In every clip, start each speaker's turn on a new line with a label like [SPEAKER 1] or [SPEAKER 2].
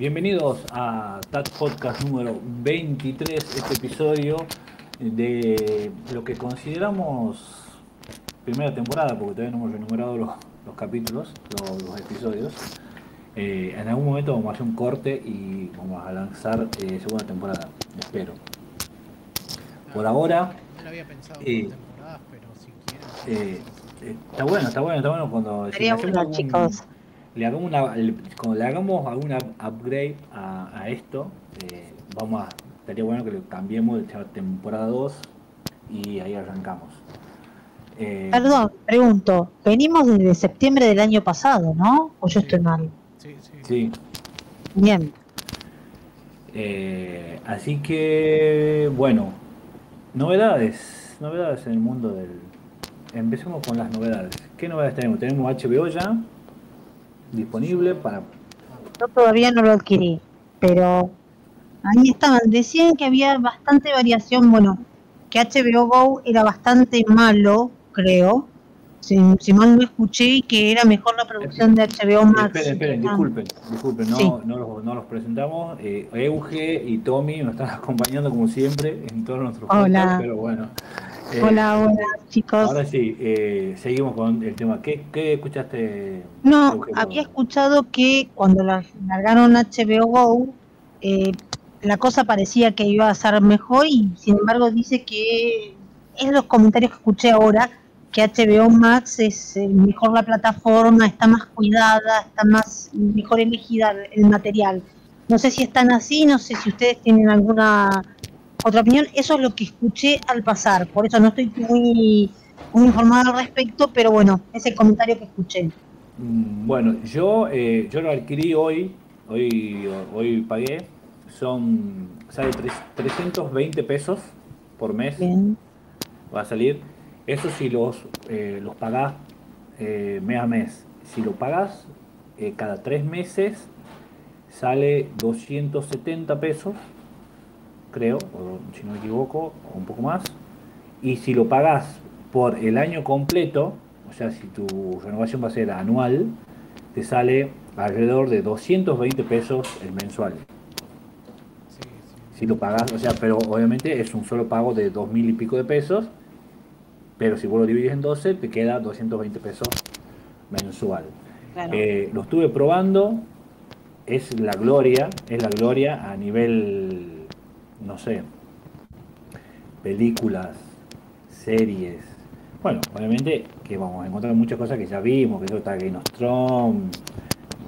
[SPEAKER 1] bienvenidos a TAT Podcast número 23, este episodio de lo que consideramos primera temporada, porque todavía no hemos renumerado los, los capítulos, los, los episodios. Eh, en algún momento vamos a hacer un corte y vamos a lanzar eh, segunda temporada, espero. Por ahora,
[SPEAKER 2] No lo había pensado
[SPEAKER 1] eh,
[SPEAKER 2] por temporadas, pero si quieren.
[SPEAKER 1] eh, eh, está bueno, está bueno, está bueno cuando si
[SPEAKER 3] bueno,
[SPEAKER 1] algún-
[SPEAKER 3] chicos.
[SPEAKER 1] Le hagamos una, le- cuando le hagamos algún up- upgrade a, a esto, eh, vamos a, estaría bueno que le cambiemos de temporada 2 y ahí arrancamos. Eh,
[SPEAKER 3] Perdón, pregunto, venimos desde septiembre del año pasado, ¿no? ¿O yo
[SPEAKER 2] Sí.
[SPEAKER 3] estoy mal?
[SPEAKER 2] Sí, sí.
[SPEAKER 1] Sí,
[SPEAKER 3] Bien,
[SPEAKER 1] eh, así que bueno, novedades, novedades en el mundo del... Empecemos con las novedades. ¿Qué novedades tenemos? Tenemos HBO ya disponible para...
[SPEAKER 3] yo todavía no lo adquirí, pero ahí estaban, decían que había bastante variación, bueno, que HBO Go era bastante malo, creo, si, si mal no escuché, y que era mejor la producción de HBO Max.
[SPEAKER 1] Esperen, esperen,
[SPEAKER 3] Ah,
[SPEAKER 1] disculpen, disculpen, no,
[SPEAKER 3] Sí.
[SPEAKER 1] no, los, no los presentamos. Eh, Euge y Tommy nos están acompañando como siempre en todos nuestros
[SPEAKER 3] Hola.
[SPEAKER 1] pero bueno. Eh,
[SPEAKER 3] Hola, hola, chicos.
[SPEAKER 1] Ahora sí, eh, seguimos con el tema. ¿Qué, qué escuchaste?
[SPEAKER 3] No, había escuchado que cuando la- largaron HBO Go, eh, la cosa parecía que iba a ser mejor y sin embargo dice que es los comentarios que escuché ahora, que HBO Max es eh, mejor la plataforma, está más cuidada, está más mejor elegida el material. No sé si están así, no sé si ustedes tienen alguna otra opinión. Eso es lo que escuché al pasar, por eso no estoy muy, muy informada al respecto, pero bueno, es el comentario que escuché.
[SPEAKER 1] Mm, Bueno, yo, eh, yo lo adquirí hoy, hoy, hoy pagué, son, sale tres- 320 pesos por mes.
[SPEAKER 3] Bien.
[SPEAKER 1] va a salir. Eso si los, eh, los pagás eh, mes a mes. Si lo pagas eh, cada tres meses, sale 270 pesos, creo, o si no me equivoco, o un poco más. Y si lo pagas por el año completo, o sea, si tu renovación va a ser anual, te sale alrededor de 220 pesos el mensual.
[SPEAKER 2] sí, sí.
[SPEAKER 1] Si lo pagas, o sea, pero obviamente es un solo pago de dos mil y pico de pesos, pero si vos lo divides en 12, te queda 220 pesos mensual.
[SPEAKER 3] Claro.
[SPEAKER 1] Eh, lo estuve probando, es la gloria, es la gloria a nivel, no sé, películas, series. Bueno, obviamente que vamos a encontrar muchas cosas que ya vimos, que eso está Game of Thrones,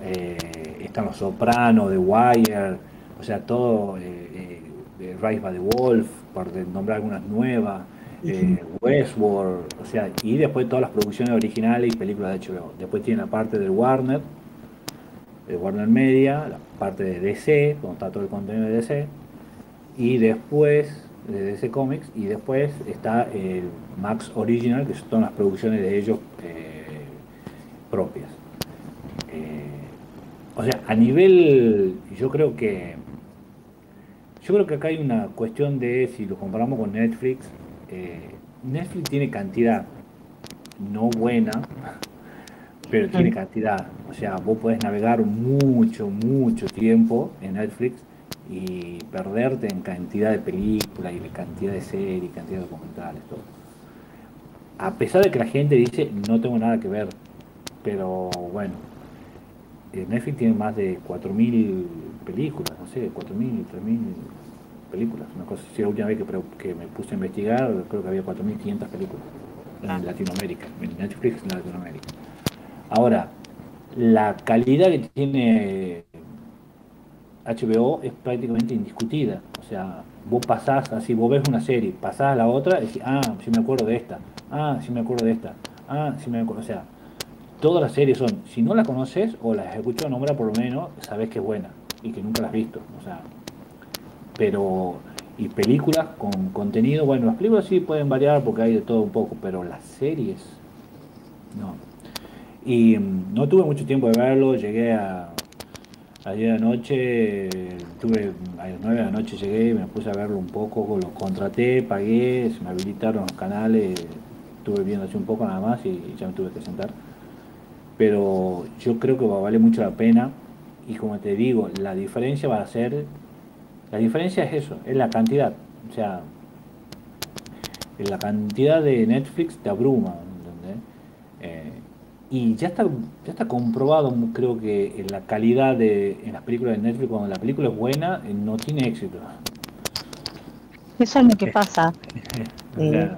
[SPEAKER 1] eh, están Los Sopranos, The Wire, o sea, todo, eh, eh, de Rise by the Wolf, por nombrar algunas nuevas, eh, Westworld, o sea, y después todas las producciones originales y películas de HBO. Después tiene la parte del Warner, de Warner Media, la parte de DC, donde está todo el contenido de DC, y después de DC Comics, y después está el Max Original, que son las producciones de ellos eh, propias. Eh, o sea, a nivel, yo creo que yo creo que acá hay una cuestión de si lo comparamos con Netflix, eh, Netflix tiene cantidad no buena, pero tiene cantidad. O sea, vos podés navegar mucho, mucho tiempo en Netflix y perderte en cantidad de películas y de cantidad de series, cantidad de documentales, todo. A pesar de que la gente dice no tengo nada que ver, pero bueno, eh, Netflix tiene más de 4.000 películas, no sé, 4.000, 3.000 películas, una cosa así. La última vez que, que me puse a investigar, creo que había 4.500 películas en Latinoamérica, en Netflix en Latinoamérica. Ahora, la calidad que tiene HBO es prácticamente indiscutida. O sea, vos pasás así, vos ves una serie, pasás a la otra y decís, ah, sí me acuerdo de esta, ah, sí me acuerdo de esta, ah, sí me acuerdo. O sea, todas las series son, si no las conoces o las has escuchado nombrar por lo menos, sabes que es buena y que nunca las has visto. O sea, pero, y películas con contenido, bueno, las películas sí pueden variar porque hay de todo un poco, pero las series, no. Y mm, no tuve mucho tiempo de verlo, llegué a, ayer anoche, tuve, a las 9 de la noche llegué, me puse a verlo un poco, lo contraté, pagué, se me habilitaron los canales, estuve viendo así un poco nada más y ya me tuve que sentar. Pero yo creo que va a valer mucho la pena y como te digo, la diferencia va a ser, la diferencia es eso, es la cantidad, o sea, la cantidad de Netflix te abruma, eh, y ya está, ya está comprobado, creo que en la calidad de en las películas de Netflix, cuando la película es buena, eh, no tiene éxito.
[SPEAKER 3] Eso es lo que pasa.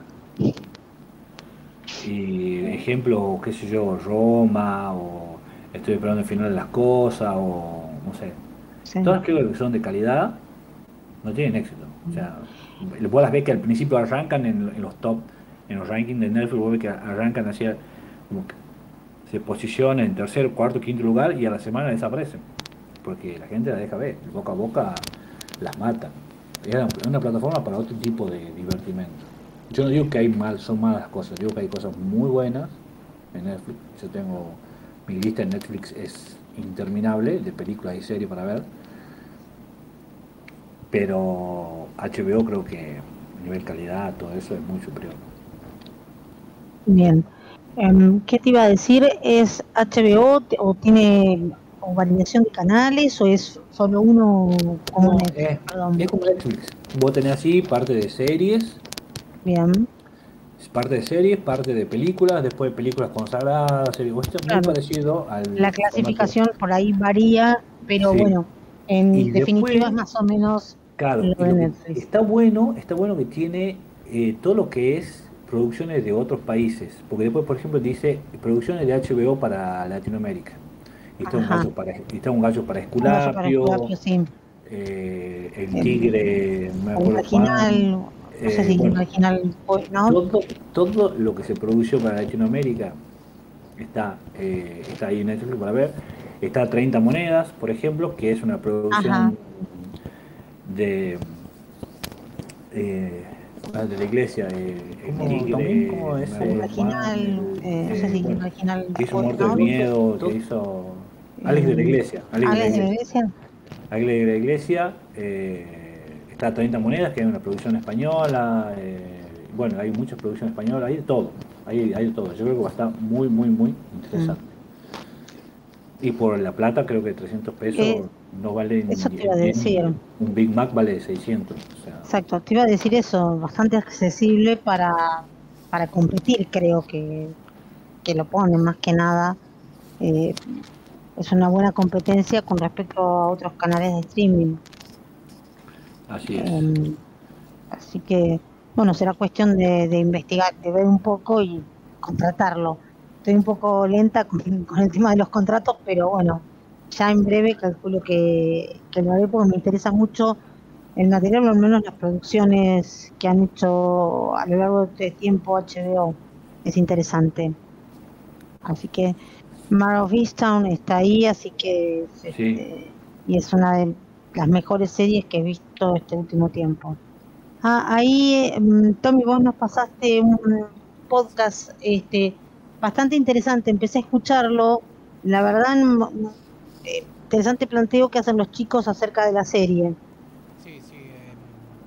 [SPEAKER 1] y ejemplo, qué sé yo, Roma, o estoy esperando el final de las cosas, o no sé. Todas películas que son de calidad no tienen éxito. O sea, vos las ves que al principio arrancan en, los top, en los rankings de Netflix, vos ves que arrancan hacia como que se posicionan en tercer, cuarto, quinto lugar y a la semana desaparecen. Porque la gente la deja ver, boca a boca las mata. Es una plataforma para otro tipo de divertimento. Yo no digo que hay mal, son malas cosas, digo que hay cosas muy buenas en Netflix. Yo tengo mi lista en Netflix es interminable de películas y series para ver. Pero HBO creo que a nivel calidad, todo eso es muy superior.
[SPEAKER 3] Bien. Em, ¿Qué te iba a decir? ¿Es HBO o tiene o validación de canales o es solo uno como
[SPEAKER 1] Netflix? Es, como Netflix. Vos tenés así parte de series.
[SPEAKER 3] Bien.
[SPEAKER 1] Parte de series, parte de películas, después de películas consagradas, series. Esto es muy parecido al.
[SPEAKER 3] La clasificación por ahí varía, pero bueno, en definitiva es más o menos.
[SPEAKER 1] Claro, está bueno, está bueno que tiene eh, todo lo que es producciones de otros países, porque después, por ejemplo, dice producciones de HBO para Latinoamérica. Y está, un gallo para, está un gallo para Esculapio, eh, el tigre,
[SPEAKER 3] me no sé si
[SPEAKER 1] eh, ¿no? todo, todo, lo que se produjo para Latinoamérica está, eh, está ahí en Netflix para ver. Está 30 monedas, por ejemplo, que es una producción de eh, de la iglesia, eh, el
[SPEAKER 3] como el eh, no sé si el original
[SPEAKER 1] que hizo Muerto de Miedo, que hizo Alex de la Iglesia.
[SPEAKER 3] Alex, de la Iglesia.
[SPEAKER 1] Alex de la Iglesia, eh, está 30 Monedas, que es una producción española, eh, bueno, hay muchas producciones españolas, hay de todo, hay, hay de todo. Yo creo que va a estar muy, muy, muy interesante. Mm. Y por la plata creo que 300 pesos eh, no vale
[SPEAKER 3] eso te iba a decir.
[SPEAKER 1] un Big Mac vale 600.
[SPEAKER 3] Exacto, te iba a decir eso, bastante accesible para, para competir, creo que, que lo ponen más que nada. Eh, es una buena competencia con respecto a otros canales de streaming.
[SPEAKER 1] Así es. Em,
[SPEAKER 3] así que, bueno, será cuestión de, de, investigar, de ver un poco y contratarlo. Estoy un poco lenta con, con el tema de los contratos, pero bueno, ya en breve calculo que, que lo haré porque me interesa mucho el material, o al menos las producciones que han hecho a lo largo de este tiempo HBO. Es interesante. Así que Mar of Easttown está ahí, así que este, y es una de las mejores series que he visto este último tiempo. Ah, ahí, em, Tommy, vos nos pasaste un podcast este, bastante interesante. Empecé a escucharlo. La verdad, eh, interesante planteo que hacen los chicos acerca de la serie.
[SPEAKER 2] Sí, sí, en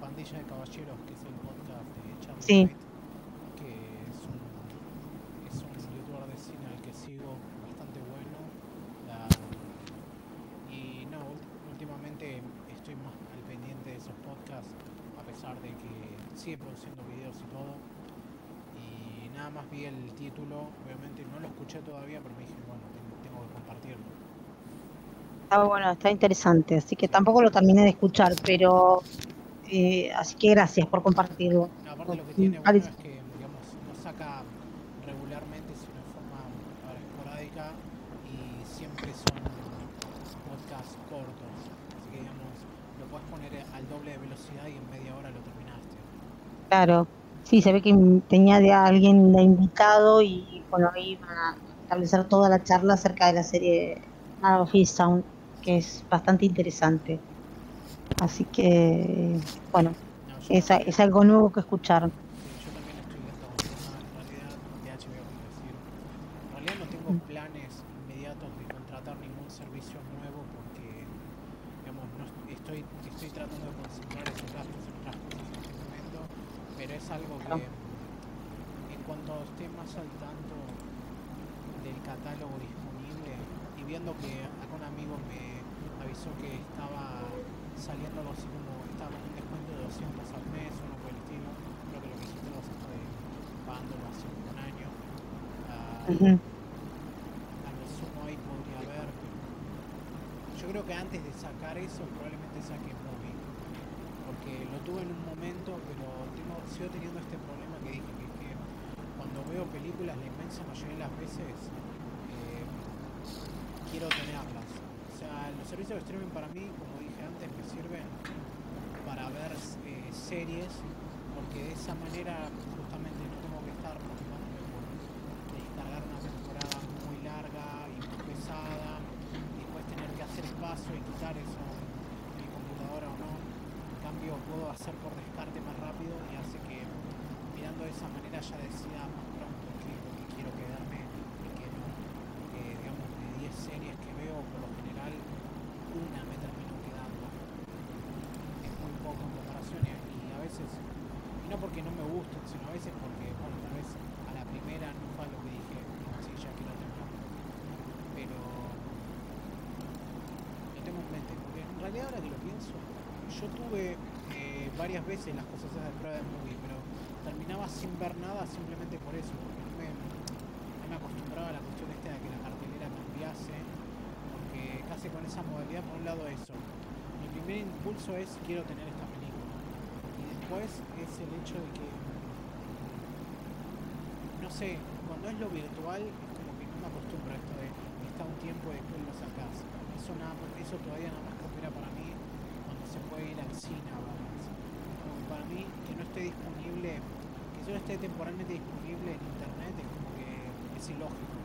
[SPEAKER 2] Pandilla de Caballeros, que es el podcast de Charlie
[SPEAKER 3] sí.
[SPEAKER 2] que es un, es un youtuber de cine al que sigo bastante bueno. La, y no, últimamente estoy más al pendiente de esos podcasts, a pesar de que sigue produciendo videos y todo. Y nada más vi el título, obviamente no lo escuché todavía, pero me dije, bueno, tengo que compartirlo.
[SPEAKER 3] Está bueno, está interesante, así que tampoco lo terminé de escuchar, pero eh, así que gracias por compartirlo.
[SPEAKER 2] No, aparte lo que tiene bueno es que digamos, no saca regularmente, sino de forma esporádica y siempre son podcasts cortos, así que digamos, lo puedes poner al doble de velocidad y en media hora lo terminaste.
[SPEAKER 3] Claro, sí, se ve que tenía de alguien de invitado y bueno, ahí van a establecer toda la charla acerca de la serie of Sound que es bastante interesante. Así que, bueno, es, es algo nuevo que escuchar.
[SPEAKER 2] yo también estoy viendo en realidad de HBO, decir, en realidad no tengo mm. planes inmediatos de contratar ningún servicio nuevo porque, digamos, no estoy, estoy tratando de concentrar esos gastos en otras cosas en este momento, pero es algo que, en cuanto esté más al tanto del catálogo disponible y viendo que algún amigo me avisó que estaba saliendo algo así como estaba con un descuento de 200 al mes o algo por el estilo. Creo que lo que hiciste lo vas pagándolo hace un año. Uh,
[SPEAKER 3] Ujú.
[SPEAKER 2] a lo sumo ahí podría haber. Yo creo que antes de sacar eso probablemente saque Movie. Porque lo tuve en un momento, pero tengo, sigo teniendo este problema que dije que, es que cuando veo películas la inmensa mayoría de las veces eh, quiero tenerlas. O sea, los servicios de streaming para mí, como dije antes, me sirven para ver eh, series, porque de esa manera justamente no tengo que estar preocupándome por descargar una temporada muy larga y muy pesada, y después tener que hacer espacio y quitar eso en mi computadora o no. En cambio, puedo hacer por descarte más rápido y hace que mirando de esa manera ya decida más pronto qué es lo que quiero quedarme y qué no. Porque, digamos, de 10 series que veo, por lo general, una me termino quedando. Es muy poco en comparación y, y a veces, y no porque no me gusten, sino a veces porque, bueno, tal vez a la primera no fue lo que dije, sí, ya quiero terminar. Pero lo tengo en mente, porque en realidad ahora que lo pienso, yo tuve eh, varias veces las cosas esas de prueba de movie, pero terminaba sin ver nada simplemente por eso, porque no me, acostumbraba a la cuestión esta de que la cartelera cambiase, porque casi con esa modalidad, por un lado eso, mi primer impulso es quiero tener esta película, y después es el hecho de que, no sé, cuando es lo virtual, es como que no me acostumbro a esto de está un tiempo y después lo sacás. Eso, nada, eso todavía nada más que opera para mí cuando se puede ir al cine a para mí que no esté disponible, esté temporalmente disponible en internet es como que es ilógico.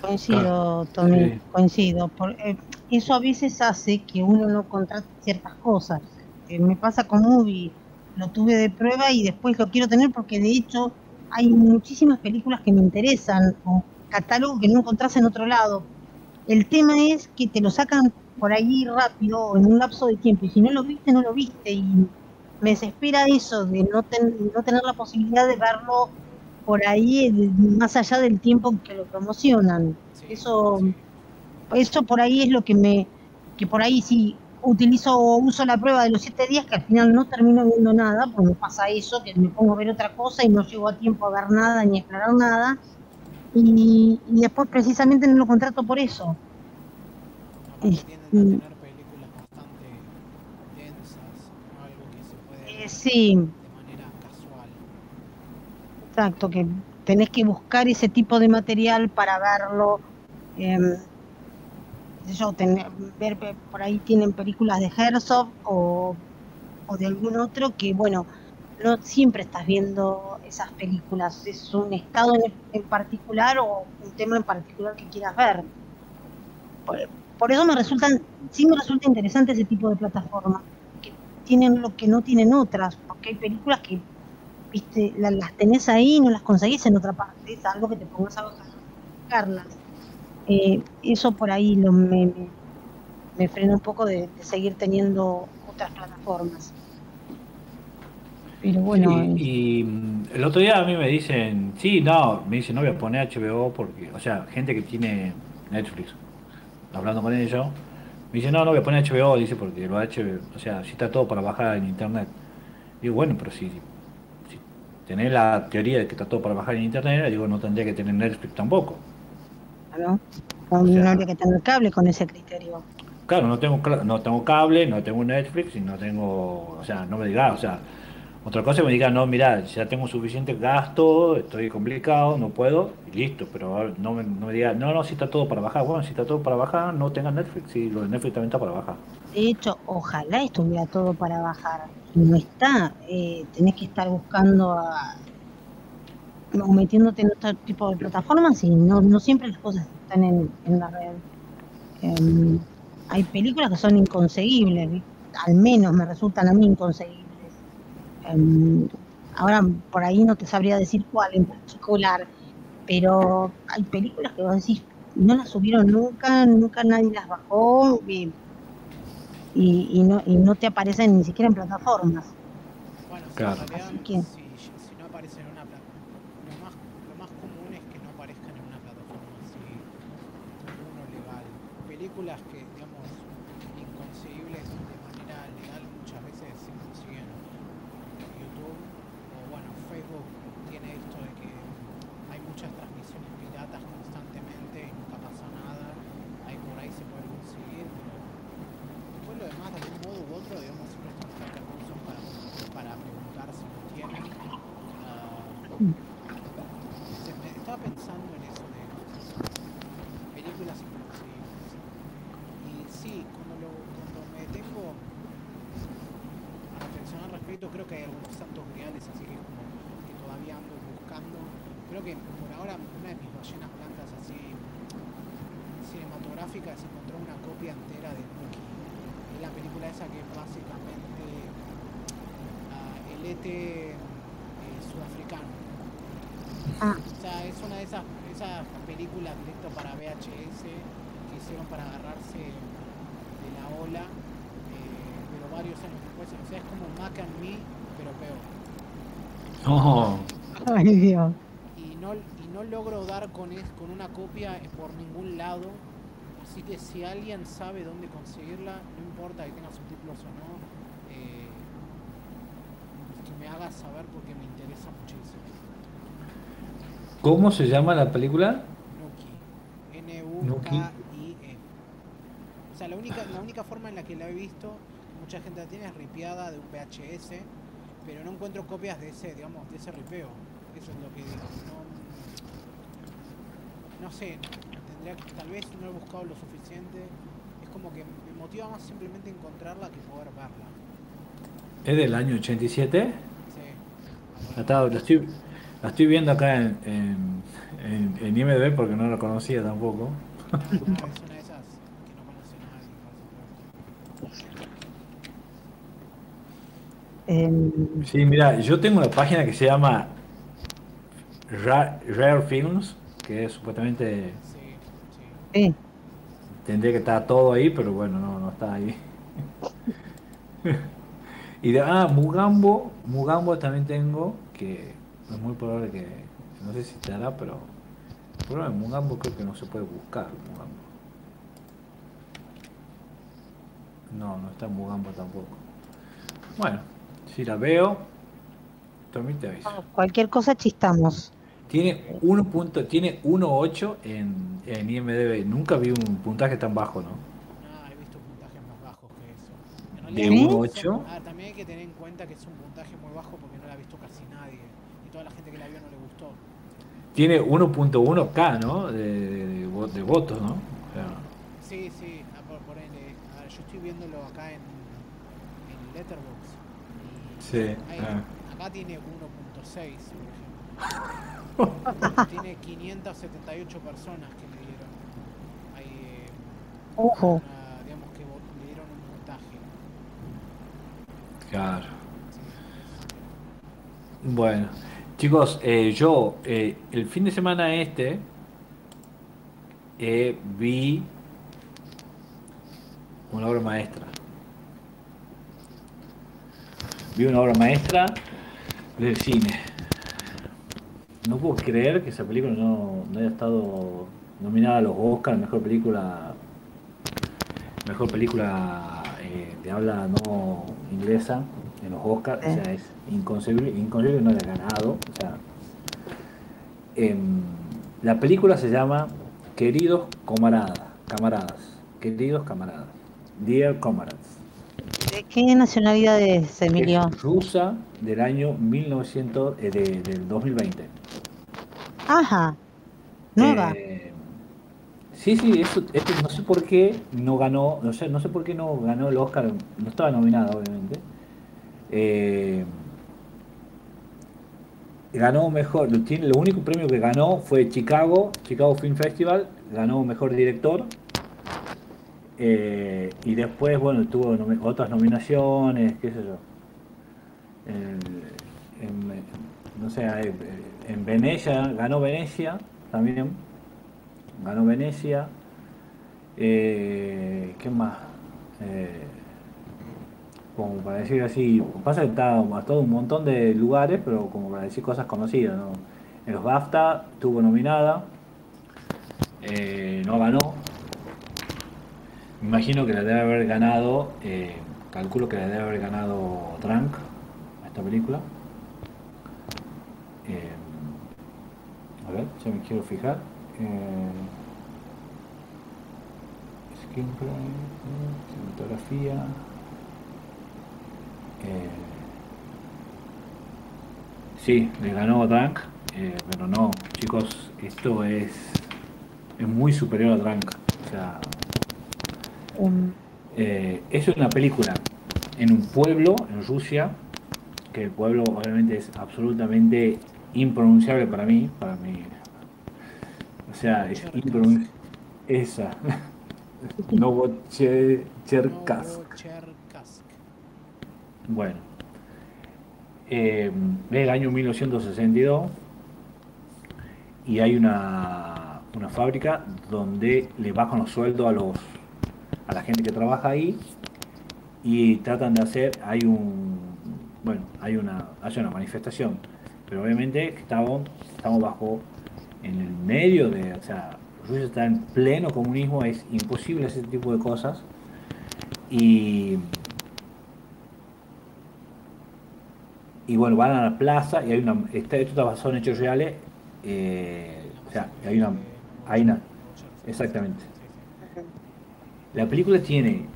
[SPEAKER 3] Coincido, Tommy,
[SPEAKER 1] Sí.
[SPEAKER 3] coincido. Por- eh, eso a veces hace que uno no contrate ciertas cosas. Eh, me pasa con Movie, lo tuve de prueba y después lo quiero tener porque de hecho hay muchísimas películas que me interesan o catálogo que no encontrás en otro lado. El tema es que te lo sacan por ahí rápido en un lapso de tiempo y si no lo viste, no lo viste y me desespera eso de no, ten- no tener la posibilidad de verlo por ahí de- más allá del tiempo que lo promocionan.
[SPEAKER 2] Sí,
[SPEAKER 3] Eso-
[SPEAKER 2] sí.
[SPEAKER 3] Eso por ahí es lo que me, que por ahí si utilizo o uso la prueba de los siete días que al final no termino viendo nada, porque me pasa eso, que me pongo a ver otra cosa y no llego a tiempo a ver nada ni a explorar nada. Y, y después precisamente no lo contrato por eso. Es-
[SPEAKER 2] tienden a
[SPEAKER 3] mm.
[SPEAKER 2] tener películas bastante densas, no algo que
[SPEAKER 3] Eh, sí, exacto, que tenés que buscar ese tipo de material para verlo. sé yo, tener- ver por ahí tienen películas de Herzog o, o de algún otro que, bueno, no siempre estás viendo esas películas, es un estado en, en particular o un tema en particular que quieras ver. Por, por eso me resultan, sí me resulta interesante ese tipo de plataformas, que tienen lo que no tienen otras, porque hay películas que viste, la- las tenés ahí y no las conseguís en otra parte, es algo que te pongas a buscarlas. Eh, eso por ahí lo, me, me, frena un poco de, seguir teniendo otras plataformas. Pero bueno,
[SPEAKER 1] y mm, el otro día a mí me dicen, sí, no, me dicen, no voy a poner HBO porque, o sea, gente que tiene Netflix, hablando con ellos, me dicen, no, no voy a poner HBO, dice, porque lo HBO, o sea, si está todo para bajar en internet. Digo, bueno, pero si, si tenés la teoría de que está todo para bajar en internet, digo, no tendría que tener Netflix tampoco.
[SPEAKER 3] ¿no? No,
[SPEAKER 1] o sea-
[SPEAKER 3] no habría que tener cable con ese criterio.
[SPEAKER 1] Claro, no tengo, no tengo cable, no tengo Netflix y no tengo, o sea, no me diga, o sea, otra cosa es que me diga, no, mira, ya tengo suficiente gasto, estoy complicado, no puedo, y listo, pero no me, no me diga, no, no, si está todo para bajar, bueno, si está todo para bajar, no tengas Netflix, y lo de Netflix también está para bajar.
[SPEAKER 3] De hecho, ojalá estuviera todo para bajar. No está. Eh, tenés que estar buscando o metiéndote en otro tipo de plataformas y no, no siempre las cosas están en, la red. Em, hay películas que son inconseguibles, al menos me resultan a mí inconseguibles. Em, ahora por ahí no te sabría decir cuál en particular, pero hay películas que vos decís, no las subieron nunca, nunca nadie las bajó y, y, y no, y no te aparecen ni siquiera en plataformas.
[SPEAKER 2] Bueno,
[SPEAKER 1] Claro.
[SPEAKER 3] Así que-
[SPEAKER 2] si, si no aparecen en una plataforma, lo más, lo más común es que no aparezcan en una plataforma así como uno legal. películas que, digamos, inconseguibles de manera legal muchas veces se consiguen en YouTube o bueno, Facebook tiene esto de que hay muchas transmisiones piratas constantemente y nunca pasa nada. Ahí por ahí se puede conseguir, pero después lo demás de algún modo u otro, digamos, siempre están los hackers rusos para, para preguntar si lo tienen. Ah, se me estaba pensando en eso de películas inconseguibles. Y sí, cuando, lo, cuando me detengo a reflexionar al respecto, creo que hay algunos santos reales, así que como que todavía ando buscando. Creo que por ahora una de mis ballenas blancas así cinematográficas encontró una copia entera de Nuki. Es la película esa que es básicamente ah, el ET eh, sudafricano.
[SPEAKER 3] Ah.
[SPEAKER 2] O sea, es una de esas, esas películas directo para VHS que hicieron para agarrarse de la ola, eh, pero varios años después. O sea, es como Mac and Me, pero peor.
[SPEAKER 1] Oh,
[SPEAKER 3] Ay, Dios.
[SPEAKER 2] Y no, y no logro dar con, es, con una copia por ningún lado. Así que si alguien sabe dónde conseguirla, no importa que tenga subtítulos o no, eh, que me haga saber porque me interesa muchísimo.
[SPEAKER 1] ¿Cómo se llama la película?
[SPEAKER 2] Nuki. N-U-K-I-E. O sea, la única, la única forma en la que la he visto, mucha gente la tiene, es ripeada de un VHS, pero no encuentro copias de ese, digamos, de ese ripeo. Eso es lo que digo. No, no sé, tendría que, tal vez no he buscado lo suficiente. Es como que me motiva más simplemente encontrarla que poder verla.
[SPEAKER 1] ¿Es del año 87?
[SPEAKER 2] Sí.
[SPEAKER 1] La, estaba- la estoy, la estoy viendo acá en, en, en, en IMDb porque no la conocía tampoco.
[SPEAKER 2] Ah, es una de esas que no conoce nadie. por supuesto.
[SPEAKER 3] Em,
[SPEAKER 1] Sí, mira, yo tengo una página que se llama Ra- Rare Films, que es supuestamente
[SPEAKER 2] Sí,
[SPEAKER 1] tendría que estar todo ahí, pero bueno, no, no está ahí. Y de, ah, Mugambo, Mugambo también tengo, que es muy probable que, no sé si estará, pero el problema de Mugambo creo que no se puede buscar, Mugambo. No, no está Mugambo tampoco. Bueno, si la veo, también te aviso.
[SPEAKER 3] Cualquier cosa chistamos.
[SPEAKER 1] Tiene 1 punto, tiene 1.8 en, en IMDb. Nunca vi un puntaje tan bajo, ¿no?
[SPEAKER 2] Ah, he visto puntajes más bajos que eso. En
[SPEAKER 1] De
[SPEAKER 2] realidad,
[SPEAKER 1] 1.8.
[SPEAKER 2] Ah, también hay que tener en cuenta que es un puntaje muy bajo porque no la ha visto casi nadie. Y toda la gente que la vio no le gustó.
[SPEAKER 1] Tiene 1.1K, ¿no? De, de- de de votos, ¿no? O sea,
[SPEAKER 2] Sí, sí, ah, por, por ende, a ver, yo estoy viéndolo acá en, en Letterboxd. Y
[SPEAKER 1] Sí,
[SPEAKER 2] hay-
[SPEAKER 1] ah.
[SPEAKER 2] acá tiene 1.6, por ejemplo. tiene 578 personas que le dieron. Hay, eh,
[SPEAKER 3] Ojo.
[SPEAKER 2] una- digamos que le dieron un puntaje.
[SPEAKER 1] claro.
[SPEAKER 2] Sí,
[SPEAKER 1] Bueno, chicos, eh, yo eh, el fin de semana este eh, vi una obra maestra. Vi una obra maestra del cine. No puedo creer que esa película no, no haya estado nominada a los Oscars, mejor película, mejor película eh, de habla no inglesa en los Oscars. O sea, es inconcebible, inconcebible que no haya ganado. O sea, em, la película se llama Queridos camaradas, camaradas, queridos camaradas, Dear Comrades.
[SPEAKER 3] ¿De qué nacionalidad es, Emilio?
[SPEAKER 1] Es rusa del año 1900, eh, de- del 2020.
[SPEAKER 3] Ajá. Nueva.
[SPEAKER 1] Eh, sí, sí, eso, esto no sé por qué no ganó, no sé, no sé por qué no ganó el Oscar, no estaba nominada obviamente. Eh, ganó mejor, lo, tiene, lo único premio que ganó fue Chicago, Chicago Film Festival, ganó mejor director. Eh, y después, bueno, tuvo otras nominaciones, qué sé yo. El- en, no sé, eh, en Venecia, ganó Venecia también. Ganó Venecia. Eh, ¿Qué más? Eh, como para decir así, pasa que está todo un montón de lugares, pero como para decir cosas conocidas, ¿no? En los BAFTA estuvo nominada, eh, no ganó. Me imagino que la debe haber ganado, eh, calculo que la debe haber ganado Drunk a esta película. A ver, ya me quiero fijar. Eh, screenplay, eh, cinematografía. Eh, sí, le ganó Drunk, eh, pero no, chicos, esto es, es muy superior a Drunk. O sea,
[SPEAKER 3] Um,
[SPEAKER 1] eh, es una película en un pueblo, en Rusia, que el pueblo obviamente es absolutamente impronunciable para mí, para mí. O sea, es impronunciable. Esa. Novocherkassk. Bueno. Eh, es el año 1962 y hay una, una fábrica donde le bajan los sueldos a los a la gente que trabaja ahí y tratan de hacer, hay un bueno, hay una, hay una manifestación, pero obviamente estamos, estamos bajo en el medio de, o sea, Rusia está en pleno comunismo, es imposible hacer ese tipo de cosas y y bueno, van a la plaza y hay una, está, esto está basado en hechos reales, eh, o sea, hay una, hay una, exactamente. La película tiene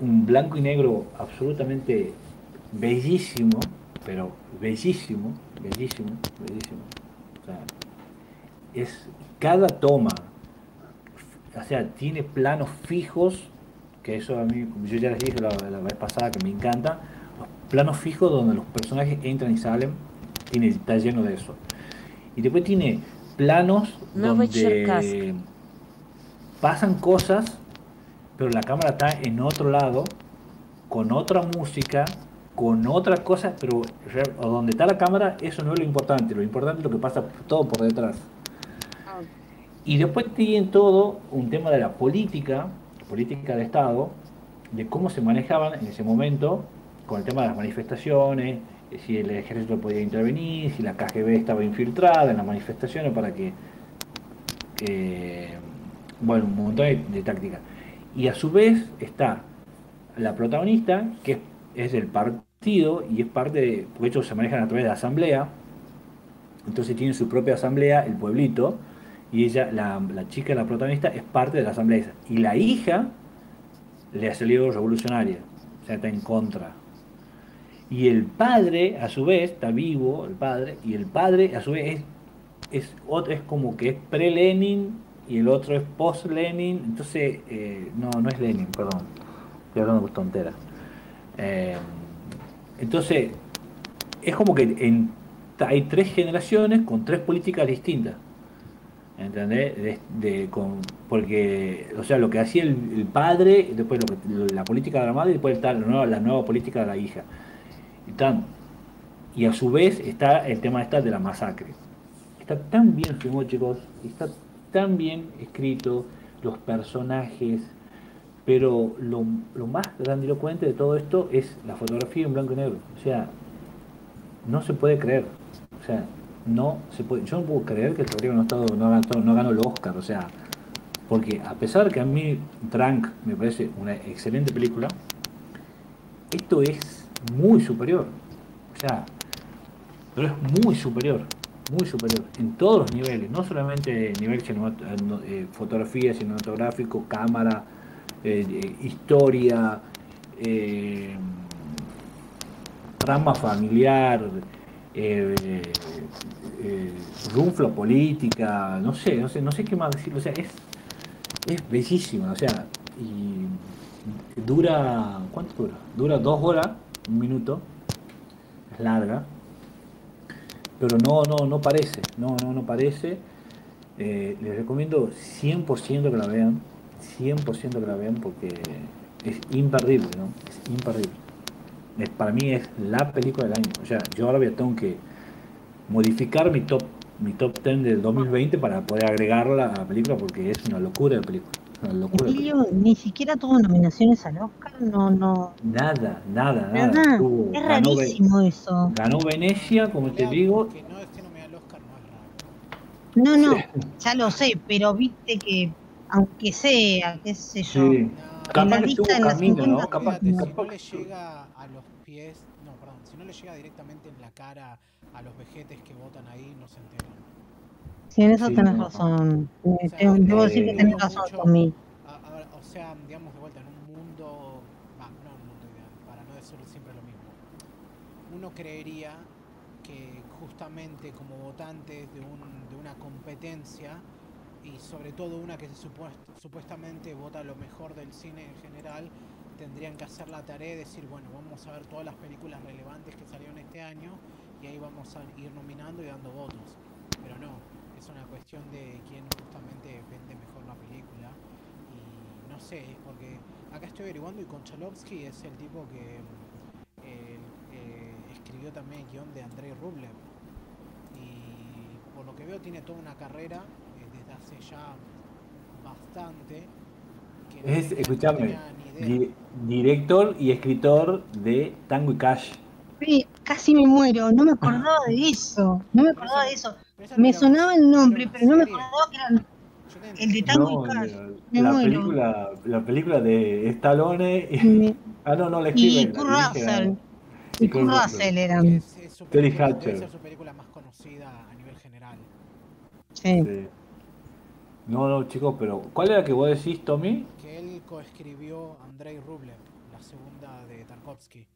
[SPEAKER 1] un blanco y negro absolutamente bellísimo, pero bellísimo, bellísimo, bellísimo. O sea, es cada toma, o sea, tiene planos fijos, que eso a mí, como yo ya les dije la, la vez pasada que me encanta, los planos fijos donde los personajes entran y salen, tiene, está lleno de eso. Y después tiene planos
[SPEAKER 4] Novocherkassk.
[SPEAKER 1] donde pasan cosas pero la cámara está en otro lado, con otra música, con otra cosa, pero donde está la cámara, eso no es lo importante, lo importante es lo que pasa todo por detrás. Y después tienen todo un tema de la política, política de Estado, de cómo se manejaban en ese momento con el tema de las manifestaciones, eh, si el ejército podía intervenir, si la KGB estaba infiltrada en las manifestaciones para que, eh, bueno, un montón de, de tácticas. Y a su vez está la protagonista, que es, es del partido y es parte de, porque ellos se manejan a través de la asamblea, entonces tienen su propia asamblea, el pueblito, y ella, la, la chica, la protagonista, es parte de la asamblea. Y la hija le ha salido revolucionaria, o sea, está en contra. Y el padre, a su vez, está vivo, el padre, y el padre, a su vez, es, es, otro, es como que es pre-Lenin y el otro es post-Lenin, entonces, eh, no, no es Lenin, perdón, estoy hablando con tontera. Eh, entonces, es como que en- hay tres generaciones con tres políticas distintas. ¿Entendés? Porque, o sea, lo que hacía el, el padre, después lo que- la política de la madre y después está la nueva, la nueva política de la hija. Y, tan- y a su vez está el tema esta de la masacre. Está tan bien filmado, chicos, está tan bien escrito, los personajes, pero lo, lo más grandilocuente de todo esto es la fotografía en blanco y negro. O sea, no se puede creer. O sea, no se puede. Yo no puedo creer que esta película no, no, no ganó el Oscar. O sea, porque a pesar que a mí Drunk me parece una excelente película, esto es muy superior. O sea, pero es muy superior, muy superior en todos los niveles, no solamente nivel eh, eh, fotografía, cinematográfico, cámara, eh, eh, historia, eh, trama familiar, eh, runfla política, no sé, no sé, no sé qué más decir, o sea, es, es bellísima, o sea, y dura, ¿cuánto dura? Dura dos horas, un minuto, es larga, pero no, no, no parece, no, no, no parece. Les recomiendo 100% que la vean, 100% que la vean porque es imperdible, ¿no? Es imperdible. Es, para mí es la película del año. O sea, yo ahora voy a tengo que modificar mi top mi top 10 del 2020 para poder agregarla a la película porque es una locura de película. Una locura de película.
[SPEAKER 3] Emilio ni siquiera tuvo nominaciones al Oscar, no, no.
[SPEAKER 1] Nada, nada, nada.
[SPEAKER 3] Nada.
[SPEAKER 1] Tuvo-
[SPEAKER 3] Es
[SPEAKER 1] ganó,
[SPEAKER 3] rarísimo eso.
[SPEAKER 1] ganó Venecia, como te digo,
[SPEAKER 2] Que no esté nominado al Oscar no es raro.
[SPEAKER 3] No, no, ya lo sé, pero viste que, aunque sea, qué sé yo,
[SPEAKER 1] sí.
[SPEAKER 2] No,
[SPEAKER 1] Capaz
[SPEAKER 3] la
[SPEAKER 1] que camino,
[SPEAKER 3] 50
[SPEAKER 1] ¿no? Capaz-
[SPEAKER 2] si
[SPEAKER 1] capaz
[SPEAKER 2] no le llega a los pies, no, perdón, si no le llega directamente en la cara a los vejetes que votan ahí, no se enteran.
[SPEAKER 3] Sí, en eso
[SPEAKER 1] Sí,
[SPEAKER 3] tenés
[SPEAKER 1] no.
[SPEAKER 3] razón. Eh,
[SPEAKER 2] O sea,
[SPEAKER 3] tengo- debo decir que
[SPEAKER 1] eh,
[SPEAKER 3] tenés razón,
[SPEAKER 2] ver, o sea, digamos de vuelta, en un mundo, va, no en un mundo ideal, para no decir siempre lo mismo, uno creería que justamente como votantes de, un, de una competencia y sobre todo una que supuest- supuestamente vota lo mejor del cine en general, tendrían que hacer la tarea de decir, bueno, vamos a ver todas las películas relevantes que salieron este año y ahí vamos a ir nominando y dando votos. Pero no, es una cuestión de quién justamente vende mejor la película. Y no sé, porque acá estoy averiguando y Konchalovsky es el tipo que escribió también el guion de Andrei Rublev. Y por lo que veo tiene toda una carrera hace ya bastante. Que
[SPEAKER 1] Es,
[SPEAKER 2] no idea.
[SPEAKER 1] di- director y escritor de Tango y Cash.
[SPEAKER 3] Sí, casi me muero, no me acordaba de eso. No me acordaba de eso. Me sonaba el nombre, pero no me acordaba que era el de Tango
[SPEAKER 1] No,
[SPEAKER 3] y Cash.
[SPEAKER 1] la,
[SPEAKER 3] Me
[SPEAKER 1] la
[SPEAKER 3] muero.
[SPEAKER 1] película, la película de Stallone. y- ah, no, no, la
[SPEAKER 3] Y
[SPEAKER 1] escribe.
[SPEAKER 3] Kurt Russell.
[SPEAKER 1] y
[SPEAKER 3] Y Kurt Russell eran.
[SPEAKER 2] es, es su
[SPEAKER 1] Terry
[SPEAKER 2] película-
[SPEAKER 1] Hatcher.
[SPEAKER 2] debe ser su película más conocida a nivel general.
[SPEAKER 3] Sí.
[SPEAKER 1] Sí. No, no, chicos, pero ¿cuál era que vos decís, Tommy?
[SPEAKER 2] Que él coescribió Andrei Rublev, la segunda de Tarkovsky.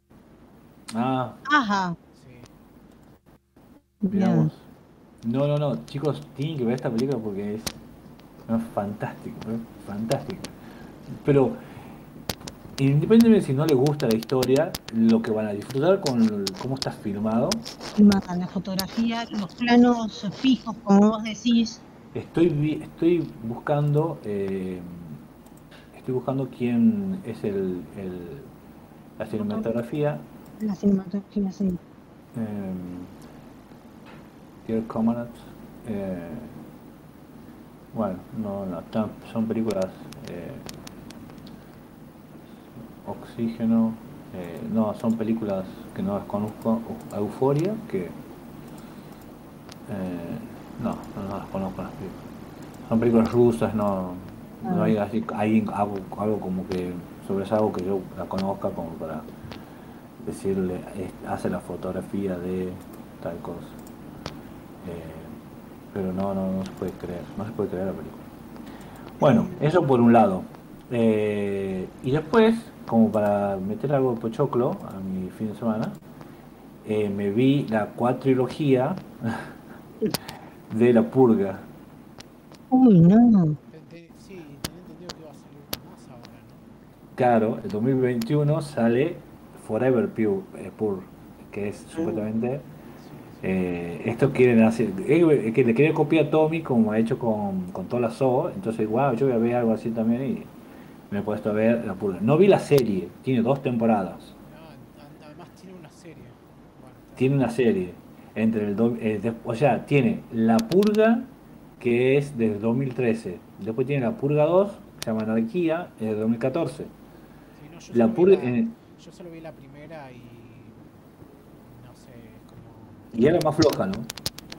[SPEAKER 1] Ah,
[SPEAKER 3] Ajá.
[SPEAKER 2] Sí.
[SPEAKER 1] vos. No, no, no, chicos, tienen que ver esta película porque es, es fantástico, ¿eh? fantástico. Pero independientemente si no les gusta la historia, lo que van a disfrutar con el- cómo está filmado,
[SPEAKER 3] Matan la fotografía, los planos fijos, como vos decís.
[SPEAKER 1] Estoy estoy buscando eh, estoy buscando quién es el, el- la cinematografía
[SPEAKER 3] La cinematografía, sí.
[SPEAKER 1] eh, Pierre Comanat eh, bueno no, no son películas eh, Oxígeno eh, no son películas que no las conozco Euforia que no, no, no las conozco las películas. Son películas rusas, no, no hay así, hay algo, algo como que sobre algo que yo la conozca como para decirle, es- hace la fotografía de tal cosa. Eh, pero no, no, no se puede creer, no se puede creer la película. Bueno, eso por un lado. Eh, y después, como para meter algo de pochoclo a mi fin de semana, eh, me vi la cuatrilogía de La Purga.
[SPEAKER 3] Uy, no.
[SPEAKER 1] Claro, el 2021 sale Forever Pure, eh, Pure, que es supuestamente... eh, esto quieren hacer... eh, que le quiere copiar a Tommy como ha hecho con, con toda la SO, entonces, wow, yo voy a ver algo así también y me he puesto a ver La Purga. No vi la serie, tiene dos temporadas.
[SPEAKER 2] No, además tiene una serie. Bueno,
[SPEAKER 1] Tiene una serie. Entre el do- eh, de- o sea, tiene La Purga, que es desde 2013. Después tiene La Purga 2, que se llama Anarquía, es de 2014.
[SPEAKER 2] sí, no, yo
[SPEAKER 1] La
[SPEAKER 2] solo vi
[SPEAKER 1] Purga...
[SPEAKER 2] la-
[SPEAKER 1] eh,
[SPEAKER 2] Yo solo vi la primera y. No sé, como.
[SPEAKER 1] y es la más floja, ¿no?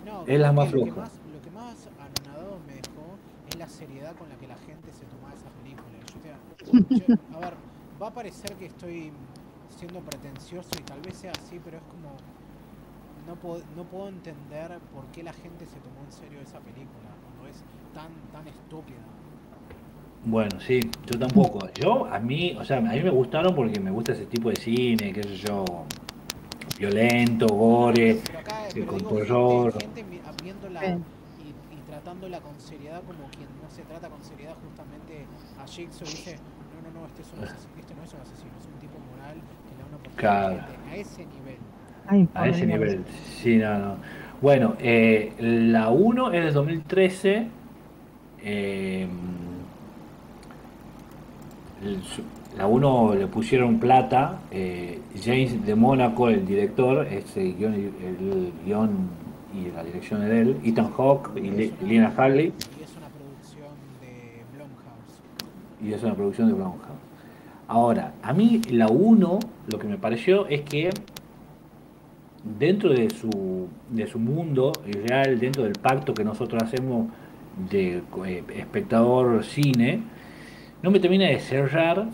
[SPEAKER 2] No,
[SPEAKER 1] Es la más
[SPEAKER 2] que lo que
[SPEAKER 1] floja.
[SPEAKER 2] más, lo que más anonadado me dejó es la seriedad con la que la gente se tomaba esa película. Yo yo- a ver, va a parecer que estoy siendo pretencioso y tal vez sea así, pero es como. No puedo, no puedo entender por qué la gente se tomó en serio esa película cuando es tan, tan estúpida.
[SPEAKER 1] Bueno, sí, yo tampoco. Yo, a mí, o sea, a mí me gustaron porque me gusta ese tipo de cine, qué sé yo, violento, gore,
[SPEAKER 2] Pero acá,
[SPEAKER 1] eh,
[SPEAKER 2] pero
[SPEAKER 1] con
[SPEAKER 2] digo,
[SPEAKER 1] terror.
[SPEAKER 2] gente, gente viéndola y, y tratándola con seriedad como quien no se trata con seriedad justamente a Jigsaw dice, no, no, no, este, es un asesino, este no es un asesino, es un tipo moral que le da una oportunidad a la
[SPEAKER 1] Claro.
[SPEAKER 2] gente". a ese nivel.
[SPEAKER 3] Ay,
[SPEAKER 1] A ese nivel. Sí, no, no. Bueno, eh, la 1 es de 2013. eh, el su- la 1 le pusieron plata. eh, James de Mónaco, el director, este guion, y- el guion y la dirección es de él. Ethan Hawke y
[SPEAKER 2] Es
[SPEAKER 1] Lena Harley.
[SPEAKER 2] Y es una producción de Blumhouse.
[SPEAKER 1] y es una producción de Blumhouse. Ahora, a mí la 1 lo que me pareció es que dentro de su, de su mundo real, dentro del pacto que nosotros hacemos de eh, espectador cine, no me termina de cerrar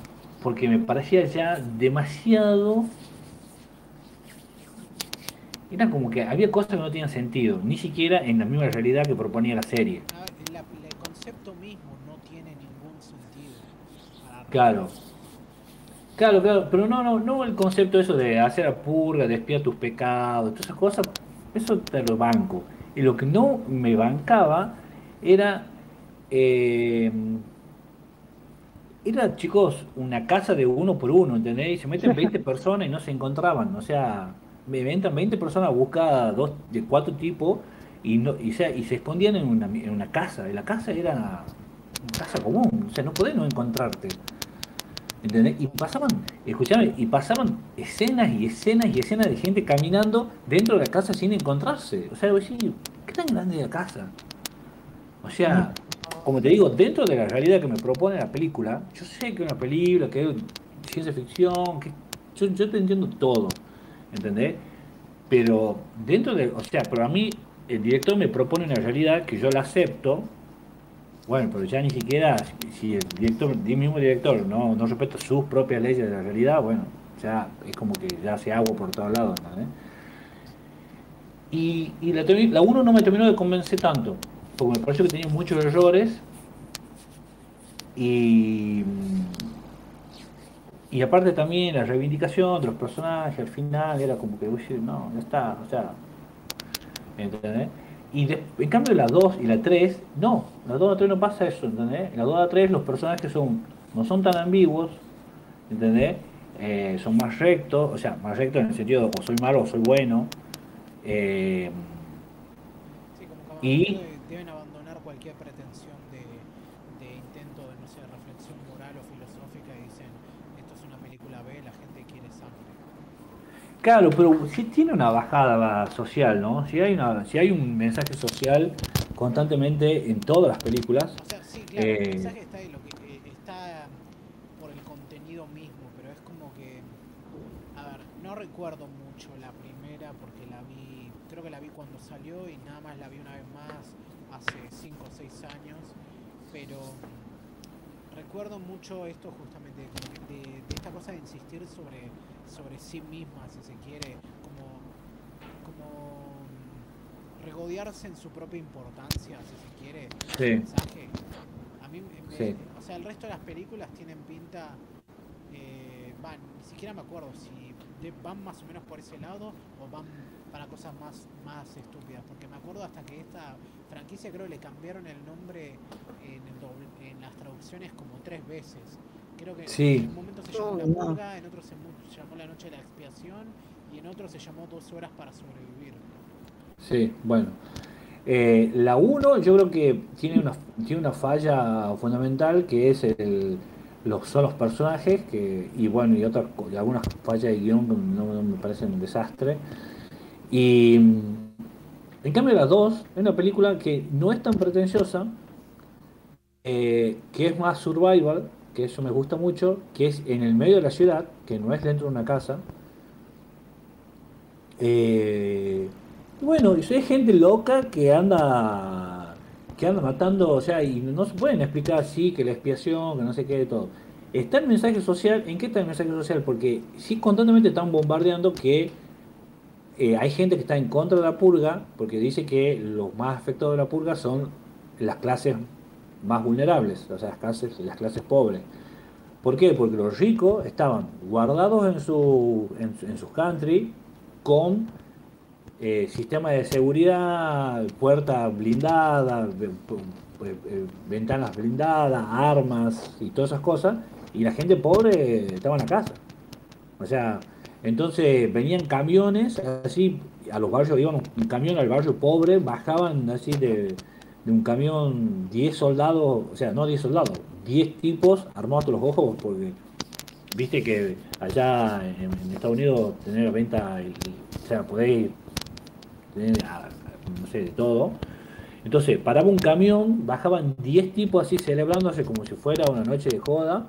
[SPEAKER 1] porque me parecía ya demasiado era como que había cosas que no tenían sentido, ni siquiera en la misma realidad que proponía la serie.
[SPEAKER 2] Ah, la- el concepto mismo no tiene ningún sentido. para
[SPEAKER 1] Claro. Claro, claro, pero no, no, no el concepto eso de hacer a purga, de espiar tus pecados, todas esas cosas, eso te lo banco. Y lo que no me bancaba era, eh, era, chicos, una casa de uno por uno, ¿entendés? Y se meten 20 personas y no se encontraban, o sea, me entran 20 personas a buscar dos, de cuatro tipos y, no, y, sea, y se escondían en una, en una casa, y la casa era una casa común, o sea, no podés no encontrarte. ¿Entendés? Y pasaban, escuchame, y pasaban escenas y escenas y escenas de gente caminando dentro de la casa sin encontrarse. O sea, decís, ¿qué tan grande es la casa? O sea, como te digo, dentro de la realidad que me propone la película, yo sé que es una película, que es ciencia ficción, que yo, yo te entiendo todo, ¿entendés? Pero dentro de, o sea, pero a mí el director me propone una realidad que yo la acepto, bueno, pero ya ni siquiera, si- el director, el mismo director no, no respeta sus propias leyes de la realidad, bueno, ya es como que ya hace agua por todos lados, ¿entendés? Y, y la, termi- la 1 no me terminó de convencer tanto, porque me pareció que tenía muchos errores y, y aparte también la reivindicación de los personajes al final era como que, uy, no, no está, o sea, ¿entendés? Y de- en cambio la 2 y la 3, no, la 2 y la 3 no pasa eso, ¿entendés? En la 2 y la 3 los personajes son, no son tan ambiguos, ¿entendés? Eh, son más rectos, o sea, más rectos en el sentido de o soy malo o soy bueno. eh,
[SPEAKER 2] Sí, como que
[SPEAKER 1] Y-
[SPEAKER 2] debe- deben abandonar cualquier pretensión de, de intento de, no sé, reflexión moral o filosófica y dicen, esto es una película B, la gente quiere sangre.
[SPEAKER 1] Claro, pero si tiene una bajada social, ¿no? Si hay, una, si hay un mensaje social constantemente en todas las películas,
[SPEAKER 2] O sea, sí, claro,
[SPEAKER 1] Eh,
[SPEAKER 2] el mensaje está ahí, lo que eh, está por el contenido mismo, pero es como que, a ver, no recuerdo mucho la primera porque la vi, creo que la vi cuando salió y nada más la vi una vez más hace 5 o 6 años, pero recuerdo mucho esto justamente, de esta cosa de insistir sobre, sobre sí misma, si se quiere, como, como regodearse en su propia importancia, si se quiere,
[SPEAKER 1] Sí.
[SPEAKER 2] mensaje. A mí, me-
[SPEAKER 1] Sí.
[SPEAKER 2] o sea, el resto de las películas tienen pinta, eh, van, ni siquiera me acuerdo si de- van más o menos por ese lado o van para cosas más, más estúpidas, porque me acuerdo hasta que esta franquicia creo que le cambiaron el nombre en, el dobl- en las traducciones como tres veces. Creo que
[SPEAKER 1] Sí.
[SPEAKER 2] en un momento se llamó
[SPEAKER 3] Oh,
[SPEAKER 2] La
[SPEAKER 3] no.
[SPEAKER 2] Purga, en otro se llamó La Noche de la Expiación y en otro se llamó 12 horas para sobrevivir.
[SPEAKER 1] Sí, bueno. Eh, la 1 yo creo que tiene una, tiene una falla fundamental que es el, los, son los personajes que, y bueno, y, otras, y algunas fallas de guion que no, no me parecen un desastre. Y en cambio la 2 es una película que no es tan pretenciosa, eh, que es más survival, que eso me gusta mucho, que es en el medio de la ciudad, que no es dentro de una casa. Eh, bueno, hay gente loca que anda que anda matando, o sea, y no se pueden explicar así que la expiación, que no sé qué de todo. Está el mensaje social, ¿en qué está el mensaje social? Porque sí constantemente están bombardeando que eh, hay gente que está en contra de la purga, porque dice que los más afectados de la purga son las clases más vulnerables, o sea, las clases, las clases pobres. ¿Por qué? Porque los ricos estaban guardados en su en, en sus country con eh, sistema de seguridad, puertas blindadas, ve- pu- eh, eh, ventanas blindadas, armas y todas esas cosas, y la gente pobre estaba en la casa. O sea, entonces venían camiones así, a los barrios, iban un camión al barrio pobre, bajaban así de, de un camión 10 soldados, o sea, no 10 soldados, 10 tipos armados hasta los ojos, porque viste que allá en, Estados Unidos tener venta, el- o sea, podéis tener, ah, no sé, de todo. Entonces, paraba un camión, bajaban 10 tipos así celebrándose como si fuera una noche de joda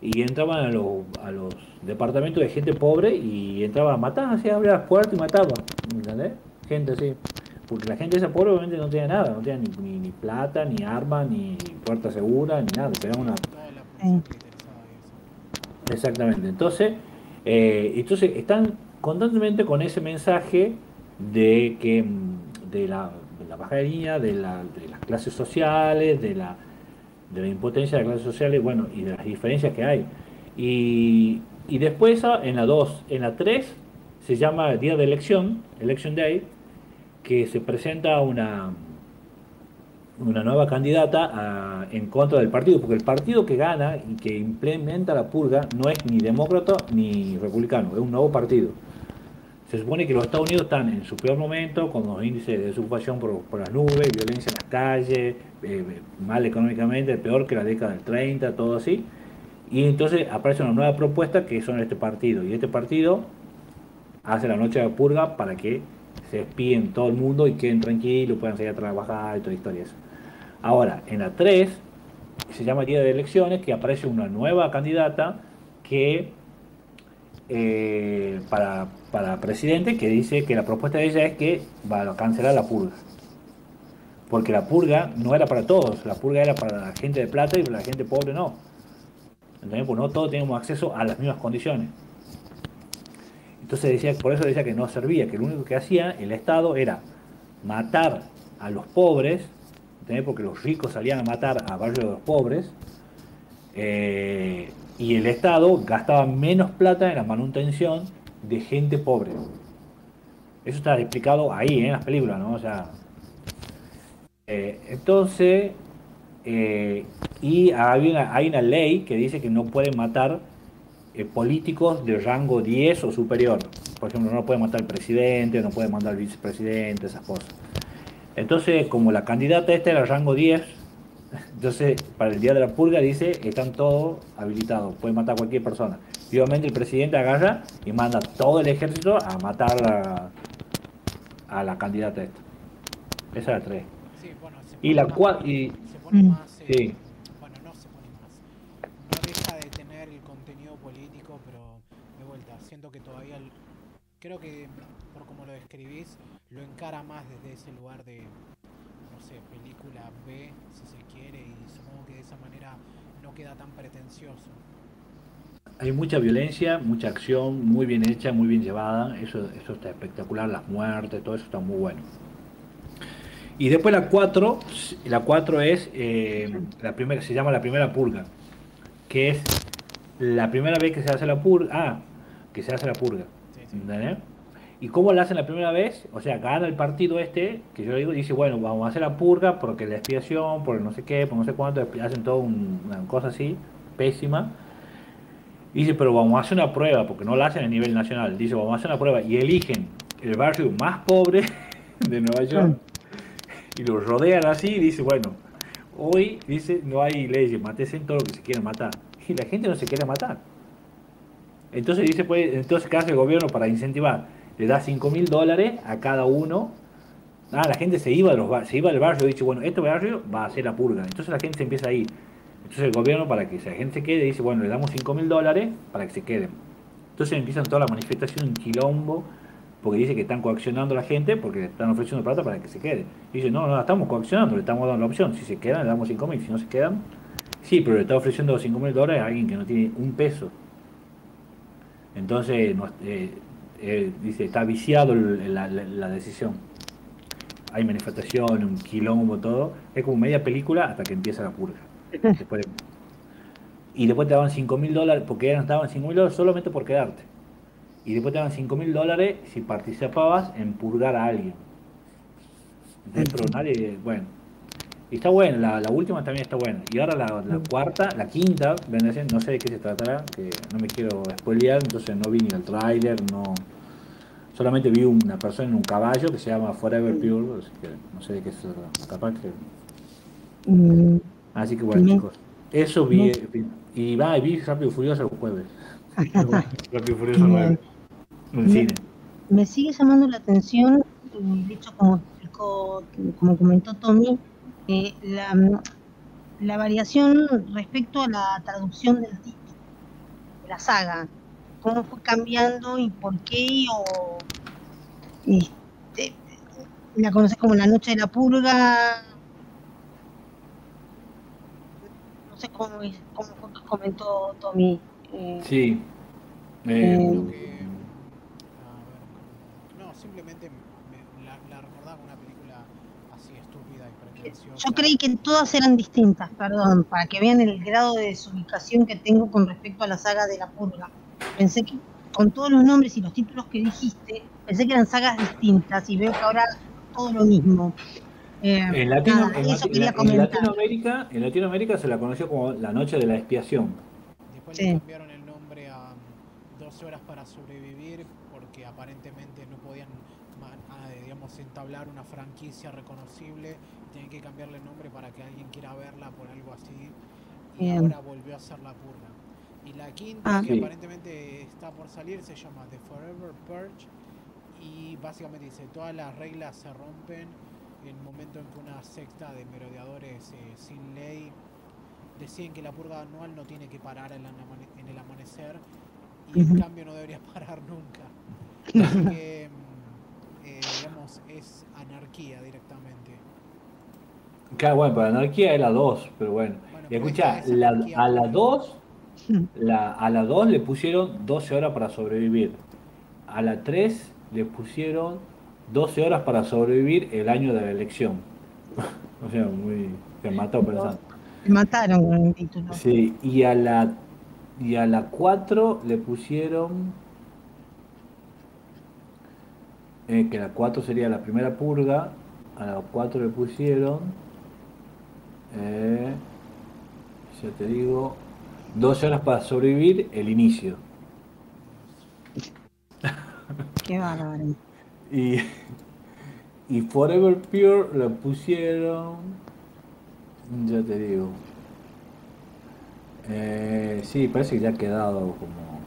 [SPEAKER 1] y entraban a los, a los departamentos de gente pobre y entraban a matar, así abría las puertas y mataban, ¿entendés? Gente así. Porque la gente esa pobre obviamente no tenía nada, no tenía ni, ni, plata, ni arma, ni puerta segura, ni nada. Pegaban una. Exactamente. Entonces, eh, entonces están constantemente con ese mensaje de que mm, de la, de la de de, la- de las clases sociales, de la, de la impotencia de las clases sociales, bueno, y de las diferencias que hay. Y, y después ah, en la 2, en la 3 se llama Día de Elección, Election Day, que se presenta una, una nueva candidata a- en contra del partido, porque el partido que gana y que implementa la purga no es ni demócrata ni republicano, es un nuevo partido. Se supone que los Estados Unidos están en su peor momento, con los índices de desocupación por, por las nubes, violencia en las calles, eh, mal económicamente, peor que la década del 30, todo así. Y entonces aparece una nueva propuesta que son este partido. Y este partido hace la noche de purga para que se espíen todo el mundo y queden tranquilos, puedan salir a trabajar y toda historia. Ahora, en la 3, se llama Día de Elecciones, que aparece una nueva candidata que eh, para, para presidente que dice que la propuesta de ella es que va a cancelar la purga. Porque la purga no era para todos, la purga era para la gente de plata y para la gente pobre no. ¿Entendés? Pues no todos tenemos acceso a las mismas condiciones. Entonces decía, por eso decía que no servía, que lo único que hacía el Estado era matar a los pobres, ¿entendés? porque los ricos salían a matar a barrios de los pobres, eh, y el Estado gastaba menos plata en la manutención de gente pobre. Eso está explicado ahí, ¿eh? en las películas, ¿no? O sea, eh, entonces, eh, y hay una ley que dice que no pueden matar eh, políticos de rango 10 o superior. Por ejemplo, no puede matar al presidente, no puede mandar al vicepresidente, esas cosas. Entonces, como la candidata esta era rango 10, entonces para el día de la purga dice, están todos habilitados, pueden matar a cualquier persona. Y obviamente el presidente agarra y manda todo el ejército a matar a, a la candidata esta. Esa es la 3.
[SPEAKER 2] Sí, bueno,
[SPEAKER 1] Y la
[SPEAKER 2] pone
[SPEAKER 1] cua-
[SPEAKER 2] más-
[SPEAKER 1] y-
[SPEAKER 2] se pone
[SPEAKER 3] Mm.
[SPEAKER 2] más, eh,
[SPEAKER 1] Sí
[SPEAKER 2] no se pone más. No deja de tener el contenido político, pero de vuelta, siento que todavía, el- creo que por como lo describís, lo encara más desde ese lugar de, no sé, película B, si se quiere, y supongo que de esa manera no queda tan pretencioso.
[SPEAKER 1] Hay mucha violencia, mucha acción, muy bien hecha, muy bien llevada. Eso, eso está espectacular, las muertes, todo eso está muy bueno. Y después la 4, la 4 es eh, la primera, se llama la primera purga, que es la primera vez que se hace la purga, ah, que se hace la purga. ¿Entendés? ¿Y cómo la hacen la primera vez? O sea, gana el partido este, que yo digo, dice, bueno, vamos a hacer la purga porque la expiación, por no sé qué, por no sé cuánto, hacen toda un- una cosa así, pésima. Dice, pero vamos a hacer una prueba, porque no la hacen a nivel nacional. Dice, vamos a hacer una prueba y eligen el barrio más pobre de Nueva York y lo rodean así y dice, bueno, hoy dice, no hay leyes, matesen todo lo que se quieren matar. Y la gente no se quiere matar. Entonces dice, pues, entonces ¿qué hace el gobierno para incentivar? Le da 5 mil dólares a cada uno. Ah, la gente se iba, de los se iba del barrio y dice, bueno, este barrio va a ser la purga. Entonces la gente se empieza a ir. Entonces el gobierno, para que la gente se quede, dice, bueno, le damos 5 mil dólares para que se queden. Entonces empiezan toda la manifestación, un quilombo, porque dice que están coaccionando a la gente porque le están ofreciendo plata para que se quede. Y dice, no, no estamos coaccionando, le estamos dando la opción. Si se quedan, le damos 5 mil. Si no se quedan, sí, pero le está ofreciendo 5 mil dólares a alguien que no tiene un peso. Entonces, no, eh, eh, dice, está viciado la, la- la decisión. Hay manifestación, un quilombo, todo. Es como media película hasta que empieza la purga. Después y después te daban 5 mil dólares, porque eran, daban 5 mil dólares solamente por quedarte. Y después te daban 5 mil dólares si participabas en purgar a alguien. Dentro nadie, bueno. Y está buena, la, la última también está buena. Y ahora la, la cuarta, la quinta, no sé de qué se tratará, que no me quiero spoilear, entonces no vi ni el tráiler, no. Solamente vi una persona en un caballo que se llama Forever Pure, así que no sé de qué se trata. Capaz que.
[SPEAKER 3] Mm,
[SPEAKER 1] Así que bueno,
[SPEAKER 3] No.
[SPEAKER 1] chicos. Eso vi. Y va, y vi Rápido y Furioso el jueves. Rápido y Furioso 9. En
[SPEAKER 3] Me-
[SPEAKER 1] cine.
[SPEAKER 3] me sigue llamando la atención, hecho, como explicó, como comentó Tommy, eh, la, la variación respecto a la traducción del título de la saga. Cómo fue cambiando y por qué, o este, la conoces como La Noche de la Purga. No sé cómo, cómo fue que comentó Tommy. Eh,
[SPEAKER 1] Sí.
[SPEAKER 3] Eh,
[SPEAKER 1] Eh,
[SPEAKER 2] que. A ver, no, simplemente me- la, la recordaba como una película así estúpida y pretenciosa.
[SPEAKER 3] Yo creí que todas eran distintas, perdón, para que vean el grado de desubicación que tengo con respecto a la saga de la purga. Pensé que con todos los nombres y los títulos que dijiste, pensé que eran sagas distintas y veo que ahora todo lo mismo. Eh,
[SPEAKER 1] en, Latino-
[SPEAKER 3] nada,
[SPEAKER 1] en
[SPEAKER 3] eso
[SPEAKER 1] Lati-
[SPEAKER 3] quería
[SPEAKER 1] en
[SPEAKER 3] comentar.
[SPEAKER 1] Latinoamérica, en Latinoamérica se la conoció como la noche de la expiación.
[SPEAKER 2] Después
[SPEAKER 3] Sí.
[SPEAKER 2] le cambiaron el nombre a mm, 12 horas para sobrevivir porque aparentemente no podían ah, digamos entablar una franquicia reconocible tienen que cambiarle el nombre para que alguien quiera verla por algo así y
[SPEAKER 3] Bien.
[SPEAKER 2] ahora volvió a ser la purga y la quinta
[SPEAKER 3] Ah.
[SPEAKER 2] que
[SPEAKER 1] Sí.
[SPEAKER 2] aparentemente está por salir se llama The Forever Purge y básicamente dice todas las reglas se rompen en el momento en que una secta de merodeadores eh, sin ley deciden que la purga anual no tiene que parar en, la amane- en el amanecer y
[SPEAKER 3] Ujú.
[SPEAKER 2] en cambio no debería parar nunca. Así que, mm, eh, digamos, es anarquía directamente.
[SPEAKER 1] Claro, bueno, para anarquía es la 2, pero bueno.
[SPEAKER 2] Bueno,
[SPEAKER 1] Y
[SPEAKER 2] pero
[SPEAKER 1] escucha,
[SPEAKER 2] es
[SPEAKER 1] la- a la
[SPEAKER 2] pura.
[SPEAKER 1] 2, la, a la 2 le pusieron 12 horas para sobrevivir. A la 3 le pusieron 12 horas para sobrevivir el año de la elección. o sea, muy. Se mató pensando.
[SPEAKER 3] Mataron con el título.
[SPEAKER 1] Sí, y a la y a la 4 le pusieron eh, que la 4 sería la primera purga, a la 4 le pusieron eh, ya te digo 12 horas para sobrevivir el inicio.
[SPEAKER 3] Qué bárbaro.
[SPEAKER 1] Y y Forever Pure le pusieron ya te digo Eh, sí, parece que ya ha quedado como.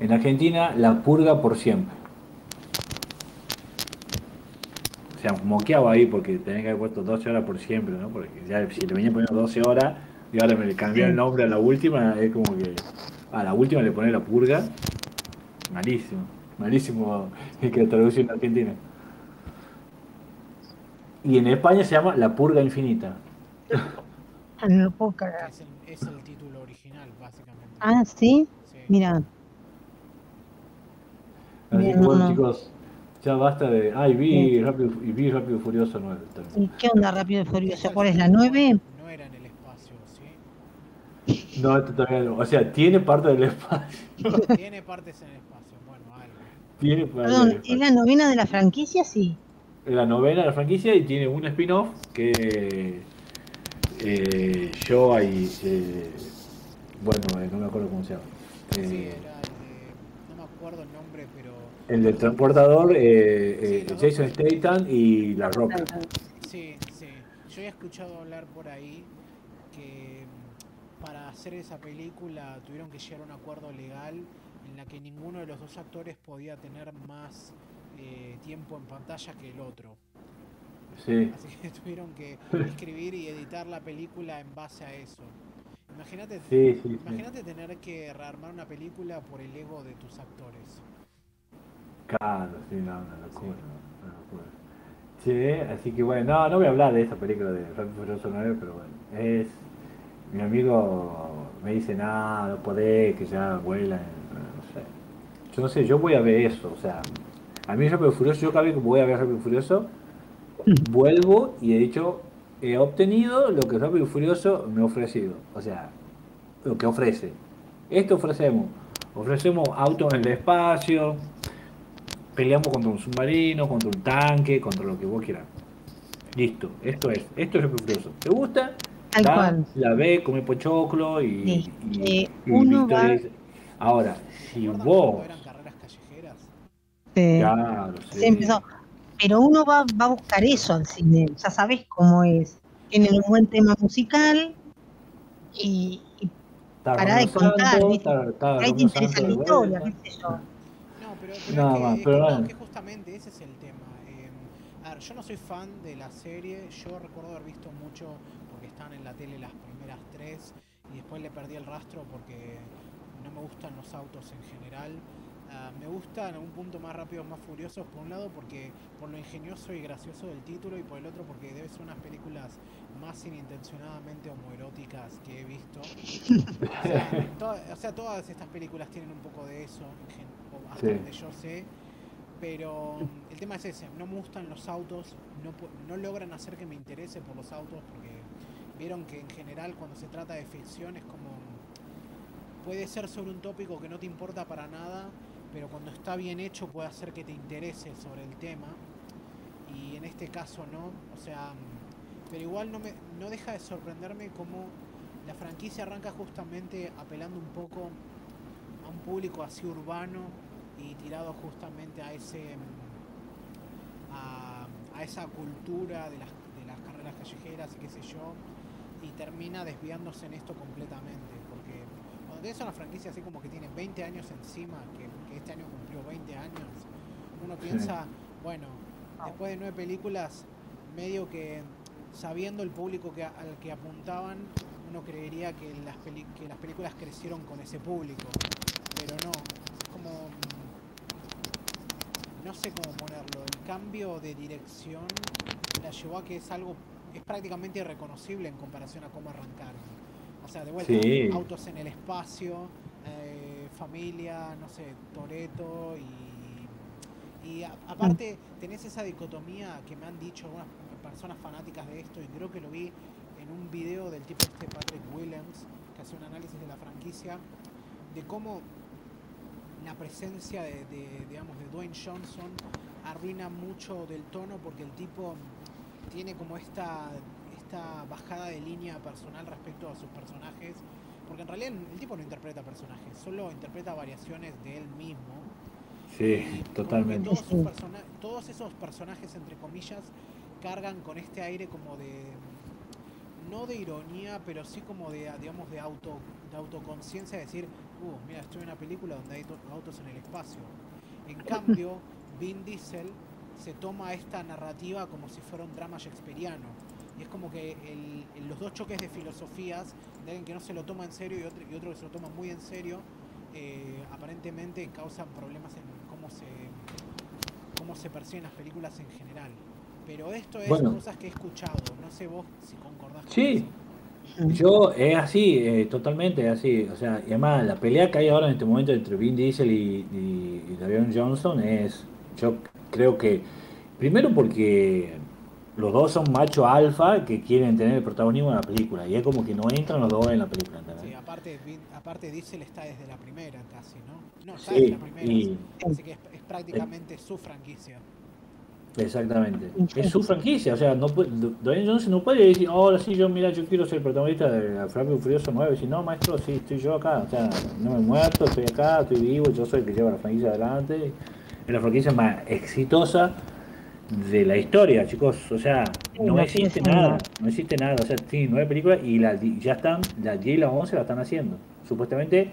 [SPEAKER 1] En Argentina, la purga por siempre. O sea, moqueaba ahí porque tenía que haber puesto 12 horas por siempre, ¿no? Porque ya si le venía poniendo 12 horas y ahora me le cambió el nombre a la última, es como que. A la última le pone la purga. Malísimo. Malísimo el que traduce en Argentina. Y en España se llama La Purga Infinita.
[SPEAKER 3] Ah, No lo puedo
[SPEAKER 2] que
[SPEAKER 3] cargar.
[SPEAKER 2] es el, es el título original, básicamente.
[SPEAKER 3] Ah, sí.
[SPEAKER 2] Sí.
[SPEAKER 3] Mira,
[SPEAKER 1] Así que bueno,
[SPEAKER 3] no.
[SPEAKER 1] chicos, ya basta de. Ay, vi Rápido, y vi Rápido y Furioso 9 también.
[SPEAKER 3] ¿y qué onda Rápido y Furioso? ¿Cuál es la
[SPEAKER 2] al final
[SPEAKER 3] 9?
[SPEAKER 2] No era en el espacio, ¿sí?
[SPEAKER 1] No, esto todavía no. O sea, tiene parte del espacio.
[SPEAKER 2] Tiene partes en el espacio, bueno, algo.
[SPEAKER 1] Tiene parte
[SPEAKER 3] Perdón, ¿es la novena de la franquicia? Sí.
[SPEAKER 1] Es la novena de la franquicia y tiene un spin-off que. Eh, yo ahí. eh, bueno, eh, no me acuerdo cómo se llama.
[SPEAKER 2] Sí,
[SPEAKER 1] Eh,
[SPEAKER 2] era el de. No me acuerdo el nombre, pero.
[SPEAKER 1] El del transportador, eh, eh,
[SPEAKER 2] Sí,
[SPEAKER 1] Jason. Statham y La Roca.
[SPEAKER 2] Sí, sí. Yo he escuchado hablar por ahí que mm, para hacer esa película tuvieron que llegar a un acuerdo legal en la que ninguno de los dos actores podía tener más eh, tiempo en pantalla que el otro.
[SPEAKER 1] Sí.
[SPEAKER 2] Así que tuvieron que escribir y editar la película en base a eso. Imagínate,
[SPEAKER 1] Sí, sí,
[SPEAKER 2] tener que rearmar una película por el ego de tus actores.
[SPEAKER 1] Claro, sí, no, una locura, una locura. Sí, así que bueno, no, no voy a hablar de esta película de Rápido Furioso 9, pero bueno, es... Mi amigo me dice, nada, no podés, que ya vuelan, no sé. Yo no sé, yo voy a ver eso, o sea, a mí Rápido Furioso, yo cada vez que voy a ver Rápido Furioso, vuelvo y he dicho, he obtenido lo que Rápido y Furioso me ha ofrecido, o sea, lo que ofrece. Esto ofrecemos, ofrecemos autos en el espacio, peleamos contra un submarino, contra un tanque, contra lo que vos quieras. Listo, esto es, esto es Furioso. ¿Te gusta?
[SPEAKER 3] Tal
[SPEAKER 1] Da,
[SPEAKER 3] cual.
[SPEAKER 1] La ve, come pochoclo y,
[SPEAKER 3] Sí.
[SPEAKER 1] y-
[SPEAKER 3] Eh,
[SPEAKER 1] y
[SPEAKER 3] uno
[SPEAKER 1] Victoria
[SPEAKER 3] va-
[SPEAKER 1] Ahora, si
[SPEAKER 2] ¿Recuerdan
[SPEAKER 1] vos...
[SPEAKER 2] eran carreras callejeras?
[SPEAKER 3] Sí.
[SPEAKER 1] Claro, sí.
[SPEAKER 3] Se empezó. Pero uno va, va a buscar eso al cine, ya sabes cómo es. Tienen un buen tema musical y, y pará de contar,
[SPEAKER 1] está- está
[SPEAKER 3] ahí te interesa la historia, qué sé yo.
[SPEAKER 2] Pero, pero
[SPEAKER 1] Nada
[SPEAKER 2] es que,
[SPEAKER 1] más,
[SPEAKER 2] es
[SPEAKER 1] pero
[SPEAKER 2] que no,
[SPEAKER 1] bueno.
[SPEAKER 2] que justamente ese es el tema. Eh, a ver, yo no soy fan de la serie, yo recuerdo haber visto mucho porque estaban en la tele las primeras tres y después le perdí el rastro porque no me gustan los autos en general. Ah, me gusta en algún punto más rápido, más furiosos, por un lado porque por lo ingenioso y gracioso del título y por el otro porque debe ser unas películas más inintencionadamente homoeróticas que he visto. O sea, todas estas películas tienen un poco de eso, hasta donde yo sé. Pero el tema es ese, no me gustan los autos, no, logran hacer que me interese por los autos porque vieron que en general cuando se trata de ficción es como puede ser sobre un tópico que no te importa para nada, pero cuando está bien hecho puede hacer que te interese sobre el tema. Y en este caso no, o sea, pero igual no, me, no deja de sorprenderme cómo la franquicia arranca justamente apelando un poco a un público así urbano y tirado justamente a ese a, esa cultura de las, de las carreras callejeras y qué sé yo y termina desviándose en esto completamente porque cuando tienes una franquicia así como que tiene 20 años encima que, este año cumplió 20 años uno piensa bueno después de nueve películas medio que sabiendo el público que, al que apuntaban uno creería que las, que las películas crecieron con ese público pero no no sé cómo ponerlo, el cambio de dirección la llevó a que es algo, es prácticamente irreconocible en comparación a cómo arrancaron. O sea, de vuelta, autos en el espacio, eh, familia, no sé, Toreto y, y aparte tenés esa dicotomía que me han dicho algunas personas fanáticas de esto y creo que lo vi en un video del tipo este Patrick Williams que hace un análisis de la franquicia de cómo la presencia de, digamos, de Dwayne Johnson arruina mucho del tono porque el tipo tiene como esta, esta bajada de línea personal respecto a sus personajes. Porque en realidad el tipo no interpreta personajes, solo interpreta variaciones de él mismo.
[SPEAKER 1] Sí, totalmente.
[SPEAKER 2] Todos, todos, esos personajes, entre comillas, cargan con este aire como de. no de ironía, pero sí como de, digamos, de auto de autoconciencia, decir, uh, mira, estoy en una película donde hay autos en el espacio. En cambio, Vin Diesel se toma esta narrativa como si fuera un drama shakespeariano. Y es como que los dos choques de filosofías, de alguien que no se lo toma en serio y otro, y otro que se lo toma muy en serio, eh, aparentemente causan problemas en cómo se, cómo se perciben las películas en general. Pero esto es cosas que he escuchado, no sé vos si concordás
[SPEAKER 1] sí. con eso. Yo es así, eh, totalmente así. O sea, y además la pelea que hay ahora en este momento entre Vin Diesel y, y, Johnson es, yo creo que, primero porque los dos son macho alfa que quieren tener el protagonismo en la película y es como que no entran los dos en la película.
[SPEAKER 2] Sí, aparte, aparte Diesel está desde la primera casi, ¿no? No, está desde la primera, así que es, es prácticamente su franquicia.
[SPEAKER 1] Exactamente. Es su franquicia, o sea, no puede, Dwayne Johnson no puede decir, ahora sí, yo mira, yo quiero ser protagonista de Flavio Furioso 9, si no, maestro, sí, estoy yo acá, o sea, no me he muerto, estoy acá, estoy vivo, yo soy el que lleva la franquicia adelante, es la franquicia más exitosa de la historia, chicos, o sea, no existe nada, no existe nada, o sea, tiene nueve películas y la, ya están, la 10 y la 11 la están haciendo. Supuestamente,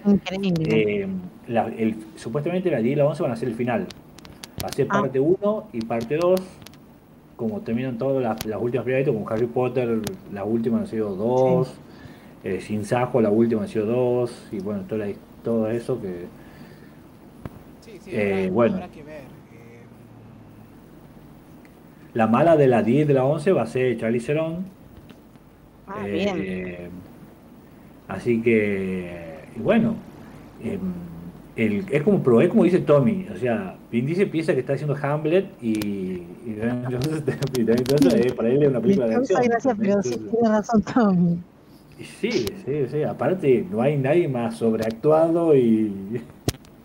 [SPEAKER 1] eh, la, el, supuestamente la 10 y la 11 van a ser el final, Va a ser ah. parte 1 y parte 2. Como terminan todas las, últimas proyectos, con Harry Potter, la última han sido 2. Eh, Sin Sajo, la última han sido 2. Y bueno, todo, todo eso que.
[SPEAKER 2] Sí, sí, eh, bueno. que ver. Eh.
[SPEAKER 1] La mala de la 10 y de la 11 va a ser Charlie Theron.
[SPEAKER 3] Ah, bien.
[SPEAKER 1] Así que, y bueno, em, el, es como es como dice Tommy, o sea, Vin Diesel piensa que está haciendo Hamlet y, y entonces, entonces para él es una película de acción.
[SPEAKER 3] Gracias, pero sí tiene razón Tommy.
[SPEAKER 1] Sí, sí, sí, aparte no hay nadie más sobreactuado y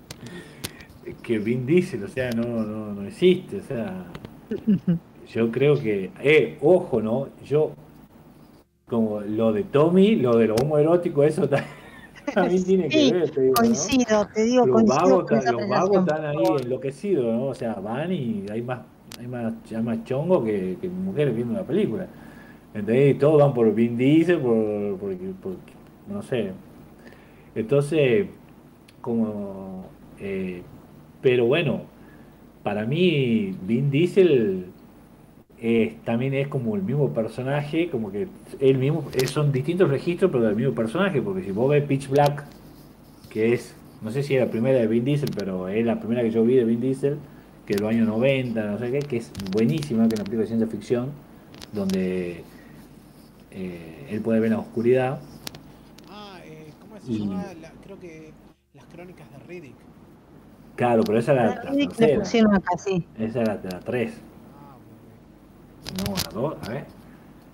[SPEAKER 1] que Vin Diesel, o sea, no, no, no existe, o sea, yo creo que, eh, ojo, ¿no? Yo, como lo de Tommy, lo de lo homoerótico, eso también también tiene que ver, te digo,
[SPEAKER 3] coincido, te digo,
[SPEAKER 1] los
[SPEAKER 3] coincido
[SPEAKER 1] vagos, los vagos están ahí enloquecidos, ¿no? O sea, van y hay más, hay más, hay más chongo que, que, mujeres viendo la película. ¿Entendés? Todos van por Vin Diesel, por, por, por no sé. Entonces, como, eh, pero bueno, para mí Vin Diesel también es como el mismo personaje, como que mismo, son distintos registros, pero del mismo personaje, porque si vos ves Pitch Black, que es no sé si era la primera de Vin Diesel, pero es la primera que yo vi de Vin Diesel, que es de los años 90, no sé qué, que es buenísima, que es una película de ciencia ficción, donde eh, él puede ver la oscuridad.
[SPEAKER 2] Ah, eh, ¿cómo se
[SPEAKER 1] Y-
[SPEAKER 2] llama? La- creo que las crónicas de Riddick.
[SPEAKER 1] Claro, pero esa era la,
[SPEAKER 3] Le
[SPEAKER 1] tercera,
[SPEAKER 3] pusieron acá, sí.
[SPEAKER 1] esa era la 3. No, la 2, a ver.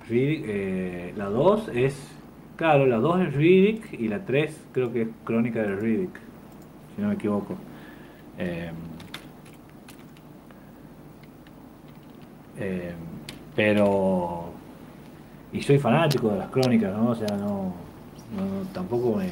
[SPEAKER 1] Riddick, eh, la 2 es. Claro, la 2 es Riddick y la 3 creo que es Crónica de Riddick, si no me equivoco. Eh, eh, pero. Y soy fanático de las crónicas, ¿no? O sea, no- no, tampoco me.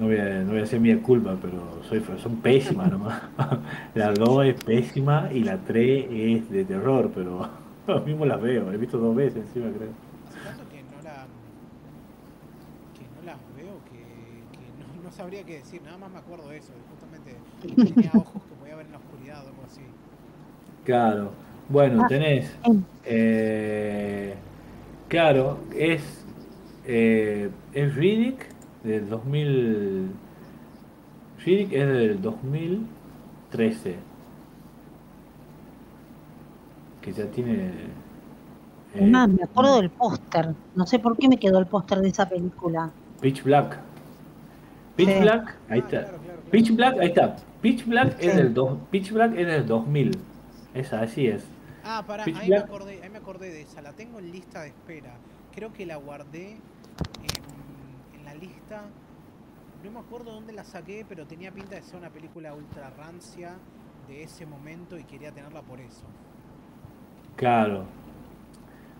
[SPEAKER 1] No voy, a, no voy a hacer mi culpa, pero soy, son pésimas nomás. La 2 es pésima y la 3 es de terror, pero lo mismo las veo. He visto dos veces encima, creo.
[SPEAKER 2] Hace tanto que no la. que no las veo, que, que no, no sabría qué decir. Nada más me acuerdo de eso, justamente tenía ojos que podía ver en la oscuridad o algo así.
[SPEAKER 1] Claro. Bueno,
[SPEAKER 3] Ah,
[SPEAKER 1] tenés.
[SPEAKER 3] em.
[SPEAKER 1] eh, claro, es. eh, es Riddick del 2000. Riddick es del 2013. Que ya tiene. eh,
[SPEAKER 3] Más, me acuerdo del póster. No sé por qué me quedó el póster de esa película.
[SPEAKER 1] Pitch Black. Pitch
[SPEAKER 3] Sí.
[SPEAKER 1] Black, ahí
[SPEAKER 2] Ah,
[SPEAKER 1] está.
[SPEAKER 2] claro, claro, claro.
[SPEAKER 1] Pitch Black, ahí está. Pitch Black es
[SPEAKER 3] Sí.
[SPEAKER 1] del dos, Pitch Black es del 2000. Esa, así es.
[SPEAKER 2] Ah, pará,
[SPEAKER 1] Pitch
[SPEAKER 2] ahí me,
[SPEAKER 1] Black.
[SPEAKER 2] acordé, ahí me acordé de esa. La tengo en lista de espera. Creo que la guardé lista. No me acuerdo dónde la saqué, pero tenía pinta de ser una película ultra rancia de ese momento y quería tenerla por eso.
[SPEAKER 1] Claro.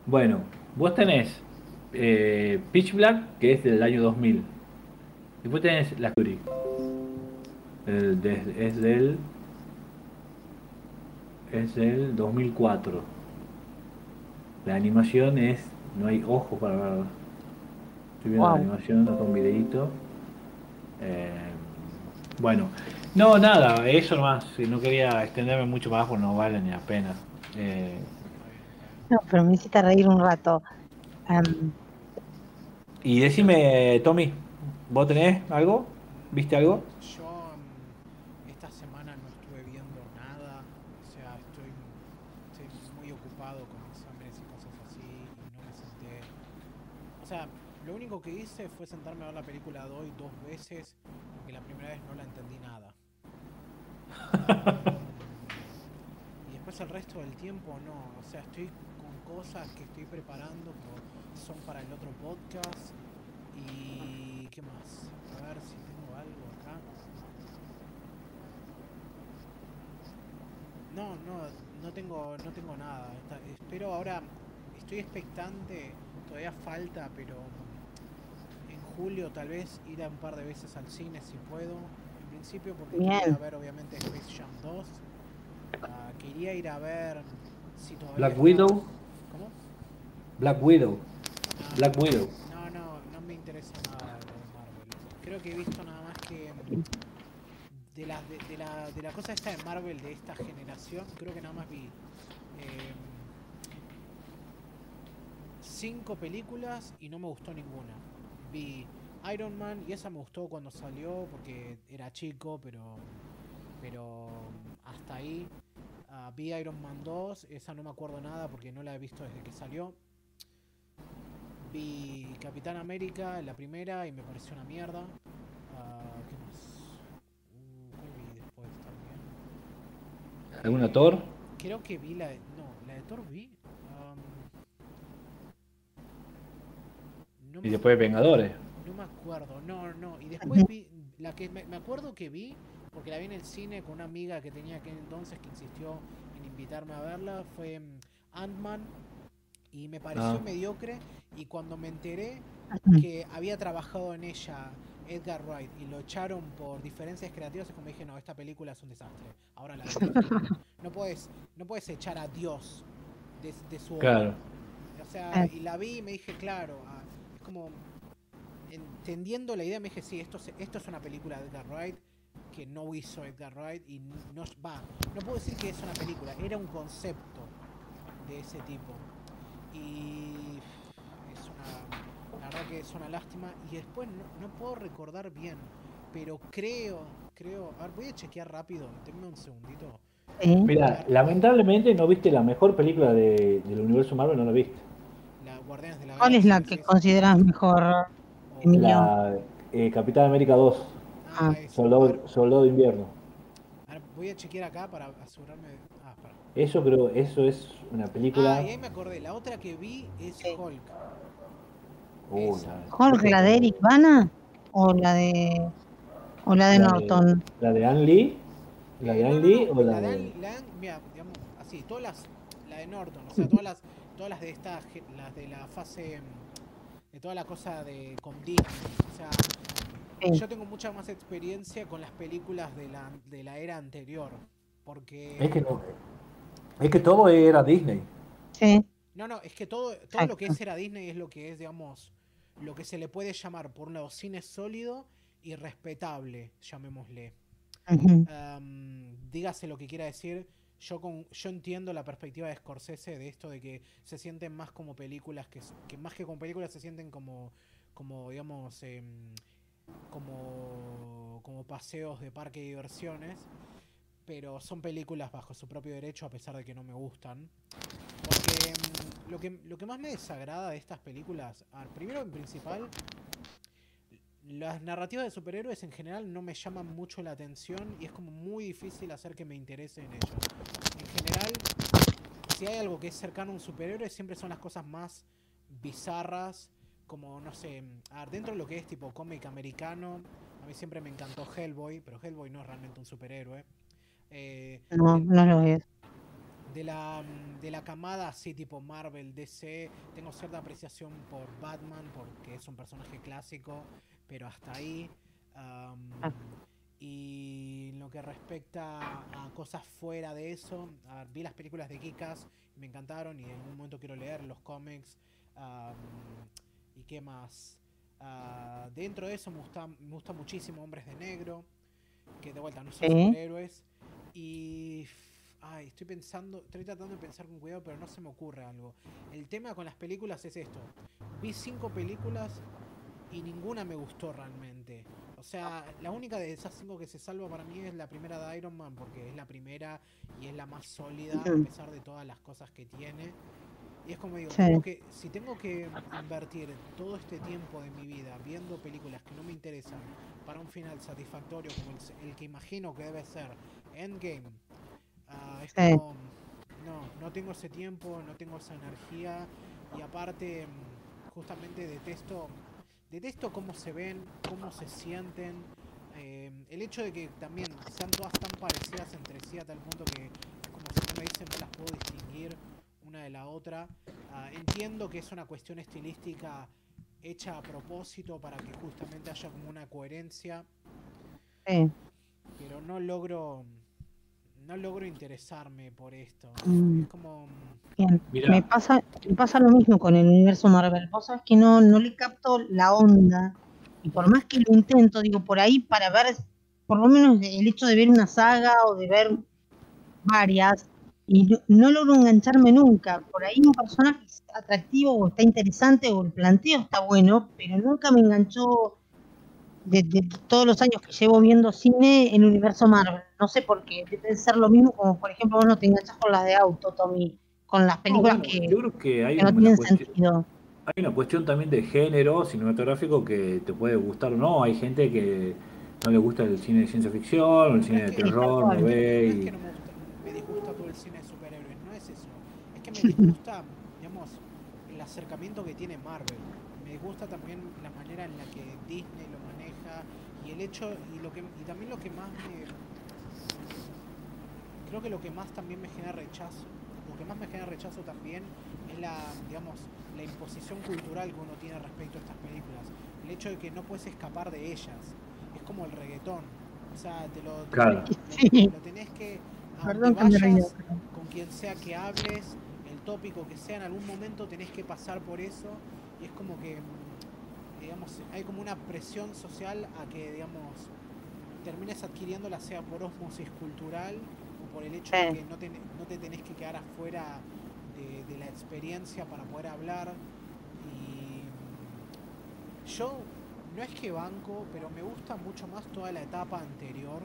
[SPEAKER 1] Bueno, vos tenés eh, Pitch Black, que es del año 2000. Después tenés La Fury. Es del. Es del 2004. La animación es. No hay ojos para verla. Estoy viendo
[SPEAKER 3] Wow.
[SPEAKER 1] la animación acá un videito. Eh, bueno, no, nada, eso nomás. No quería extenderme mucho más porque no vale ni la pena. Eh,
[SPEAKER 3] No, pero me hiciste reír un rato.
[SPEAKER 1] Y decime, Tommy, ¿vos tenés algo? ¿Viste algo?
[SPEAKER 2] Yo mm, esta semana no estuve viendo nada, o sea, estoy, estoy muy ocupado con exámenes y cosas así y no me senté. O sea, lo único que hice fue sentarme a ver la película de hoy dos veces, porque la primera vez no la entendí nada. y después el resto del tiempo no, o sea, estoy con cosas que estoy preparando que son para el otro podcast y qué más. A ver si tengo algo acá. No, no, no tengo, no tengo nada. Está- espero ahora, estoy expectante, todavía falta, pero julio tal vez ir a un par de veces al cine si puedo. En principio porque
[SPEAKER 3] Bien.
[SPEAKER 2] quería ver obviamente Space Jam 2. Ah, quería ir a ver si todavía
[SPEAKER 1] Black
[SPEAKER 2] está-
[SPEAKER 1] Widow.
[SPEAKER 2] ¿Cómo?
[SPEAKER 1] Black Widow.
[SPEAKER 2] Ah,
[SPEAKER 1] Black Widow.
[SPEAKER 2] no, no, no me interesa nada lo de Marvel. Creo que he visto nada más que de la, de, de la, de la cosa esta de Marvel de esta generación, creo que nada más vi eh, cinco películas y no me gustó ninguna. Vi Iron Man y esa me gustó cuando salió porque era chico, pero pero hasta ahí. Ah, vi Iron Man 2, esa no me acuerdo nada porque no la he visto desde que salió. Vi Capitán América, la primera, y me pareció una mierda. Ah, ¿Qué más? Uh, ¿Cuál vi después también?
[SPEAKER 1] ¿Alguna Thor?
[SPEAKER 2] Creo que vi la de... No, la de Thor vi. No
[SPEAKER 1] Y después Vengadores.
[SPEAKER 2] no me acuerdo, no, no. Y después vi, la que me, me acuerdo que vi, porque la vi en el cine con una amiga que tenía aquel entonces que insistió en invitarme a verla, fue mm, Ant-Man. Y me pareció
[SPEAKER 1] Ah.
[SPEAKER 2] mediocre. Y cuando me enteré que había trabajado en ella Edgar Wright y lo echaron por diferencias creativas, es como dije, no, esta película es un desastre. Ahora la. No puedes, no puedes echar a Dios de, de su obra.
[SPEAKER 1] Claro.
[SPEAKER 2] O sea,
[SPEAKER 3] Ah.
[SPEAKER 2] y la vi y me dije, claro, como entendiendo la idea, me dije, sí, esto, es- esto es una película de Edgar Wright que no hizo Edgar Wright y no va, no puedo decir que es una película, era un concepto de ese tipo. Y es una, la verdad que es una lástima. Y después no, no puedo recordar bien, pero creo, creo. A ver, voy a chequear rápido. Denme un segundito.
[SPEAKER 1] Mira, lamentablemente no viste la mejor película de- del universo Marvel, no la viste.
[SPEAKER 2] Guardianes de la
[SPEAKER 3] ¿Cuál es la que consideras mejor?
[SPEAKER 2] O-
[SPEAKER 3] Emilio?
[SPEAKER 1] La eh, Capitán América 2,
[SPEAKER 2] Ah,
[SPEAKER 3] Ah.
[SPEAKER 1] Soldado, Soldado de Invierno.
[SPEAKER 2] a ver, voy a chequear acá para asegurarme. de- Ah, para.
[SPEAKER 1] Eso creo, eso es una película.
[SPEAKER 2] Ah, y ahí me acordé. La otra que vi es
[SPEAKER 3] Sí.
[SPEAKER 2] Hulk.
[SPEAKER 1] Uh,
[SPEAKER 3] ¿Hulk, la de Eric Bana? ¿O la de. o la de
[SPEAKER 1] La de-
[SPEAKER 3] Norton?
[SPEAKER 1] La de Ann Lee. ¿La de
[SPEAKER 2] no,
[SPEAKER 1] Ann
[SPEAKER 2] no,
[SPEAKER 1] Lee
[SPEAKER 2] no,
[SPEAKER 1] o la
[SPEAKER 2] de
[SPEAKER 1] de.?
[SPEAKER 2] Ann- la Ann- mira, digamos, así, todas las, la de Norton, o sea, todas las, todas las de esta, las de la fase, mm, de toda la cosa de con Disney, o sea,
[SPEAKER 3] Sí.
[SPEAKER 2] yo tengo mucha más experiencia con las películas de la, de la era anterior, porque,
[SPEAKER 1] Es que no. Es que todo era Disney.
[SPEAKER 3] Sí.
[SPEAKER 2] no, no, es que todo, todo lo que es era Disney es lo que es, digamos, lo que se le puede llamar, por un lado, cine sólido y respetable, llamémosle. Dígase lo que quiera decir. Yo, con, yo entiendo la perspectiva de Scorsese de esto de que se sienten más como películas, que, que más que como películas se sienten como, como digamos, em, como, como paseos de parque de diversiones. Pero son películas bajo su propio derecho a pesar de que no me gustan. Porque em, lo, que, lo que más me desagrada de estas películas, primero en principal, las narrativas de superhéroes en general no me llaman mucho la atención y es como muy difícil hacer que me interese en ellos. En general, si hay algo que es cercano a un superhéroe, siempre son las cosas más bizarras, como, no sé, a ver, dentro de lo que es tipo cómic americano, a mí siempre me encantó Hellboy, pero Hellboy no es realmente un superhéroe. Eh,
[SPEAKER 3] No, no lo es.
[SPEAKER 2] de la, mm, de la camada así tipo Marvel, DC, tengo cierta apreciación por Batman porque es un personaje clásico, pero hasta ahí.
[SPEAKER 3] Ah.
[SPEAKER 2] Y lo que respecta a cosas fuera de eso, a vi las películas de Kikas, me encantaron y en algún momento quiero leer los cómics. ¿Y qué más? Ah, dentro de eso me gusta, me gusta muchísimo Hombres de Negro, que de vuelta no son
[SPEAKER 3] Sí.
[SPEAKER 2] superhéroes. Y. Ay, estoy pensando, estoy tratando de pensar con cuidado, pero no se me ocurre algo. El tema con las películas es esto. Vi cinco películas y ninguna me gustó realmente. O sea, la única de esas cinco que se salva para mí es la primera de Iron Man, porque es la primera y es la más sólida, a pesar de todas las cosas que tiene. Y es como digo,
[SPEAKER 3] Sí.
[SPEAKER 2] tengo que, si tengo que invertir todo este tiempo de mi vida viendo películas que no me interesan para un final satisfactorio como el, el que imagino que debe ser Endgame, ah, es
[SPEAKER 3] Sí.
[SPEAKER 2] como, no, no tengo ese tiempo, no tengo esa energía y aparte, mm, justamente detesto, detesto cómo se ven, cómo se sienten. eh, el hecho de que también sean todas tan parecidas entre sí a tal punto que, como si me dicen, no las puedo distinguir una de la otra. Ah, entiendo que es una cuestión estilística hecha a propósito para que justamente haya como una coherencia,
[SPEAKER 3] Sí.
[SPEAKER 2] pero no logro no logro interesarme por esto.
[SPEAKER 3] Mm.
[SPEAKER 2] Es como
[SPEAKER 3] Bien.
[SPEAKER 1] Mirá.
[SPEAKER 3] Me pasa, me pasa lo mismo con el universo Marvel. Vos sabés que no, no le capto la onda. Y por más que lo intento, digo, por ahí para ver, por lo menos el hecho de ver una saga o de ver varias, y no, no logro engancharme nunca. Por ahí un personaje es atractivo o está interesante o el planteo está bueno, pero nunca me enganchó de, de todos los años que llevo viendo cine en el universo Marvel. No sé por qué. Debe ser lo mismo como, por ejemplo, vos no te enganchas con las de auto, Tommy, con las
[SPEAKER 1] No,
[SPEAKER 3] películas
[SPEAKER 1] bueno,
[SPEAKER 3] que,
[SPEAKER 1] yo creo que hay
[SPEAKER 3] que no
[SPEAKER 1] una
[SPEAKER 3] tienen
[SPEAKER 1] cuestión,
[SPEAKER 3] sentido.
[SPEAKER 1] hay una cuestión también de género cinematográfico que te puede gustar o no. Hay gente que no le gusta el cine de ciencia ficción o el cine de
[SPEAKER 2] es que-
[SPEAKER 1] terror, no.
[SPEAKER 2] No
[SPEAKER 1] ve
[SPEAKER 2] es
[SPEAKER 1] y-
[SPEAKER 2] que no me, gusta, me disgusta todo el cine de superhéroes, no es eso. Es que me disgusta, digamos, el acercamiento que tiene Marvel. Me disgusta también la manera en la que Disney lo maneja y el hecho y lo que y también lo que más me creo que lo que más también me genera rechazo, lo que más me genera rechazo también es la, digamos, la imposición cultural que uno tiene respecto a estas películas. El hecho de que no puedes escapar de ellas. Es como el reggaetón. O sea, te lo, te
[SPEAKER 1] Claro.
[SPEAKER 2] lo- tenés que,
[SPEAKER 3] Perdón que
[SPEAKER 2] con quien sea que hables, el tópico que sea, en algún momento tenés que pasar por eso. Y es como que, digamos, hay como una presión social a que, digamos, termines adquiriéndola, sea por osmosis cultural por el hecho de que no te, no te tenés que quedar afuera de, de la experiencia para poder hablar. Y, yo no es que banco, pero me gusta mucho más toda la etapa anterior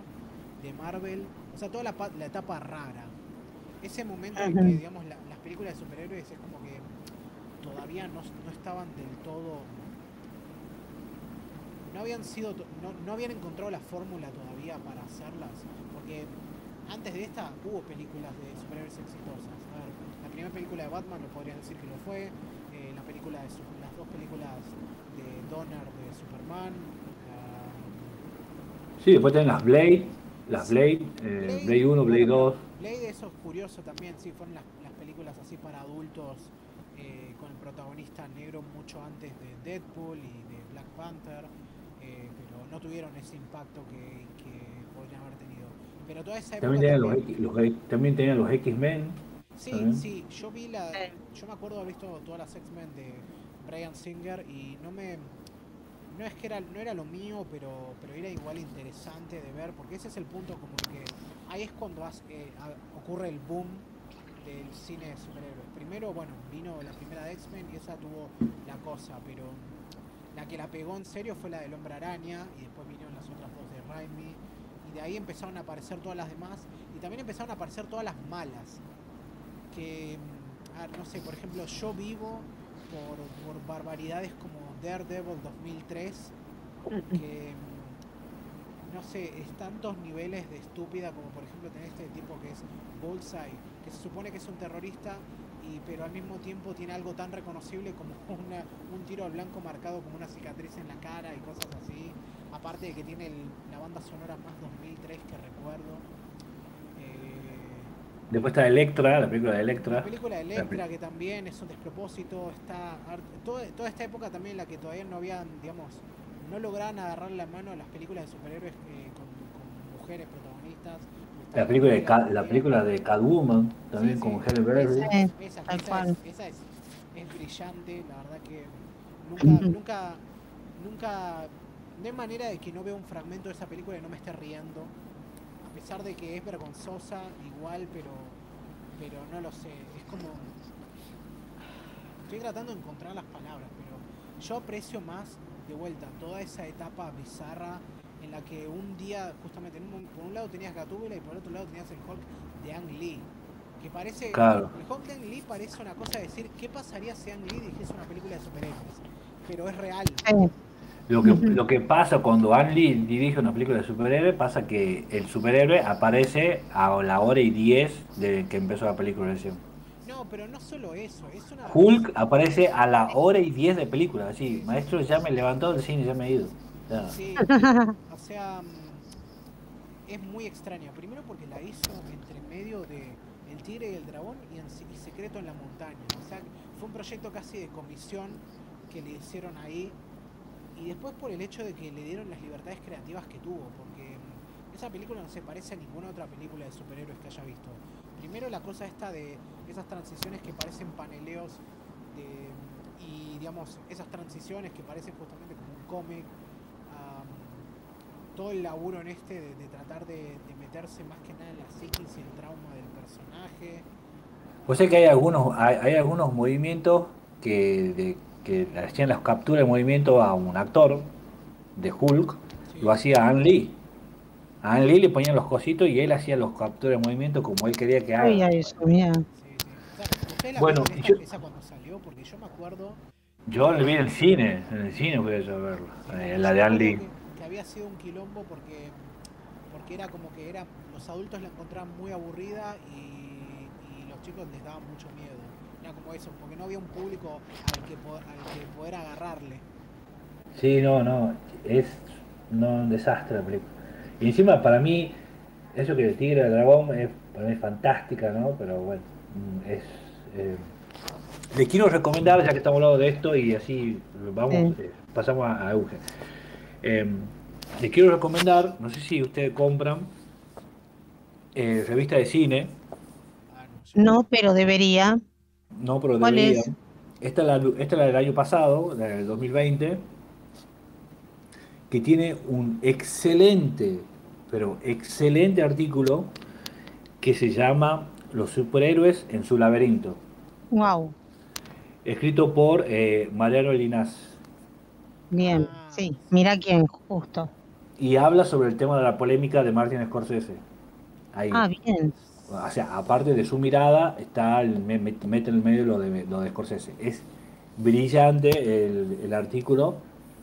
[SPEAKER 2] de Marvel, o sea, toda la, pa- la etapa rara. Ese momento en que, digamos, la- las películas de superhéroes es como que todavía no, no estaban del todo... No habían sido, no, no habían encontrado la fórmula todavía para hacerlas, porque antes de esta hubo películas de superhéroes exitosas. A ver, la primera película de Batman lo podrían decir que lo fue, eh, la película de su- las dos películas de Donner de Superman, ah,
[SPEAKER 1] Sí, después tienen las Blade, las Blade, eh, Blade 1, Blade 2.
[SPEAKER 2] Blade, eso es curioso también, sí, fueron las, las películas así para adultos eh, con el protagonista negro mucho antes de Deadpool y de Black Panther, eh, pero no tuvieron ese impacto que, que podrían haber tenido. Pero toda esa época
[SPEAKER 1] También tenían los,
[SPEAKER 2] también-
[SPEAKER 1] X, los X- también tenían los X-Men.
[SPEAKER 2] Sí,
[SPEAKER 1] ¿También?
[SPEAKER 2] sí, yo vi la. Yo me acuerdo haber visto todas las X-Men de Brian Singer y no me. No es que era, no era lo mío, pero, pero era igual interesante de ver, porque ese es el punto como que ahí es cuando has- eh, ocurre el boom del cine de superhéroes. Primero, bueno, vino la primera de X-Men y esa tuvo la cosa, pero la que la pegó en serio fue la del Hombre Araña y después vinieron las otras dos de Raimi de ahí empezaron a aparecer todas las demás y también empezaron a aparecer todas las malas. Que, mm, no sé, por ejemplo, yo vivo por, por barbaridades como Daredevil 2003, que, mm, no sé, es tantos niveles de estúpida como por ejemplo tener este tipo que es Bullseye, que se supone que es un terrorista, y, pero al mismo tiempo tiene algo tan reconocible como una, un tiro al blanco marcado como una cicatriz en la cara y cosas así, aparte de que tiene el- la banda sonora más 2003 que recuerdo. Eh,
[SPEAKER 1] Después está Electra, la película de
[SPEAKER 2] la
[SPEAKER 1] Electra.
[SPEAKER 2] película de
[SPEAKER 1] La
[SPEAKER 2] Electra, que también es un despropósito, está toda, toda esta época también en la que todavía no habían, digamos, no lograban agarrar la mano a las películas de superhéroes eh, con, con mujeres protagonistas.
[SPEAKER 1] La película de, Ca- la película de Catwoman, también
[SPEAKER 2] Sí,
[SPEAKER 1] con Halle Berry.
[SPEAKER 2] Esa,
[SPEAKER 3] Sí,
[SPEAKER 2] esa-
[SPEAKER 3] tal
[SPEAKER 2] esa
[SPEAKER 3] cual.
[SPEAKER 2] es, esa es, es brillante, la verdad que nunca, nunca, nunca, no hay manera de que no vea un fragmento de esa película y no me esté riendo. A pesar de que es vergonzosa, igual, pero, pero no lo sé. Es como. Estoy tratando de encontrar las palabras, pero yo aprecio más de vuelta toda esa etapa bizarra en la que un día, justamente, en un por un lado tenías Gatúbela y por otro lado tenías el Hulk de Ang Lee. Que parece.
[SPEAKER 1] Claro.
[SPEAKER 2] El Hulk de Ang Lee parece una cosa de decir, ¿qué pasaría si Ang Lee dijese una película de superhéroes? Pero es real.
[SPEAKER 3] Sí.
[SPEAKER 1] Lo que, lo que pasa cuando Ann Lee dirige una película de superhéroe, pasa que el superhéroe aparece a la hora y 10 de que empezó la película recién.
[SPEAKER 2] No, pero no solo eso, es una.
[SPEAKER 1] Hulk aparece a la hora y 10 de película, así, maestro ya me levantó del cine, ya me he ido. Ya.
[SPEAKER 2] Sí, o sea, mm, es muy extraña. Primero porque la hizo entre medio de El Tigre y el Dragón y, en, y Secreto en la Montaña. O sea, fue un proyecto casi de comisión que le hicieron ahí. Y después por el hecho de que le dieron las libertades creativas que tuvo. Porque mm, esa película no se parece a ninguna otra película de superhéroes que haya visto. Primero la cosa esta de esas transiciones que parecen paneleos de, y digamos esas transiciones que parecen justamente como un cómic todo el laburo en este de, tratar de, meterse más que nada en la psiquis y el trauma del personaje
[SPEAKER 1] Pues sé que hay algunos, hay, hay algunos movimientos que, de- que le hacían las capturas de movimiento a un actor de Hulk,
[SPEAKER 2] Sí.
[SPEAKER 1] lo hacía Ann Lee. A Ann Lee le ponían los cositos y él hacía los capturas de movimiento como él quería que haga.
[SPEAKER 3] Ay, ay, eso, mira.
[SPEAKER 2] Sí, sí. O sea, ¿ustedes la
[SPEAKER 1] Bueno, yo-
[SPEAKER 2] esa cuando salió? Porque yo me acuerdo
[SPEAKER 1] Yo lo vi en el cine, en el cine voy a verlo, eh, la de Ann Lee.
[SPEAKER 2] que, que había sido un quilombo porque porque era como que era los adultos la encontraban muy aburrida y, y los chicos les daban mucho miedo era como eso porque no había un público al que, po- al que poder agarrarle
[SPEAKER 1] Sí, no, no, es no, un desastre la película. Y encima para mí, eso que el Tigre del Dragón es para mí es fantástica, ¿no? Pero bueno, mm, es... eh, les quiero recomendar, ya que estamos hablando de esto y así vamos,
[SPEAKER 3] Sí.
[SPEAKER 1] eh, pasamos a, a Eugen. Eh, les quiero recomendar, no sé si ustedes compran eh, revista de cine,
[SPEAKER 2] Ah, No,
[SPEAKER 3] pero debería.
[SPEAKER 1] No, pero
[SPEAKER 3] ¿Cuál
[SPEAKER 1] deberían.
[SPEAKER 3] es?
[SPEAKER 1] Esta es, la, esta es la del año pasado, la del 2020, que tiene un excelente, pero excelente artículo que se llama Los superhéroes en su laberinto,
[SPEAKER 3] Wow.
[SPEAKER 1] escrito por eh, Mariano Linás.
[SPEAKER 3] Bien,
[SPEAKER 2] Ah,
[SPEAKER 3] sí,
[SPEAKER 2] sí.
[SPEAKER 3] mira quién, justo.
[SPEAKER 1] Y habla sobre el tema de la polémica de Martin Scorsese. Ahí.
[SPEAKER 3] Ah, bien.
[SPEAKER 1] O sea, aparte de su mirada, está el, me- me- mete en el medio lo de, lo de Scorsese. Es brillante el, el artículo,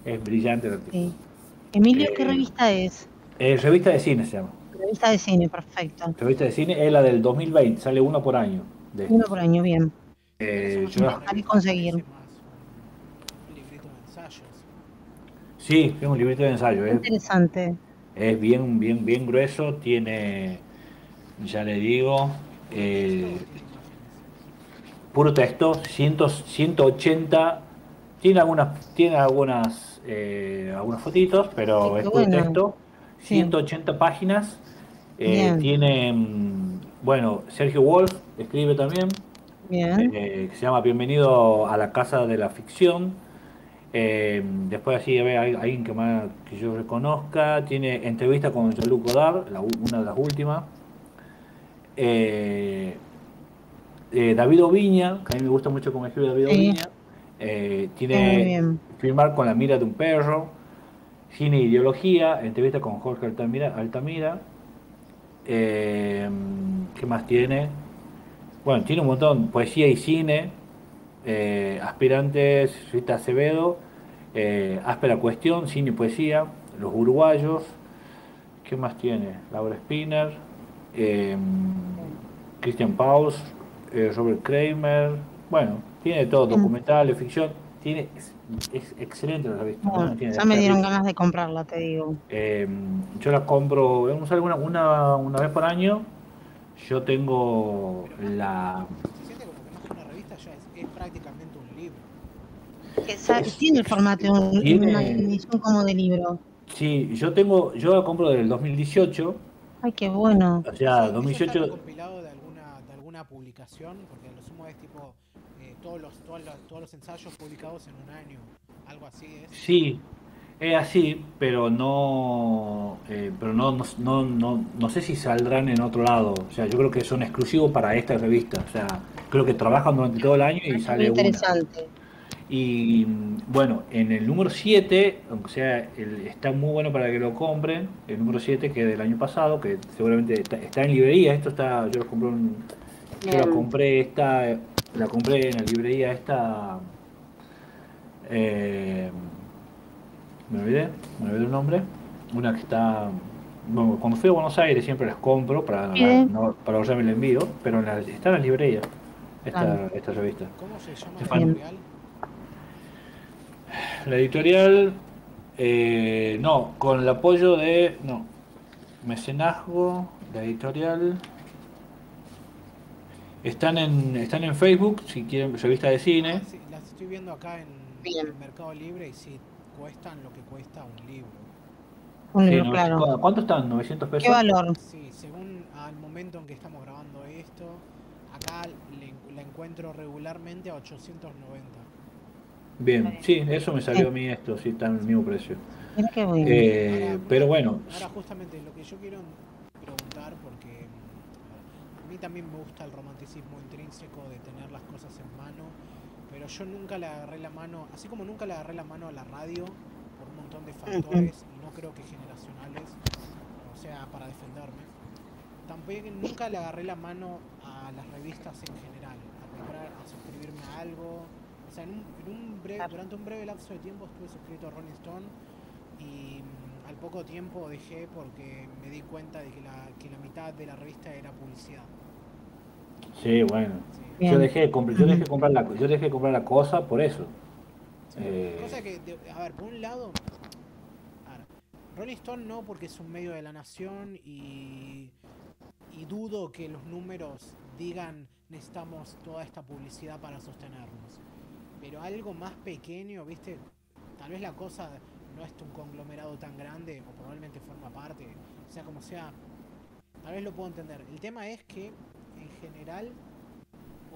[SPEAKER 1] es brillante el artículo.
[SPEAKER 3] Sí. Emilio, ¿qué
[SPEAKER 1] Eh,
[SPEAKER 3] revista es?
[SPEAKER 1] Eh, revista de cine se llama.
[SPEAKER 3] Revista de cine, perfecto.
[SPEAKER 1] Revista de cine es la del 2020, sale uno por año. de-
[SPEAKER 3] Uno por año, bien.
[SPEAKER 1] eh, yo-
[SPEAKER 2] parece
[SPEAKER 3] conseguir.
[SPEAKER 2] más un librito de ensayos.
[SPEAKER 1] sí, es un librito de ensayo. Es,
[SPEAKER 3] Interesante.
[SPEAKER 1] es bien, bien, bien grueso, tiene, ya le digo, eh, puro texto, 100, 180, tiene algunas, tiene algunas, eh, algunas fotitos, pero es puro
[SPEAKER 3] bueno.
[SPEAKER 1] texto,
[SPEAKER 3] Sí.
[SPEAKER 1] 180 páginas, eh, tiene, mm, bueno, Sergio Wolf escribe también, eh, que se llama Bienvenido a la Casa de la Ficción. Eh, después así a ver, hay alguien que, más, que yo reconozca. Tiene entrevista con Jean-Luc Godard, la una de las últimas. Eh, eh, David Oviña, que a mí me gusta mucho cómo escribe David. Oviña. eh, tiene. Filmar con la mira de un perro. Cine e ideología, entrevista con Jorge Altamira. Altamira. Eh, ¿Qué más tiene? Bueno, tiene un montón. Poesía y cine. aspirantes, Rita Acevedo. áspera cuestión, cine y poesía. Los uruguayos. ¿Qué más tiene? Laura Spinner. Eh, Christian Paus. eh, Robert Kramer. Bueno, tiene todo.
[SPEAKER 3] Bien.
[SPEAKER 1] Documentales, ficción. Tiene, es, es excelente la revista.
[SPEAKER 3] Bueno,
[SPEAKER 1] ¿no? Tiene
[SPEAKER 3] ya me dieron
[SPEAKER 1] revista.
[SPEAKER 3] ganas de comprarla, te digo.
[SPEAKER 1] Eh, yo la compro, una, una, una vez por año. Yo tengo la.
[SPEAKER 2] Se siente como que más que una revista ya es, es prácticamente un libro.
[SPEAKER 3] Esa- tiene el formato de una edición como de libro.
[SPEAKER 1] Sí, yo tengo, yo la compro del 2018.
[SPEAKER 3] Ay, qué bueno.
[SPEAKER 1] O sea,
[SPEAKER 2] ¿Eso- eso
[SPEAKER 1] 2018.
[SPEAKER 2] está compilado de alguna, de alguna publicación? Porque a lo sumo es tipo eh, todos, los, todos, los, todos los ensayos publicados en un año. Algo así es.
[SPEAKER 1] Sí, es así, pero no, eh, pero no, no, no, no, no sé si saldrán en otro lado. O sea, yo creo que son exclusivos para esta revista. O sea, creo que trabajan durante todo el año y
[SPEAKER 3] Muy
[SPEAKER 1] sale una.
[SPEAKER 3] interesante.
[SPEAKER 1] Y bueno, en el número 7, aunque sea, el- está muy bueno para que lo compren, el número 7 que es del año pasado, que seguramente está, está en librería, esto está, yo lo compré, en- yo la
[SPEAKER 3] Bien.
[SPEAKER 1] compré esta, la compré en la librería esta, eh, me olvidé, me olvidé el nombre, una que está, bueno, cuando fui a Buenos Aires siempre las compro para,
[SPEAKER 3] Bien.
[SPEAKER 1] no, para ahorrarme el envío, pero en la- está en la librería, esta,
[SPEAKER 3] Claro.
[SPEAKER 1] esta revista.
[SPEAKER 2] ¿Cómo se llama la editorial?
[SPEAKER 1] Eh, no, con el apoyo de, no, mecenazgo, la editorial. Están en, están en Facebook, si quieren, revista de
[SPEAKER 2] Ah,
[SPEAKER 1] cine.
[SPEAKER 2] sí, las estoy viendo acá en, en Mercado Libre y sí, cuestan lo que cuesta un libro.
[SPEAKER 3] Un
[SPEAKER 1] Sí,
[SPEAKER 3] libro,
[SPEAKER 1] no,
[SPEAKER 3] claro.
[SPEAKER 1] ¿cu- ¿Cuánto están? ¿900 pesos?
[SPEAKER 3] ¿Qué valor?
[SPEAKER 2] Sí, según al momento en que estamos grabando esto, acá la encuentro regularmente a 890.
[SPEAKER 1] Bien, sí, eso me salió a mí esto, sí, está en el mismo precio. Eh, pero bueno,
[SPEAKER 2] Ahora justamente lo que yo quiero preguntar, porque mm, a mí también me gusta el romanticismo intrínseco de tener las cosas en mano, pero yo nunca le agarré la mano, así como nunca le agarré la mano a la radio, por un montón de factores, y no creo que generacionales, o sea, para defenderme. Tampoco nunca le agarré la mano a las revistas en general, a comprar, a suscribirme a algo. O sea, en un, en un breve, durante un breve lapso de tiempo estuve suscrito a Rolling Stone y mm, al poco tiempo dejé porque me di cuenta de que la, que la mitad de la revista era publicidad.
[SPEAKER 1] sí, bueno.
[SPEAKER 2] Sí.
[SPEAKER 1] Yo dejé, de comprar- yo dejé de comprar la, yo dejé de comprar la cosa por eso. Eh,
[SPEAKER 2] Cosa que, a ver, por un lado, a ver, Rolling Stone no porque es un medio de la nación y, y dudo que los números digan necesitamos toda esta publicidad para sostenernos. Pero algo más pequeño, viste, tal vez la cosa no es un conglomerado tan grande o probablemente forma parte, sea como sea, tal vez lo puedo entender. El tema es que en general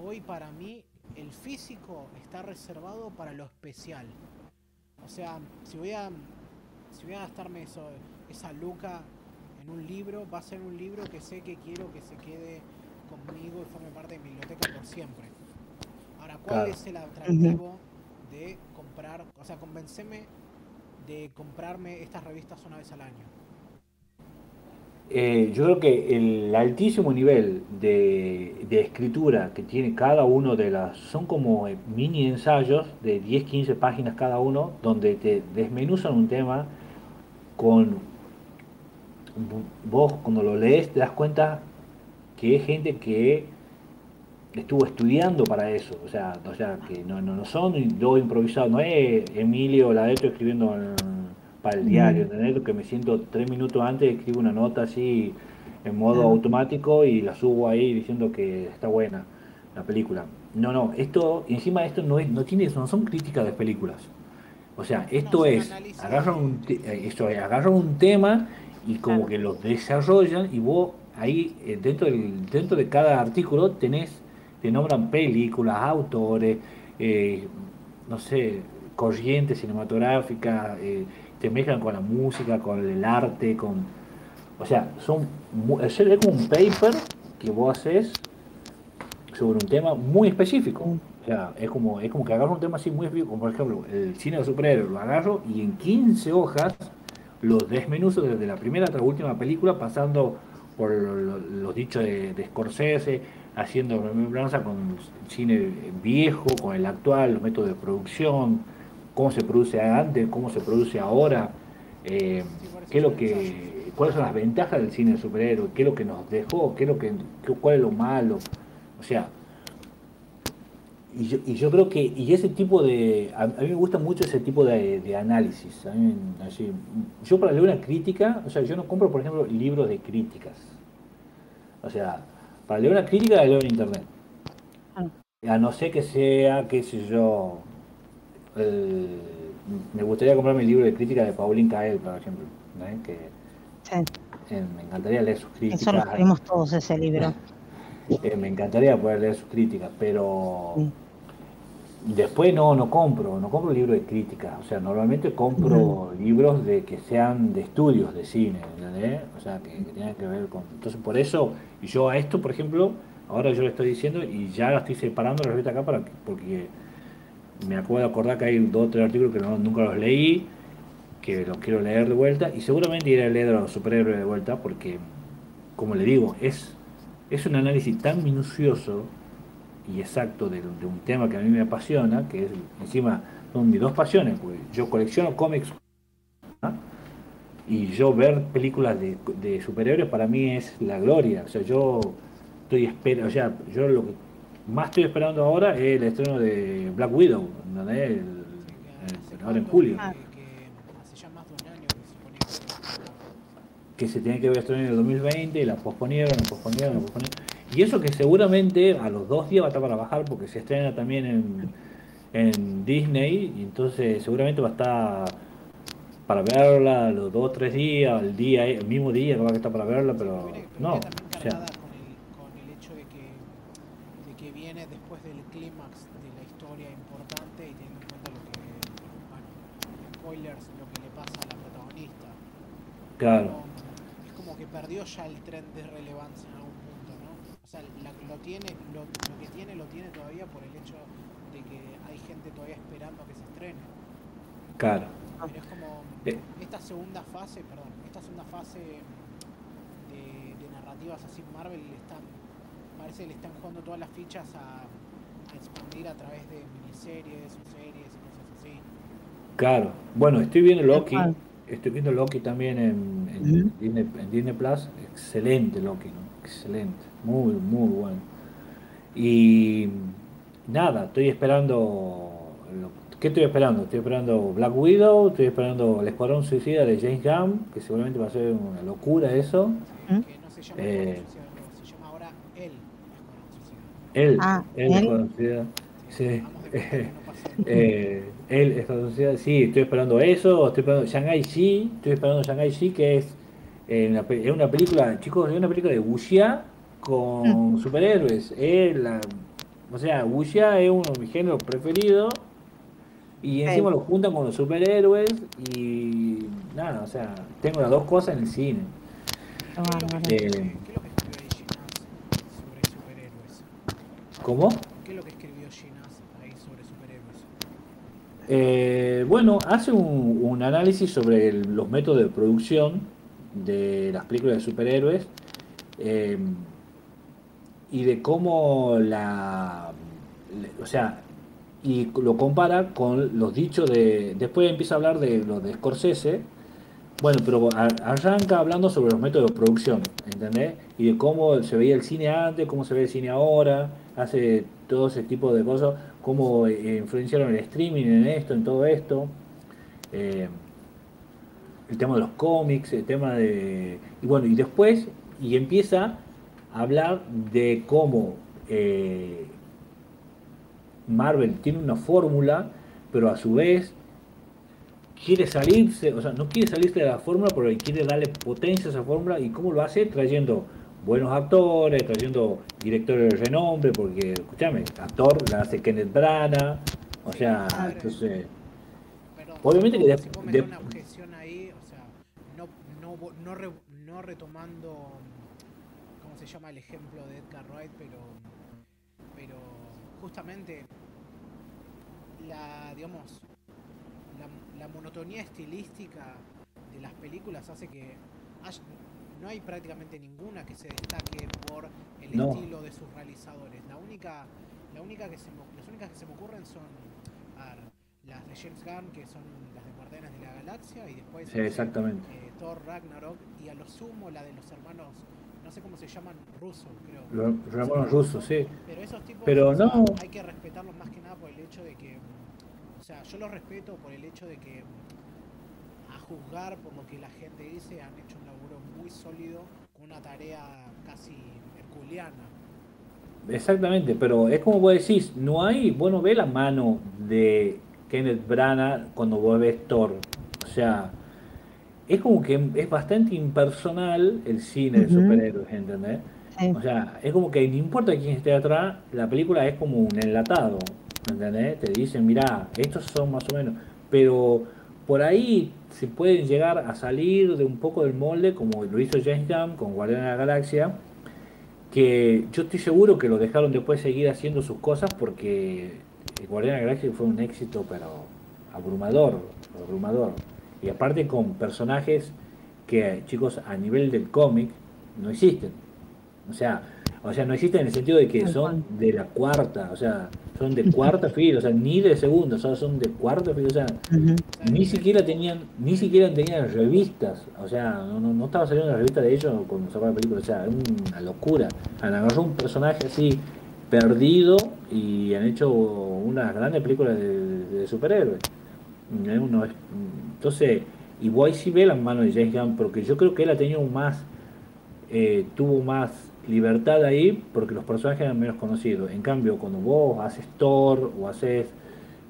[SPEAKER 2] hoy para mí el físico está reservado para lo especial. O sea, si voy a si voy a gastarme eso, esa luca en un libro, va a ser un libro que sé que quiero que se quede conmigo y forme parte de mi biblioteca por siempre. Ahora, ¿cuál
[SPEAKER 1] Claro.
[SPEAKER 2] es el atractivo de comprar? O sea, convenceme de comprarme estas revistas una vez al año?
[SPEAKER 1] Eh, yo creo que el altísimo nivel de, de escritura que tiene cada uno de las... Son como eh, mini ensayos de 10, 15 páginas cada uno, donde te desmenuzan un tema con... Vos cuando lo lees te das cuenta que es gente que estuvo estudiando para eso, o sea, o sea que no, no, no son yo improvisado, no es Emilio Ladeto escribiendo en- para el diario, ¿entendés? Que me siento tres minutos antes, escribo una nota así en modo
[SPEAKER 3] Claro.
[SPEAKER 1] automático y la subo ahí diciendo que está buena la película. No, no, esto, encima esto no es, no tiene, no son críticas de películas. O sea, esto
[SPEAKER 2] son
[SPEAKER 1] es, agarran un, eh, esto es, agarran un tema y como
[SPEAKER 3] Claro.
[SPEAKER 1] que lo desarrollan y vos ahí eh, dentro del, dentro de cada artículo tenés, te nombran películas, autores, eh, no sé, corrientes cinematográficas, eh, te mezclan con la música, con el arte, con, o sea, son, es como un paper que vos haces sobre un tema muy específico. O sea, es como, es como que agarro un tema así muy específico, como por ejemplo el cine de superhéroes, lo agarro y en 15 hojas los desmenuzo desde la primera hasta la última película, pasando por lo- lo- los dichos de, de Scorsese, haciendo remembranza con el cine viejo, con el actual, los métodos de producción, cómo se produce antes, cómo se produce ahora, eh, qué lo que, cuáles son las ventajas del cine de superhéroes, qué es lo que nos dejó, qué lo que, cuál es lo malo, o sea, y yo, creo que, y ese tipo de, a, mí me gusta mucho ese tipo de, de análisis. yo para leer una crítica, o sea, yo no compro, por ejemplo, libros de críticas. O sea, para leer una crítica la leo en internet.
[SPEAKER 3] Ah.
[SPEAKER 1] A no ser que sea, qué sé yo, el- me gustaría comprarme el libro de crítica de Paulín Cael, por ejemplo, ¿no? que
[SPEAKER 3] Sí,
[SPEAKER 1] eh, me encantaría leer sus críticas.
[SPEAKER 3] eso lo queremos todos ese libro.
[SPEAKER 1] Eh, me encantaría poder leer sus críticas, pero
[SPEAKER 3] Sí.
[SPEAKER 1] Después no, no compro, no compro libros de críticas. O sea, normalmente compro libros de que sean de estudios de cine, ¿entendés? O sea, que, que tengan que ver con. Entonces, por eso, y yo a esto, por ejemplo, ahora yo le estoy diciendo y ya la estoy separando la revista acá para que- porque me acabo de acordar que hay dos o tres artículos que no- nunca los leí, que los quiero leer de vuelta y seguramente iré a leer a los superhéroes de vuelta porque, como le digo, es, es un análisis tan minucioso y exacto de, de un tema que a mí me apasiona, que es encima son mis dos pasiones, pues yo colecciono cómics y yo ver películas de, de superhéroes para mí es la gloria, o sea, yo estoy esperando, o sea, yo lo que más estoy esperando ahora es el estreno de Black Widow, ¿entendés? El- el- ahora en julio.
[SPEAKER 2] Que, se ponía que-
[SPEAKER 1] ver estrenar en el 2020 y la posponieron, la posponieron, la posponieron. Y eso que seguramente a los dos días va a estar para bajar porque se estrena también en, en Disney y entonces seguramente va a estar para verla los dos o tres días, el día, el mismo día que va a estar para verla, pero no, o sea,
[SPEAKER 2] con, el, con el hecho de que, de que viene después del clímax de la historia importante y teniendo en cuenta lo que, bueno, spoilers, lo que le pasa a la protagonista.
[SPEAKER 1] claro,
[SPEAKER 2] Como- es como que perdió ya el tren de relevancia en algún punto, ¿no? O sea, la- lo, tiene, lo, lo que tiene lo tiene todavía por el hecho de que hay gente todavía esperando a que se estrene.
[SPEAKER 1] claro.
[SPEAKER 2] Pero es como
[SPEAKER 1] Eh.
[SPEAKER 2] esta segunda fase, perdón, esta segunda fase de, de narrativas así Marvel le están, parece que le están jugando todas las fichas a, a expandir a través de miniseries o series y cosas así.
[SPEAKER 1] Claro, bueno, estoy viendo Loki, estoy viendo Loki también en, en. Disney, en Disney Plus, excelente Loki, ¿no? Excelente, muy, muy bueno. Y nada, estoy esperando, lo- ¿qué estoy esperando? Estoy esperando Black Widow, estoy esperando El Escuadrón Suicida de James Gunn, que seguramente va a ser una locura eso.
[SPEAKER 3] ¿Mm?
[SPEAKER 2] Que no se llama
[SPEAKER 1] Eh.
[SPEAKER 2] Escuadrón Suicida, no, se llama ahora El Escuadrón Suicida.
[SPEAKER 1] Él,
[SPEAKER 3] Ah,
[SPEAKER 1] él,
[SPEAKER 3] él.
[SPEAKER 1] Escuadrón Suicida, sí. Eh, él, Escuadrón Suicida, sí, estoy esperando eso, estoy esperando Shanghai Shi, estoy esperando Shanghai Shi, que es, eh, una, pe- es una película, chicos, es una película de wuxia con superhéroes. Es la, o sea, wuxia es uno de mis géneros preferidos y encima lo juntan con los superhéroes y nada, o sea, tengo las dos cosas en el cine.
[SPEAKER 3] Ah,
[SPEAKER 2] ¿Qué es lo que
[SPEAKER 3] bueno.
[SPEAKER 1] Eh,
[SPEAKER 2] escribe- qué es lo que escribió ahí Ginás sobre superhéroes?
[SPEAKER 1] ¿Cómo?
[SPEAKER 2] ¿Qué es lo que escribió Ginás ahí sobre superhéroes?
[SPEAKER 1] Eh, bueno, hace un, un análisis sobre el- los métodos de producción de las películas de superhéroes eh, y de cómo la, o sea, y lo compara con los dichos de, después empieza a hablar de los de Scorsese, bueno, pero arranca hablando sobre los métodos de producción, ¿entendés? Y de cómo se veía el cine antes, cómo se ve el cine ahora, hace todo ese tipo de cosas, cómo eh, influenciaron el streaming en esto, en todo esto. Eh, el tema de los cómics, el tema de... Y bueno, y después, y empieza hablar de cómo eh, Marvel tiene una fórmula, pero a su vez quiere salirse, o sea, no quiere salirse de la fórmula, pero quiere darle potencia a esa fórmula. Y cómo lo hace trayendo buenos actores, trayendo directores de renombre, porque, escúchame, actor la hace Kenneth Branagh, o sea, entonces,
[SPEAKER 2] Perdón,
[SPEAKER 1] Obviamente que de- de-
[SPEAKER 2] una objeción ahí, o sea, no, no, no, re- no retomando, ¿cómo se llama el ejemplo de Edgar Wright? Pero, pero justamente la, digamos, la, la monotonía estilística de las películas hace que haya- no hay prácticamente ninguna que se destaque por el
[SPEAKER 1] No.
[SPEAKER 2] estilo de sus realizadores. La única, la única que se las únicas que se me ocurren son a ver, las de James Gunn, que son las de Guardianes de la Galaxia, y después
[SPEAKER 1] sí, exactamente.
[SPEAKER 2] eh, Thor Ragnarok, y a lo sumo la de los hermanos, no sé cómo se llaman, rusos, creo.
[SPEAKER 1] Los hermanos rusos, sí.
[SPEAKER 2] Pero esos tipos
[SPEAKER 1] Pero
[SPEAKER 2] o sea,
[SPEAKER 1] no.
[SPEAKER 2] hay que respetarlos más que nada por el hecho de que, o sea, yo los respeto por el hecho de que, a juzgar por lo que la gente dice, han hecho un laburo muy sólido, con una tarea casi herculeana.
[SPEAKER 1] Exactamente, pero es como vos decís, no hay, vos no ves la mano de Kenneth Branagh cuando vos ves Thor. O sea, es como que es bastante impersonal el cine de superhéroes, ¿entendés?
[SPEAKER 3] Sí.
[SPEAKER 1] O sea, es como que no importa quién esté atrás, la película es como un enlatado, ¿entendés? Te dicen, mirá, estos son más o menos, pero por ahí se pueden llegar a salir de un poco del molde, como lo hizo James Gunn con Guardianes de la Galaxia, que yo estoy seguro que lo dejaron después seguir haciendo sus cosas porque el Guardianes de la Galaxia fue un éxito, pero abrumador, abrumador. Y aparte con personajes que, chicos, a nivel del cómic no existen. O sea, o sea, no existen en el sentido de que son de la cuarta, o sea, son de cuarta fila, o sea, ni de segunda, o sea, son de cuarta fila, o sea, ni siquiera tenían, ni siquiera tenían revistas, o sea, no, no, no estaba saliendo la revista de ellos cuando sacaron la película, o sea, es una locura. Han agarrado un personaje así perdido y han hecho unas grandes películas de, de superhéroes. Es uno- es- entonces, y ahí sí ve las manos de James Gunn, porque yo creo que él ha tenido más, eh, tuvo más libertad ahí porque los personajes eran menos conocidos. En cambio, cuando vos haces Thor o haces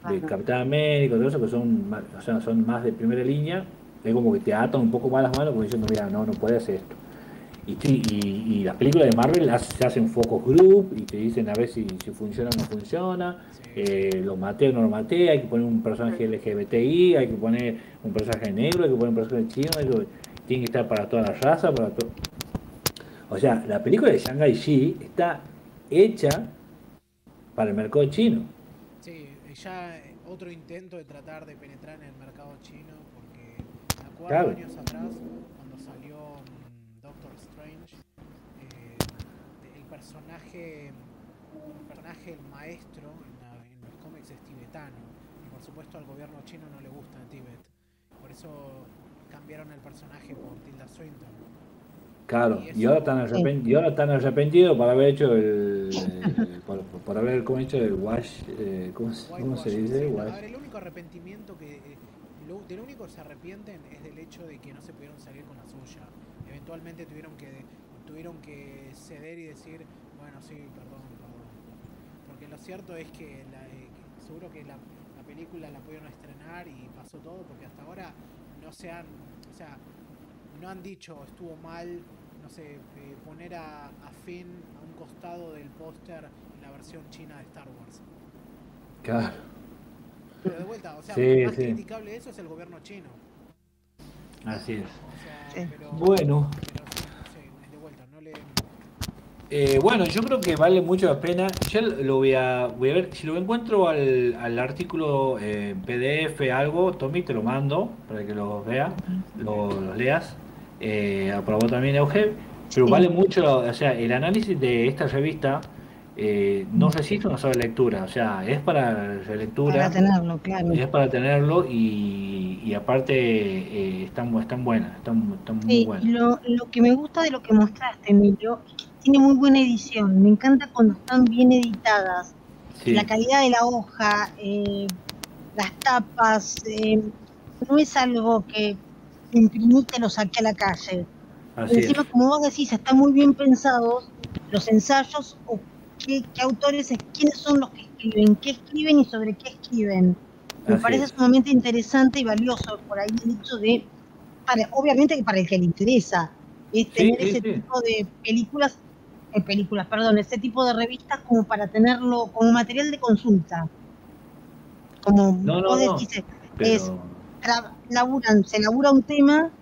[SPEAKER 1] de
[SPEAKER 3] Ajá.
[SPEAKER 1] Capitán América, todo eso que son, más- o sea, son más de primera línea, es como que te atan un poco más las manos como diciendo, mira, no, no puede hacer esto. Y, sí, y, y las películas de Marvel se hacen focus group y te dicen a ver si, si funciona o no funciona,
[SPEAKER 2] Sí.
[SPEAKER 1] eh, lo maté o no lo maté, hay que poner un personaje LGBTI, hay que poner un personaje negro, hay que poner un personaje chino, hay que- tiene que estar para toda la raza, para todo. O sea, la película de Shanghai Shi está hecha para el mercado chino.
[SPEAKER 2] Sí, eh, ya eh, otro intento de tratar de penetrar en el mercado chino, porque acuerdo
[SPEAKER 1] Claro.
[SPEAKER 2] años atrás, cuando salió mm, Doctor Strange, eh, el personaje, el personaje, el maestro en, la- en los cómics es tibetano, y por supuesto al gobierno chino no le gusta Tíbet, por eso cambiaron el personaje por Tilda Swinton.
[SPEAKER 1] Claro,
[SPEAKER 2] Y
[SPEAKER 1] ahora están arrepentidos, y ahora están arrepentidos por haber hecho el, el- por, por haber como hecho el wash, eh, ¿cómo, se- cómo se
[SPEAKER 2] Whitewashing,
[SPEAKER 1] dice?
[SPEAKER 2] sí.
[SPEAKER 1] Wash.
[SPEAKER 2] A ver, el único arrepentimiento que. eh, lo, del único que se arrepienten es del hecho de que no se pudieron salir con la suya. Eventualmente tuvieron que tuvieron que ceder y decir, bueno, sí, perdón, perdón. Porque lo cierto es que, la, eh, seguro que la, la película la pudieron estrenar y pasó todo, porque hasta ahora no se han. O sea, no han dicho estuvo mal, no sé, eh, poner a, a Finn a un costado del póster en la versión china de Star Wars.
[SPEAKER 1] Claro.
[SPEAKER 2] Pero de vuelta, o sea,
[SPEAKER 1] Sí,
[SPEAKER 2] más
[SPEAKER 1] sí.
[SPEAKER 2] criticable eso es el gobierno chino.
[SPEAKER 1] Así es.
[SPEAKER 3] Sí.
[SPEAKER 1] Bueno. Eh, bueno, yo creo que vale mucho la pena. Yo lo voy a, voy a ver, si lo encuentro al, al artículo eh, PDF, algo, Tommy, te lo mando para que lo veas, lo, lo leas. Eh, aprobó también Euge, pero
[SPEAKER 3] Sí.
[SPEAKER 1] vale mucho, o sea, el análisis de esta revista eh, no resiste una sola lectura, o sea, es para relectura.
[SPEAKER 3] Para tenerlo, claro.
[SPEAKER 1] Es para tenerlo y, y aparte eh, están, están buenas, están, están muy
[SPEAKER 3] Sí,
[SPEAKER 1] buenas.
[SPEAKER 3] lo, lo que me gusta de lo que mostraste, Emilio, es que tiene muy buena edición. Me encanta cuando están bien editadas.
[SPEAKER 1] Sí,
[SPEAKER 3] La calidad de la hoja, eh, las tapas, eh, no es algo que imprimí y te lo saqué a la calle.
[SPEAKER 1] así es.
[SPEAKER 3] Encima, como vos decís, están muy bien pensados los ensayos o qué, qué autores, es- quiénes son los que escriben, qué escriben y sobre qué escriben. Me
[SPEAKER 1] Así
[SPEAKER 3] parece
[SPEAKER 1] es.
[SPEAKER 3] sumamente interesante y valioso por ahí el hecho de, para, obviamente que para el que le interesa, es tener
[SPEAKER 1] sí,
[SPEAKER 3] ese
[SPEAKER 1] sí.
[SPEAKER 3] tipo de películas, eh, películas, perdón, ese tipo de revistas como para tenerlo como material de consulta. Como
[SPEAKER 1] No, no,
[SPEAKER 3] vos
[SPEAKER 1] no.
[SPEAKER 3] decís,
[SPEAKER 1] Pero,
[SPEAKER 3] es- tra- laburan, se labura un tema,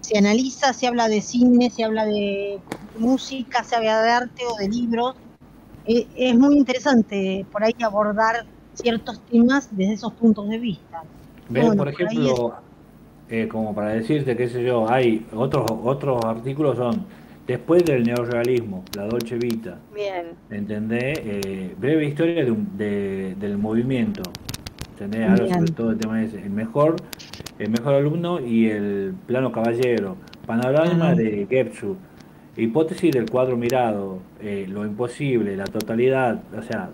[SPEAKER 3] se analiza, se habla de cine, se habla de música, se habla de arte o de libros. Eh, es muy interesante por ahí abordar ciertos temas desde esos puntos de vista.
[SPEAKER 1] ves,
[SPEAKER 3] bueno,
[SPEAKER 1] por ejemplo, eh, como para decirte, qué sé yo, hay otros otros artículos son después del neorrealismo, la Dolce Vita,
[SPEAKER 3] Bien.
[SPEAKER 1] ¿entendés? Eh, breve historia de un- de- del movimiento, ¿entendés? Algo
[SPEAKER 3] Bien.
[SPEAKER 1] sobre todo el tema ese, el mejor, el mejor alumno y el plano caballero, panorama de Gepsu, hipótesis del cuadro mirado, eh, lo imposible, la totalidad, o sea,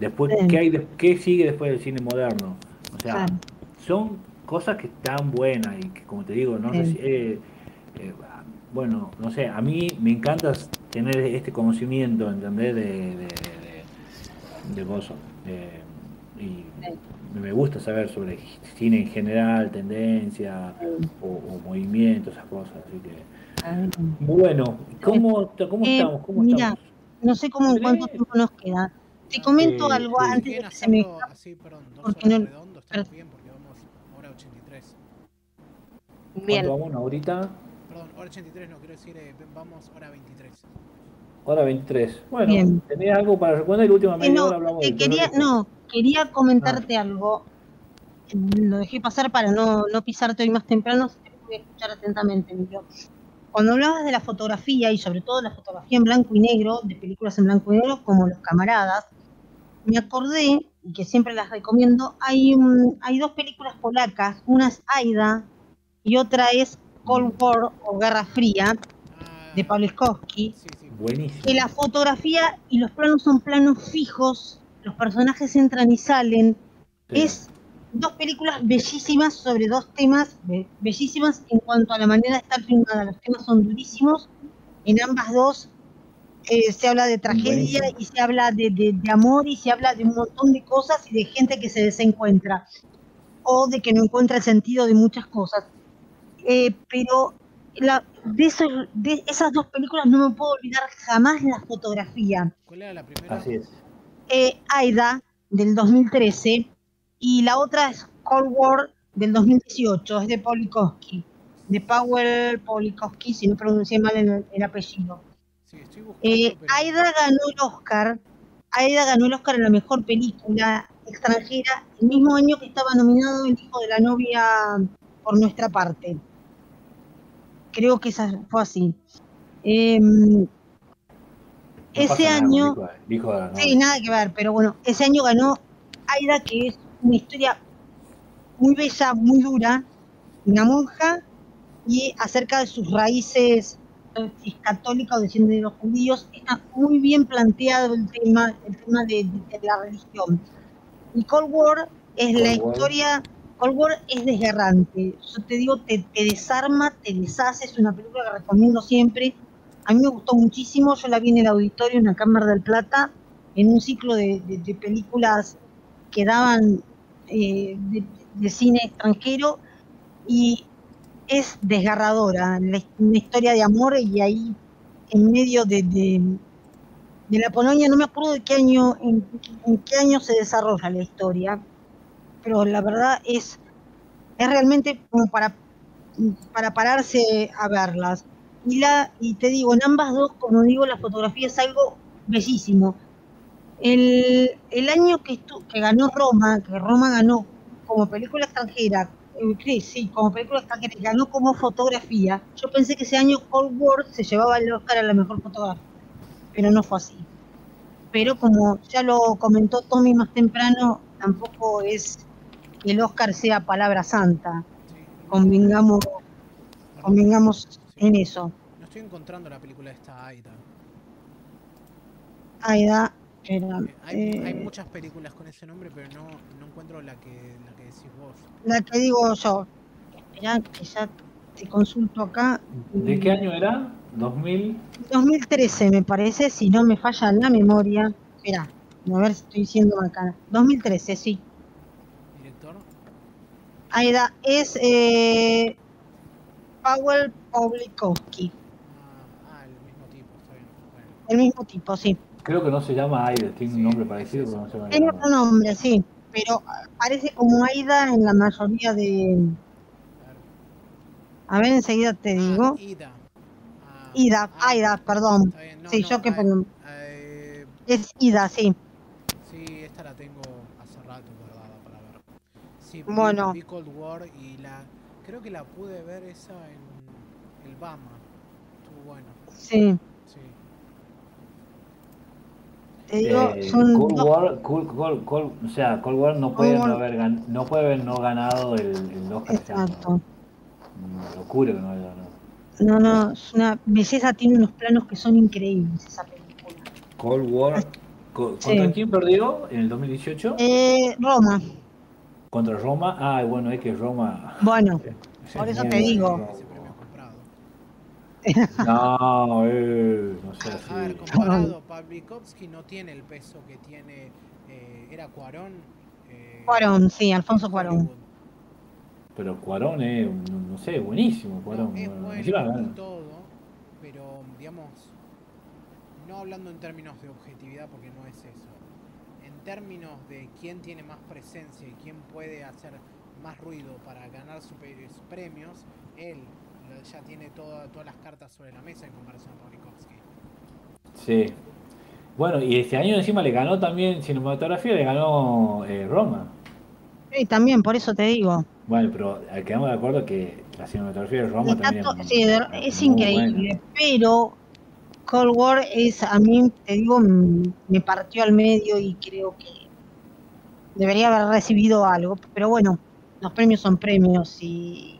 [SPEAKER 1] después. ¿qué, hay de- qué sigue después del cine moderno? O sea,
[SPEAKER 3] Claro.
[SPEAKER 1] son cosas que están buenas y que, como te digo, no
[SPEAKER 3] Sí.
[SPEAKER 1] eh, eh, bueno, no sé, a mí me encanta tener este conocimiento, ¿entendés? De, de, de, de eh, y me gusta saber sobre cine en general, tendencia o, o movimiento, esas cosas. Así que, bueno, ¿cómo, cómo
[SPEAKER 3] Eh,
[SPEAKER 1] estamos? ¿Cómo
[SPEAKER 3] mira,
[SPEAKER 1] estamos?
[SPEAKER 3] No sé cómo cuánto tiempo nos queda. Te comento
[SPEAKER 1] Eh,
[SPEAKER 3] algo
[SPEAKER 1] sí.
[SPEAKER 3] antes de que se me
[SPEAKER 2] así, perdón, dos
[SPEAKER 3] porque
[SPEAKER 2] horas
[SPEAKER 3] no-
[SPEAKER 2] redondo, estamos bien porque vamos hora 83.
[SPEAKER 3] Bien.
[SPEAKER 1] ¿Cuánto vamos? ¿Una horita?
[SPEAKER 2] Perdón, hora 83 no, quiero decir, eh, vamos hora 23.
[SPEAKER 1] Hora 23. Bueno,
[SPEAKER 3] Bien.
[SPEAKER 1] ¿tenés algo para recomendar? Y la última
[SPEAKER 3] Eh,
[SPEAKER 1] media
[SPEAKER 3] no,
[SPEAKER 1] hora hablamos
[SPEAKER 3] te
[SPEAKER 1] del
[SPEAKER 3] quería,
[SPEAKER 1] terrorismo.
[SPEAKER 3] no, quería comentarte
[SPEAKER 1] Ah.
[SPEAKER 3] algo. Lo dejé pasar para no, no pisarte hoy más temprano, que voy a escuchar atentamente, Emilio. Cuando hablabas de la fotografía y sobre todo la fotografía en blanco y negro, de películas en blanco y negro como Los Camaradas, me acordé, y que siempre las recomiendo, hay, un- hay dos películas polacas, una es Aida y otra es Cold War o Guerra Fría,
[SPEAKER 2] Ah,
[SPEAKER 3] de Pawlikowski
[SPEAKER 2] Sí, sí.
[SPEAKER 1] Buenísimo.
[SPEAKER 3] que la fotografía y los planos son planos fijos, los personajes entran y salen.
[SPEAKER 1] Sí.
[SPEAKER 3] Es dos películas bellísimas sobre dos temas be- bellísimas en cuanto a la manera de estar filmada. Los temas son durísimos. En ambas dos eh, se habla de tragedia y se habla de, de- de amor y se habla de un montón de cosas y de gente que se desencuentra o de que no encuentra el sentido de muchas cosas. Eh, pero la, de, esos- de esas dos películas no me puedo olvidar jamás la fotografía.
[SPEAKER 2] ¿Cuál era la primera?
[SPEAKER 1] Así es.
[SPEAKER 3] Eh, Aida, del 2013, y la otra es Cold War, del 2018, es de Polikowski, de Powell Polikowski, si no pronuncié mal el, el apellido.
[SPEAKER 2] Sí, estoy buscando,
[SPEAKER 3] Eh,
[SPEAKER 2] pero...
[SPEAKER 3] Aida ganó el Oscar, Aida ganó el Oscar en la mejor película extranjera, el mismo año que estaba nominado El hijo de la novia por nuestra parte. Creo que esa fue así. Em,
[SPEAKER 1] No
[SPEAKER 3] ese
[SPEAKER 1] nada
[SPEAKER 3] año,
[SPEAKER 1] hijo de-
[SPEAKER 3] sí,
[SPEAKER 1] novia.
[SPEAKER 3] nada que ver, pero bueno, ese año ganó Aida, que es una historia muy bella, muy dura, una monja, y acerca de sus raíces si es católica o desciende de los judíos, está muy bien planteado el tema, el tema de, de- de la religión. Y Cold War es la
[SPEAKER 1] War.
[SPEAKER 3] historia, Cold War es desgarrante. Yo te digo, te, te desarma, te deshace, es una película que recomiendo siempre. A mí me gustó muchísimo, yo la vi en el auditorio en la Cámara del Plata, en un ciclo de, de- de películas que daban eh, de, de cine extranjero y es desgarradora, una historia de amor y ahí en medio de, de, la Polonia, no me acuerdo de qué año, en, en qué año se desarrolla la historia, pero la verdad es, es realmente como para, para pararse a verlas. y la y te digo, en ambas dos, como digo, la fotografía es algo bellísimo. El, el año que, estu- que ganó Roma, que Roma ganó como película extranjera, sí, sí, como película extranjera, y ganó como fotografía, yo pensé que ese año Cold War se llevaba el Oscar a la mejor fotografía, pero no fue así. Pero como ya lo comentó Tommy más temprano, tampoco es que el Oscar sea palabra santa, convengamos, convengamos en eso.
[SPEAKER 2] No estoy encontrando la película esta Aida.
[SPEAKER 3] Aida, era,
[SPEAKER 2] Eh, Hay,
[SPEAKER 3] eh,
[SPEAKER 2] muchas películas con ese nombre, pero no, no encuentro la que, la que decís vos.
[SPEAKER 3] la que digo yo, esperá que ya te consulto acá.
[SPEAKER 1] ¿De qué año era? 2000.
[SPEAKER 3] 2013 me parece, si no me falla la memoria. Espera, a ver si estoy diciendo acá. 2013, sí.
[SPEAKER 2] Director.
[SPEAKER 3] Aida es eh, Powell Pawlikowski,
[SPEAKER 2] Ah, ah, el mismo tipo, está bien. Bueno,
[SPEAKER 3] el mismo tipo, sí.
[SPEAKER 1] Creo que no se llama Aida, tiene un nombre parecido, pero no se llama
[SPEAKER 3] Tiene otro nombre, sí, pero parece como Aida en la mayoría de... A ver, enseguida te digo.
[SPEAKER 2] Ah, Ida. Ah,
[SPEAKER 3] Ida,
[SPEAKER 2] ah,
[SPEAKER 3] Aida, perdón.
[SPEAKER 2] No,
[SPEAKER 3] Sí,
[SPEAKER 2] no,
[SPEAKER 3] yo que pongo-
[SPEAKER 2] eh,
[SPEAKER 3] Es Ida, sí.
[SPEAKER 2] sí, esta la tengo hace rato guardada para ver. Sí,
[SPEAKER 3] Bueno.
[SPEAKER 2] vi Cold War y la creo que la pude ver esa en el Bama. Estuvo bueno.
[SPEAKER 3] Sí,
[SPEAKER 2] Sí.
[SPEAKER 3] Te digo,
[SPEAKER 1] Eh,
[SPEAKER 3] son
[SPEAKER 1] Cold
[SPEAKER 3] dos-
[SPEAKER 1] War, Cold- Cold- Cold- o sea, Cold War no puede no haber, gan- no puede haber no ganado el, el Oscar. este.
[SPEAKER 3] Exacto.
[SPEAKER 1] Una locura que no haya ganado.
[SPEAKER 3] No, no, es una belleza, tiene unos planos que son increíbles esa película.
[SPEAKER 1] Cold War.
[SPEAKER 3] Sí.
[SPEAKER 1] ¿Contra quién perdió en el 2018?
[SPEAKER 3] Eh, Roma,
[SPEAKER 1] Contra Roma. Ah, bueno, es que Roma.
[SPEAKER 3] bueno, Por eso te digo.
[SPEAKER 1] No, eh, no sé
[SPEAKER 2] A, a ver, comparado, Pavlikovsky no tiene el peso que tiene. eh, era Cuarón. eh,
[SPEAKER 3] Cuarón, sí, Alfonso Cuarón.
[SPEAKER 1] Pero Cuarón es, no, no sé, buenísimo. Cuarón.
[SPEAKER 2] No, es
[SPEAKER 1] Bueno,
[SPEAKER 2] bueno y
[SPEAKER 1] gana.
[SPEAKER 2] todo, pero digamos, no hablando en términos de objetividad, porque no es eso. En términos de quién tiene más presencia y quién puede hacer más ruido para ganar sus premios, él ya tiene toda- todas las cartas sobre la mesa en comparación a Pavlikovsky.
[SPEAKER 1] Sí. Bueno, y este año encima le ganó también cinematografía, le ganó eh, Roma.
[SPEAKER 3] Sí, también, por eso te digo.
[SPEAKER 1] Bueno, pero eh, quedamos de acuerdo que la cinematografía de Roma
[SPEAKER 3] Está
[SPEAKER 1] también es,
[SPEAKER 3] sí, de-
[SPEAKER 1] es
[SPEAKER 3] increíble,
[SPEAKER 1] buena.
[SPEAKER 3] pero Cold War es, a mí, te digo, me partió al medio y creo que debería haber recibido algo, pero bueno, los premios son premios y,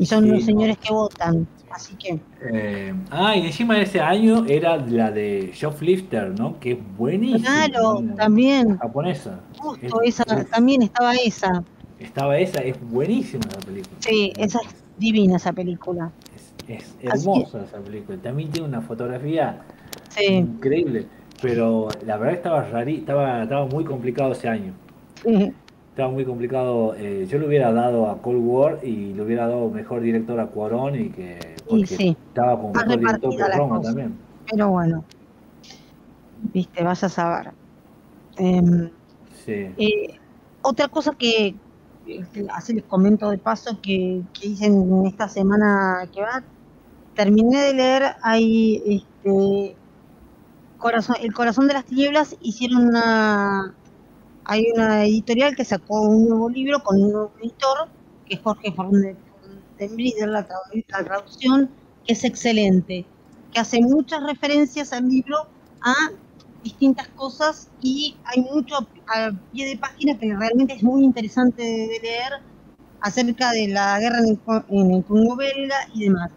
[SPEAKER 3] y son
[SPEAKER 1] Sí,
[SPEAKER 3] los
[SPEAKER 1] no.
[SPEAKER 3] señores que votan, así que
[SPEAKER 1] Eh, ah, y encima de ese año era la de Shoplifter, ¿no? Que es buenísima.
[SPEAKER 3] claro,
[SPEAKER 1] la
[SPEAKER 3] también,
[SPEAKER 1] Japonesa.
[SPEAKER 3] justo
[SPEAKER 1] Es-
[SPEAKER 3] esa,
[SPEAKER 1] es-
[SPEAKER 3] también estaba esa,
[SPEAKER 1] estaba esa, es buenísima esa película.
[SPEAKER 3] sí, esa es divina esa película,
[SPEAKER 1] Es, hermosa esa película. También tiene una fotografía
[SPEAKER 3] sí,
[SPEAKER 1] increíble. Pero la verdad estaba rari, estaba, estaba muy complicado ese año.
[SPEAKER 3] sí,
[SPEAKER 1] Estaba muy complicado. eh, yo le hubiera dado a Cold War y le hubiera dado mejor director a Cuarón y que porque
[SPEAKER 3] sí.
[SPEAKER 1] estaba como mejor director
[SPEAKER 3] la
[SPEAKER 1] Roma
[SPEAKER 3] cosa.
[SPEAKER 1] también.
[SPEAKER 3] pero bueno, viste, vas a saber. Em,
[SPEAKER 1] Sí.
[SPEAKER 3] Eh, otra cosa que, que así les comento de paso que, que hice en esta semana que va, terminé de leer, hay este corazón, El Corazón de las Tinieblas, hicieron una, hay una editorial que sacó un nuevo libro con un nuevo editor, que es Jorge Fortenbrider, la, tradu- la traducción, que es excelente, que hace muchas referencias al libro a distintas cosas y hay mucho a pie de página que realmente es muy interesante de, leer acerca de la guerra en el, en el Congo belga y demás.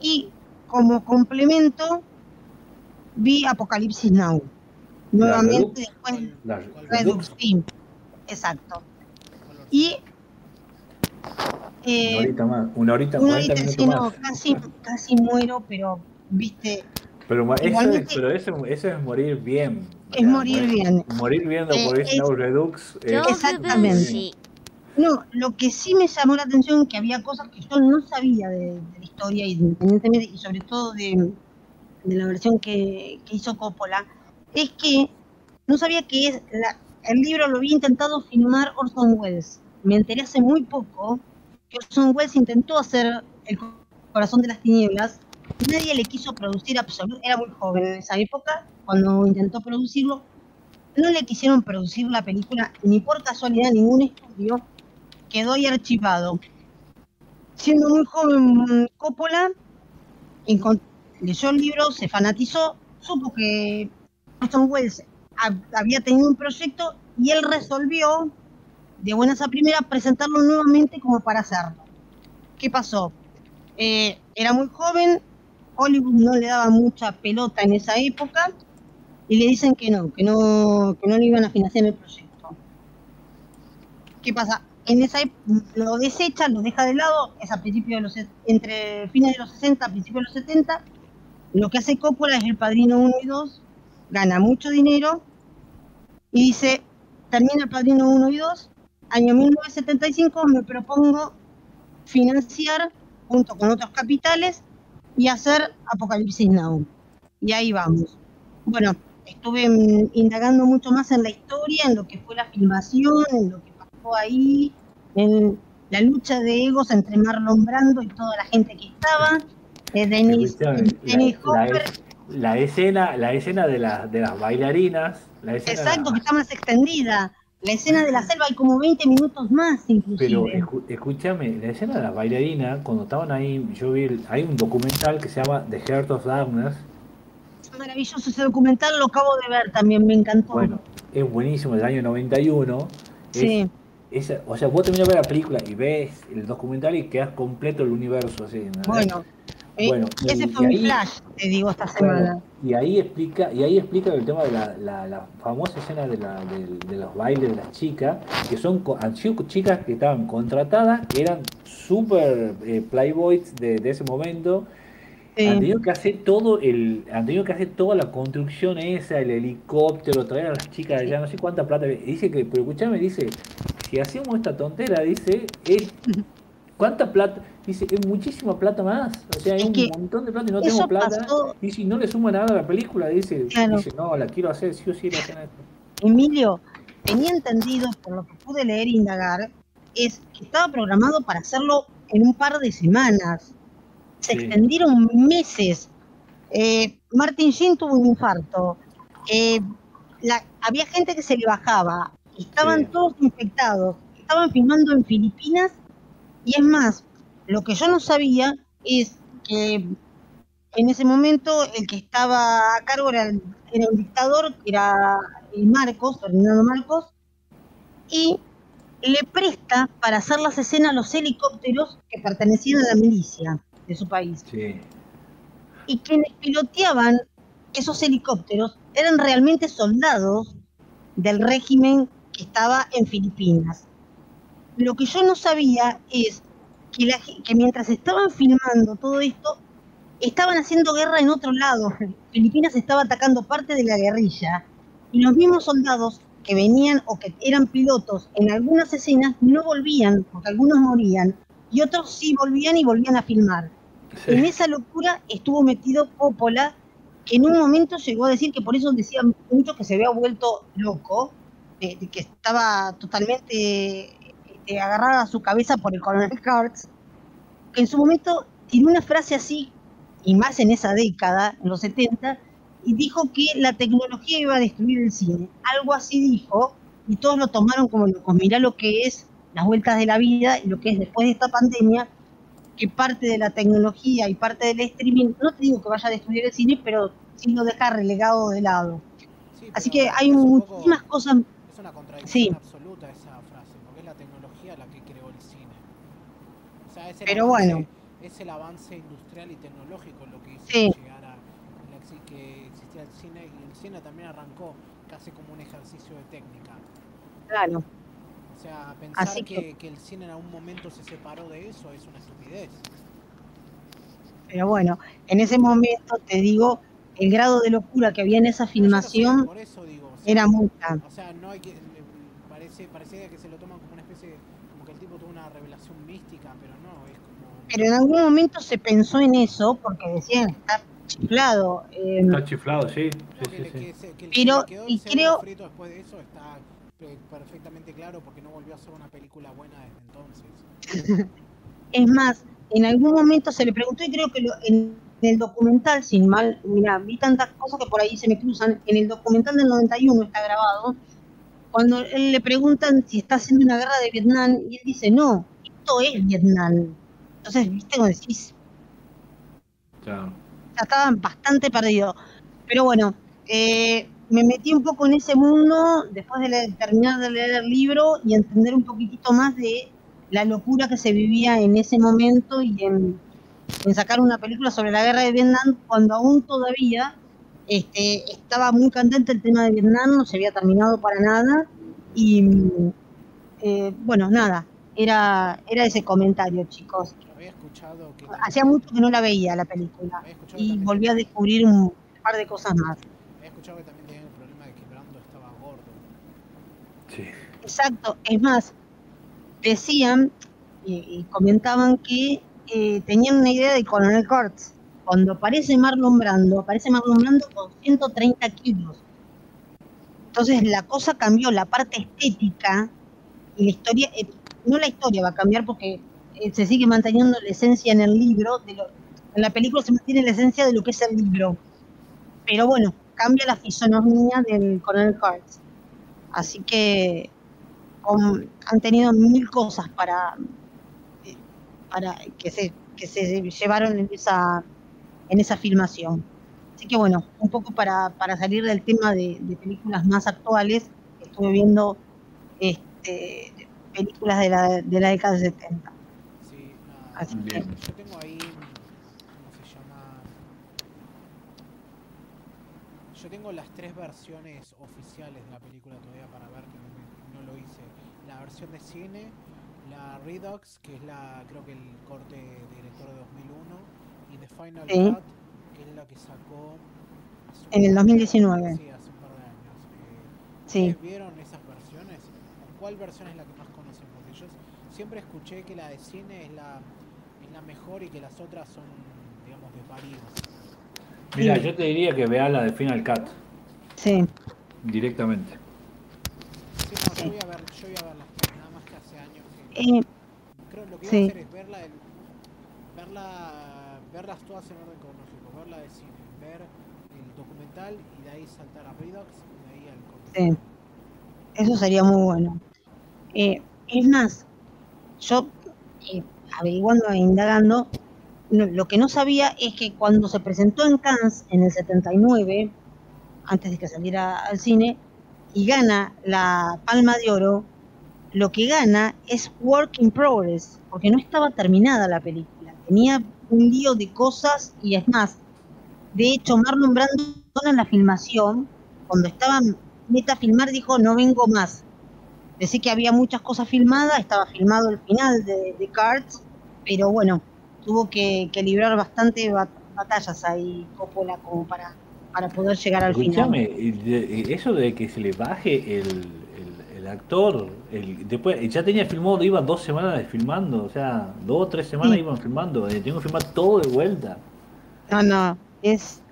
[SPEAKER 3] Y como complemento vi Apocalipsis Now. Nuevamente después
[SPEAKER 1] La-
[SPEAKER 2] ¿Cuál-
[SPEAKER 3] Redux, sí, exacto. Y
[SPEAKER 2] ser?
[SPEAKER 1] Una
[SPEAKER 3] eh,
[SPEAKER 1] horita más, una horita,
[SPEAKER 3] una
[SPEAKER 1] 40
[SPEAKER 3] horita,
[SPEAKER 1] minutos
[SPEAKER 3] sí, no,
[SPEAKER 1] más.
[SPEAKER 3] casi, casi muero, pero viste,
[SPEAKER 1] Pero eso es, pero eso, eso es morir bien.
[SPEAKER 3] Es morir bien.
[SPEAKER 1] Morir viendo
[SPEAKER 3] Eh,
[SPEAKER 1] por
[SPEAKER 3] es-
[SPEAKER 1] Redux. eh,
[SPEAKER 3] Exactamente. No, lo que sí me llamó la atención que había cosas que yo no sabía de, de la historia, independientemente, y sobre todo de, de la versión que, que hizo Coppola, es que no sabía que es el libro lo había intentado filmar Orson Welles. Me enteré hace muy poco que Orson Welles intentó hacer El corazón de las tinieblas nadie le quiso producir absolutamente, era muy joven en esa época, cuando intentó producirlo, no le quisieron producir la película ni por casualidad ningún estudio, quedó ahí archivado. Siendo muy joven Coppola, leyó el libro, se fanatizó, supo que Orson Welles había tenido un proyecto y él resolvió, de buenas a primeras, presentarlo nuevamente como para hacerlo. ¿Qué pasó? Eh, era muy joven, Hollywood no le daba mucha pelota en esa época y le dicen que no, que no, que no le iban a financiar el proyecto. ¿Qué pasa? En esa lo desecha, lo deja de lado, es a principios de los entre fines de los 60, principios de los 70. Lo que hace Coppola es el padrino 1 y 2, gana mucho dinero y dice, termina el padrino 1 y 2, año 1975 me propongo financiar junto con otros capitales y hacer Apocalipsis Now. Y ahí vamos. Bueno, estuve indagando mucho más en la historia, en lo que fue la filmación, en lo que pasó ahí, en la lucha de egos entre Marlon Brando y toda la gente que estaba, de Dennis,
[SPEAKER 1] Hopper. La, escena, la escena de, de las bailarinas. La
[SPEAKER 3] Exacto, que está más extendida. La escena de la selva hay como 20 minutos más, inclusive.
[SPEAKER 1] Pero escúchame, la escena de las bailarinas, cuando estaban ahí, yo vi, hay un documental que se llama The Heart of Darkness.
[SPEAKER 3] Maravilloso ese documental, lo acabo de ver también, me encantó.
[SPEAKER 1] Bueno, es buenísimo, del año 91. sí. o sea, vos terminas de ver la película y ves el documental y quedas completo el universo. Así,
[SPEAKER 3] bueno, bueno, ese fue mi flash, te digo, esta semana.
[SPEAKER 1] y ahí explica, y ahí explica el tema de la, la, famosa escena de, la, de, los bailes de las chicas, que son han sido chicas que estaban contratadas, que eran super eh, playboys de, ese momento. Han tenido que hacer todo el, han tenido que hacer toda la construcción esa, el helicóptero, traer a las chicas allá, no sé cuánta plata. Dice que, pero escúchame, dice, si hacemos esta tontera, dice, ¿Cuánta plata? Dice, es muchísima plata más. O sea, hay un montón de plata y no tengo plata. Y si no le suma nada a la película, dice, dice, no, la quiero hacer, sí o sí la esto.
[SPEAKER 3] Emilio, tenía entendido, por lo que pude leer e indagar, es que estaba programado para hacerlo en un par de semanas. Se extendieron meses. Eh, Martin Sheen tuvo un infarto. Eh, había gente que se le bajaba. Estaban todos infectados. Estaban filmando en Filipinas y es más, lo que yo no sabía es que en ese momento el que estaba a cargo era, era un dictador, que era Marcos, Fernando Marcos, y le presta para hacer las escenas los helicópteros que pertenecían a la milicia de su país. Y quienes piloteaban esos helicópteros eran realmente soldados del régimen que estaba en Filipinas. Lo que yo no sabía es que, que mientras estaban filmando todo esto, estaban haciendo guerra en otro lado. Filipinas estaba atacando parte de la guerrilla y los mismos soldados que venían o que eran pilotos en algunas escenas no volvían, porque algunos morían, y otros sí volvían y volvían a filmar. En esa locura estuvo metido Coppola, que en un momento llegó a decir que por eso decían mucho que se había vuelto loco, que estaba totalmente eh, agarrada a su cabeza por el coronel Kurtz, que en su momento tiene una frase así, y más en esa década, en los 70, y dijo que la tecnología iba a destruir el cine. Algo así dijo, y todos lo tomaron como loco. Mirá lo que es las vueltas de la vida y lo que es después de esta pandemia, que parte de la tecnología y parte del streaming, no te digo que vaya a destruir el cine, pero sí lo deja relegado de lado. Así que hay muchísimas cosas.
[SPEAKER 2] Es una contradicción absoluta
[SPEAKER 3] Pero bueno.
[SPEAKER 2] Es el avance industrial y tecnológico lo que hizo llegar a que existía el cine y el cine también arrancó casi como un ejercicio de técnica.
[SPEAKER 3] Claro.
[SPEAKER 2] O sea, pensar que, que... el cine en algún momento se separó de eso es una estupidez.
[SPEAKER 3] Pero bueno, en ese momento te digo, el grado de locura que había en esa filmación era mucha.
[SPEAKER 2] O sea, no hay que, parece, parece que se lo toman como una especie de que el tipo tuvo una revelación mística, pero como...
[SPEAKER 3] Pero en algún momento se pensó en eso, porque decían, está chiflado.
[SPEAKER 1] Eh, está chiflado, sí.
[SPEAKER 3] pero, y creo...
[SPEAKER 2] después de eso está perfectamente claro porque no volvió a ser una película buena desde entonces.
[SPEAKER 3] es más, en algún momento se le preguntó y creo que en en el documental, sin mal, mira, vi tantas cosas que por ahí se me cruzan, en el documental del 91 está grabado, cuando él le preguntan si está haciendo una guerra de Vietnam, y él dice, no, esto es Vietnam. Entonces, viste, como decís,
[SPEAKER 1] Claro.
[SPEAKER 3] ya estaban bastante perdidos. Pero bueno, eh, me metí un poco en ese mundo después de leer- terminar de leer el libro y entender un poquitito más de la locura que se vivía en ese momento y en, en sacar una película sobre la guerra de Vietnam cuando aún todavía este, estaba muy candente el tema de Vietnam, no se había terminado para nada y mm, eh, bueno, nada, era, era ese comentario chicos.
[SPEAKER 2] Había escuchado que.
[SPEAKER 3] Hacía mucho que no la veía la película y
[SPEAKER 2] también,
[SPEAKER 3] volví a descubrir un par de cosas más.
[SPEAKER 2] había escuchado que también tenían el problema de que Brando estaba gordo.
[SPEAKER 1] Sí.
[SPEAKER 3] Exacto, es más, decían y, y comentaban que eh, tenían una idea de Coronel Kurtz. Cuando aparece Marlon Brando, aparece Marlon Brando con 130 kilos. Entonces la cosa cambió, la parte estética y la historia, eh, no la historia va a cambiar porque eh, se sigue manteniendo la esencia en el libro, en la película se mantiene la esencia de lo que es el libro. Pero bueno, cambia la fisonomía del Coronel Kurtz. Así que han tenido mil cosas para, eh, para que se que se llevaron en esa en esa filmación. Así que bueno, un poco para, para salir del tema de, de películas más actuales, estuve viendo este, películas de la, de la década de 70. Así
[SPEAKER 1] que-
[SPEAKER 2] Yo tengo ahí. ¿Cómo se llama? Yo tengo las tres versiones oficiales de la película todavía para ver que no, no lo hice. La versión de cine, la Redux, que es la creo que el corte de director de 2001, y The Final
[SPEAKER 3] Sí.
[SPEAKER 2] Cut, que es la que sacó
[SPEAKER 3] En el
[SPEAKER 2] un-
[SPEAKER 3] 2019.
[SPEAKER 2] Sí, hace un par de años. Eh,
[SPEAKER 3] Sí.
[SPEAKER 2] ¿Ustedes vieron esas versiones? ¿O ¿Cuál versión es la que más conocen? Porque yo siempre escuché que la de cine es la, la mejor y que las otras son, digamos, de paríos.
[SPEAKER 1] Mira,
[SPEAKER 3] Sí.
[SPEAKER 1] yo te diría que veas la de Final Cut
[SPEAKER 3] Sí,
[SPEAKER 1] directamente.
[SPEAKER 2] Sí, no, yo voy a ver, yo voy a ver las tres, nada más que hace años que...
[SPEAKER 3] Eh,
[SPEAKER 2] Creo lo que
[SPEAKER 3] sí.
[SPEAKER 2] iba a hacer es verla, el- verla, verlas todas en orden cronológico, ver la de cine, ver el documental y de ahí saltar a Redux y de ahí al.
[SPEAKER 3] Sí. eso sería muy bueno. Eh, es más, yo averiguando e indagando, lo que no sabía es que cuando se presentó en Cannes en el 79, antes de que saliera al cine, y gana la Palma de Oro, lo que gana es Work in Progress, porque no estaba terminada la película. Tenía un lío de cosas y es más, de hecho Marlon Brando en la filmación, cuando estaba meta a filmar, dijo no vengo más. Decía que había muchas cosas filmadas, estaba filmado el final de, de Cards, pero bueno, tuvo que, que librar bastante bat- batallas ahí Coppola como para, para poder llegar al
[SPEAKER 1] Escuchame,
[SPEAKER 3] final.
[SPEAKER 1] eso de que se le baje el, el- el actor, el, después ya tenía filmado, iba dos semanas filmando, o sea, dos o tres semanas
[SPEAKER 3] Sí.
[SPEAKER 1] iban filmando, eh, tengo que filmar todo de vuelta.
[SPEAKER 3] No, no, es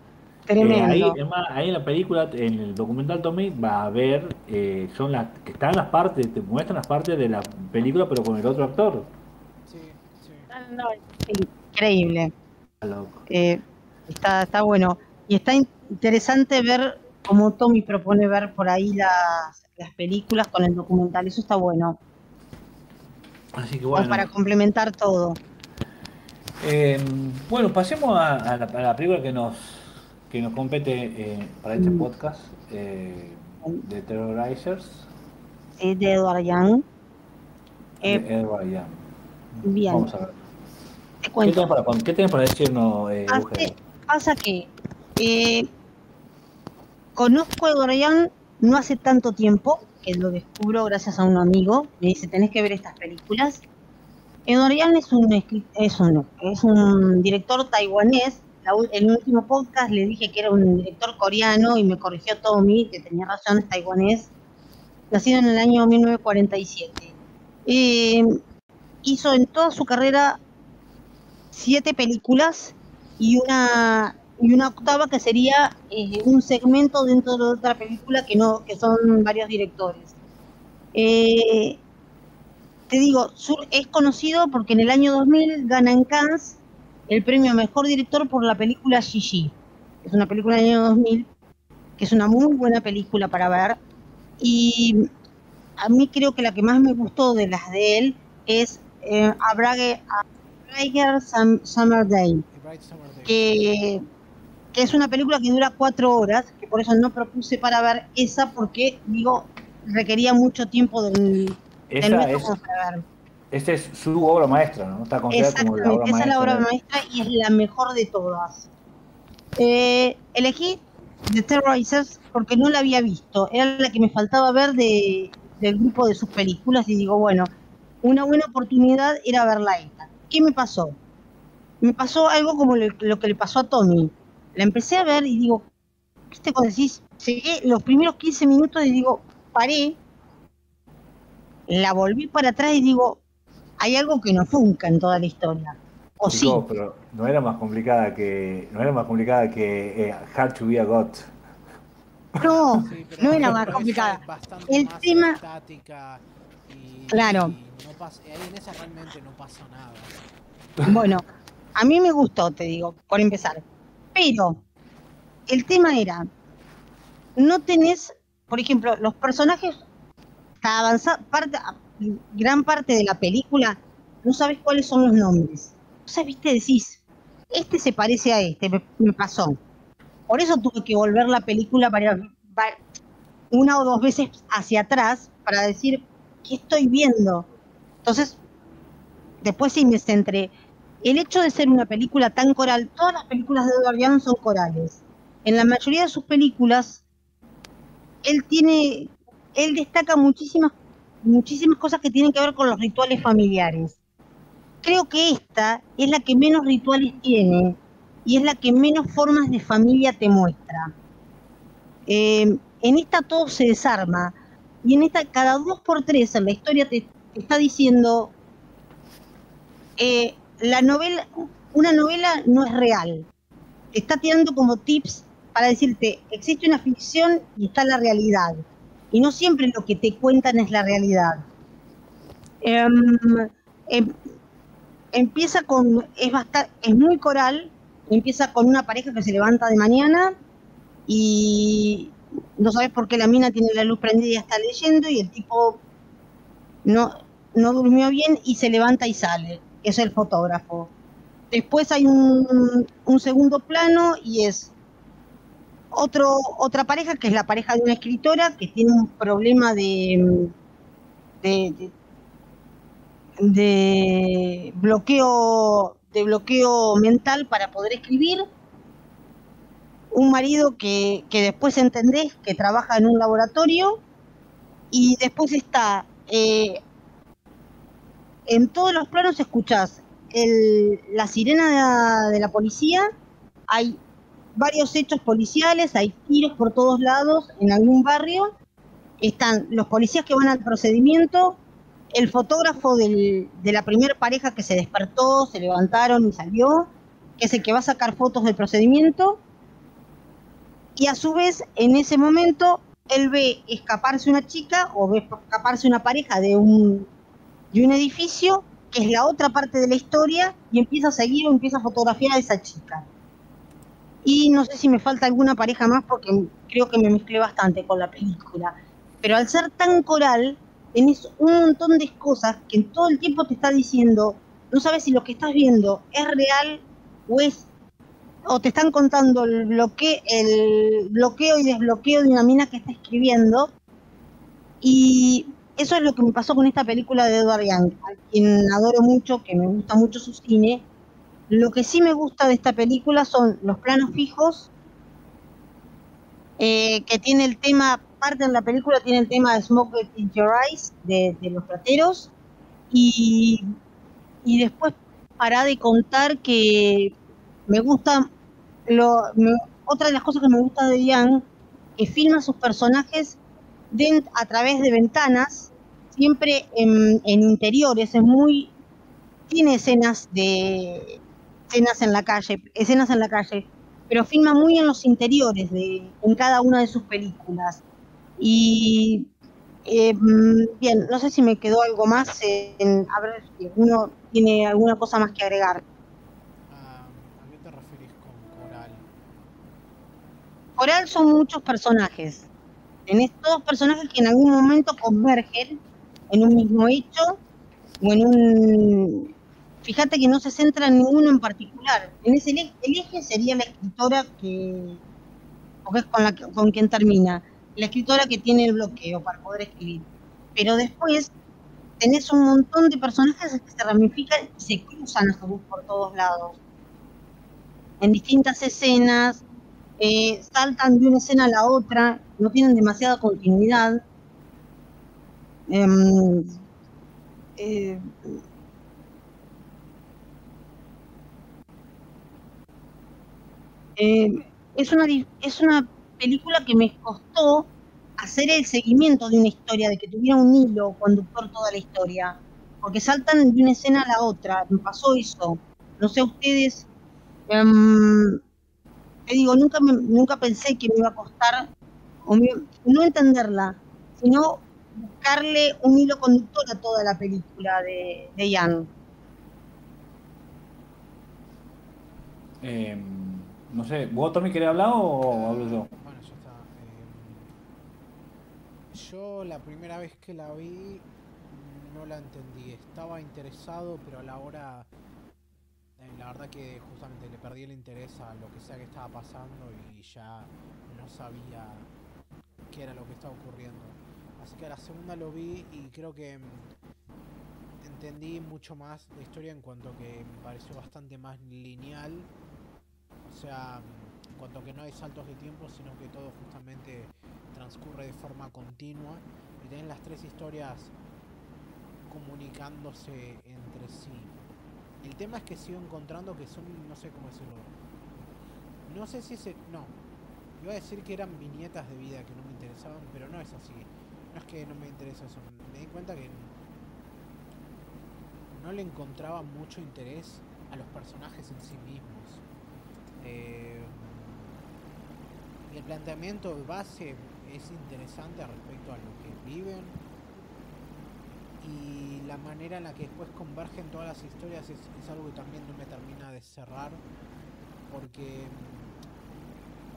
[SPEAKER 1] Eh, ahí,
[SPEAKER 3] tremendo.
[SPEAKER 1] es más, ahí en la película, en el documental Tommy, va a ver, eh, son las que están las partes, te muestran las partes de la película, pero con el otro actor.
[SPEAKER 2] Sí, sí.
[SPEAKER 3] No, es increíble.
[SPEAKER 1] Está loco.
[SPEAKER 3] Eh, está, está bueno. Y está in- interesante ver cómo Tommy propone ver por ahí las, las películas con el documental. Eso está bueno,
[SPEAKER 1] Así que
[SPEAKER 3] como
[SPEAKER 1] bueno.
[SPEAKER 3] para complementar todo.
[SPEAKER 1] Eh, bueno, pasemos a, a la, a la película que nos que nos compete eh, para este
[SPEAKER 3] Mm.
[SPEAKER 1] podcast eh, de Terrorizers
[SPEAKER 3] Sí, de Edward Young.
[SPEAKER 1] de
[SPEAKER 3] Eh,
[SPEAKER 1] Edward Young.
[SPEAKER 3] bien.
[SPEAKER 1] Vamos a ver.
[SPEAKER 3] Te
[SPEAKER 1] ¿Qué tenés para, qué tenés para decirnos, eh,
[SPEAKER 3] pasa que eh, conozco a Edward Young no hace tanto tiempo, que lo descubro gracias a un amigo. Me dice, tenés que ver estas películas. Edward Young es un, es un, es un director taiwanés. La el último podcast le dije que era un director coreano y me corrigió Tommy, que tenía razón, es taiwanés. Nacido en el año 1947. Eh, hizo en toda su carrera siete películas y una y una octava que sería eh, un segmento dentro de otra película que no que son varios directores. Eh, te digo, Sur es conocido porque en el año 2000 gana en Cannes el premio a Mejor Director por la película Gigi. Es una película del año 2000, que es una muy buena película para ver. Y a mí creo que la que más me gustó de las de él es eh, A Brighter Sum- Summer Day, que, que es una película que dura cuatro horas, que por eso no propuse para ver esa, porque, digo, requería mucho tiempo del, del
[SPEAKER 1] Esa es,
[SPEAKER 3] para ver.
[SPEAKER 1] Esa es su obra maestra, ¿no? Está considerada como la obra
[SPEAKER 3] Exactamente, esa es la obra
[SPEAKER 1] maestra.
[SPEAKER 3] y es la mejor de todas. Eh, elegí The Terrorizers porque no la había visto, era la que me faltaba ver de, del grupo de sus películas y digo, bueno, una buena oportunidad era verla esta. ¿Qué me pasó? Me pasó algo como lo que le pasó a Tommy. La empecé a ver y digo, ¿viste cuando decís? Llegué los primeros 15 minutos y digo, paré, la volví para atrás y digo, hay algo que no funca en toda la historia. O sí,
[SPEAKER 1] pero no era más complicada que no era más complicada que eh, Hard to be a God.
[SPEAKER 3] no,
[SPEAKER 2] Sí,
[SPEAKER 3] no era más complicada. El
[SPEAKER 2] más
[SPEAKER 3] tema-
[SPEAKER 2] estática y,
[SPEAKER 3] Claro.
[SPEAKER 2] y no pasa, en esa realmente no pasa nada.
[SPEAKER 3] Bueno, a mí me gustó, te digo, por empezar. Pero el tema era, no tenés, por ejemplo, los personajes, hasta avanzar, parte, gran parte de la película, no sabes cuáles son los nombres. Sea, viste, decís, este se parece a este, me, pasó. Por eso tuve que volver la película para, va- una o dos veces hacia atrás para decir, ¿qué estoy viendo? Entonces, después sí me centré. El hecho de ser una película tan coral, todas las películas de Edward Young son corales. En la mayoría de sus películas, él tiene, él destaca muchísimas, muchísimas cosas que tienen que ver con los rituales familiares. Creo que esta es la que menos rituales tiene y es la que menos formas de familia te muestra. Eh, en esta todo se desarma y en esta cada dos por tres en la historia te, está diciendo eh, la novela, una novela no es real. Te está tirando como tips para decirte, existe una ficción y está la realidad. Y no siempre lo que te cuentan es la realidad. Em, em, empieza con, es bastante, es muy coral, empieza con una pareja que se levanta de mañana y no sabes por qué la mina tiene la luz prendida y está leyendo y el tipo no, no durmió bien y se levanta y sale. Es el fotógrafo. Después hay un, un segundo plano y es otro, otra pareja que es la pareja de una escritora que tiene un problema de, de, bloqueo de bloqueo mental para poder escribir. Un marido que, que después entendés que trabaja en un laboratorio y después está eh, en todos los planos escuchás el, la sirena de la, de la policía, hay varios hechos policiales, hay tiros por todos lados en algún barrio, están los policías que van al procedimiento, el fotógrafo de la primera pareja que se despertó, se levantaron y salió, que es el que va a sacar fotos del procedimiento, y a su vez en ese momento él ve escaparse una chica o ve escaparse una pareja de un, de un edificio, que es la otra parte de la historia, y empieza a seguir o empieza a fotografiar a esa chica. Y no sé si me falta alguna pareja más porque creo que me mezclé bastante con la película. Pero al ser tan coral, tenés un montón de cosas que todo el tiempo te está diciendo, no sabes si lo que estás viendo es real o es o te están contando el bloqueo, el bloqueo y desbloqueo de una mina que está escribiendo. Y eso es lo que me pasó con esta película de Edward Young, a quien adoro mucho, que me gusta mucho su cine. Lo que sí me gusta de esta película son los planos fijos, eh, que tiene el tema, parte de la película tiene el tema de Smoke in Your Eyes, de, de los plateros, y, y después para de contar que me gusta, lo, otra de las cosas que me gusta de Young, que filma sus personajes den- a través de ventanas, siempre en, en interiores, es muy, tiene escenas de escenas en la calle, escenas en la calle, pero filma muy en los interiores de, en cada una de sus películas. Y eh, mm, bien, no sé si me quedó algo más, en, a ver si alguno tiene alguna cosa más que agregar.
[SPEAKER 2] Ah,
[SPEAKER 3] ¿A qué te refieres con coral? Coral son muchos personajes. Tenés todos personajes que en algún momento convergen en un mismo hecho o en un Fíjate que no se centra en ninguno en particular. En ese el eje sería la escritora que... con, la, quien termina. La escritora que tiene el bloqueo para poder escribir. Pero después tenés un montón de personajes que se ramifican y se cruzan a su por todos lados. En distintas escenas, eh, saltan de una escena a la otra, no tienen demasiada continuidad. Eh, eh, es, una, es una película que me costó hacer el seguimiento de una historia, de que tuviera un hilo conductor toda la historia, porque saltan de una escena a la otra, me pasó eso. No sé ustedes, um, te digo, nunca, nunca pensé que me iba a costar, no entenderla, sino buscarle un hilo conductor a toda la película de, de.
[SPEAKER 1] Eh, no sé, ¿vos Tommy querés hablar o hablo yo?
[SPEAKER 2] Bueno, ya está. Eh, yo la primera vez que la vi no la entendí. Estaba interesado, pero a la hora la verdad que justamente le perdí el interés a lo que sea que estaba pasando y ya no sabía qué era lo que estaba ocurriendo. Así que a la segunda lo vi y creo que mm, entendí mucho más la historia en cuanto que me pareció bastante más lineal. O sea, en cuanto a que no hay saltos de tiempo, sino que todo justamente transcurre de forma continua y tienen las tres historias comunicándose entre sí. El tema es que sigo encontrando que son, no sé cómo decirlo. No sé si ese. No. Iba a decir que eran viñetas de vida que no me interesaban, pero no es así. No es que no me interesa eso. Me di cuenta que no le encontraba mucho interés a los personajes en sí mismos. Eh, el planteamiento de base es interesante respecto a lo que viven y la manera en la que después convergen todas las historias es, algo que también no me termina de cerrar porque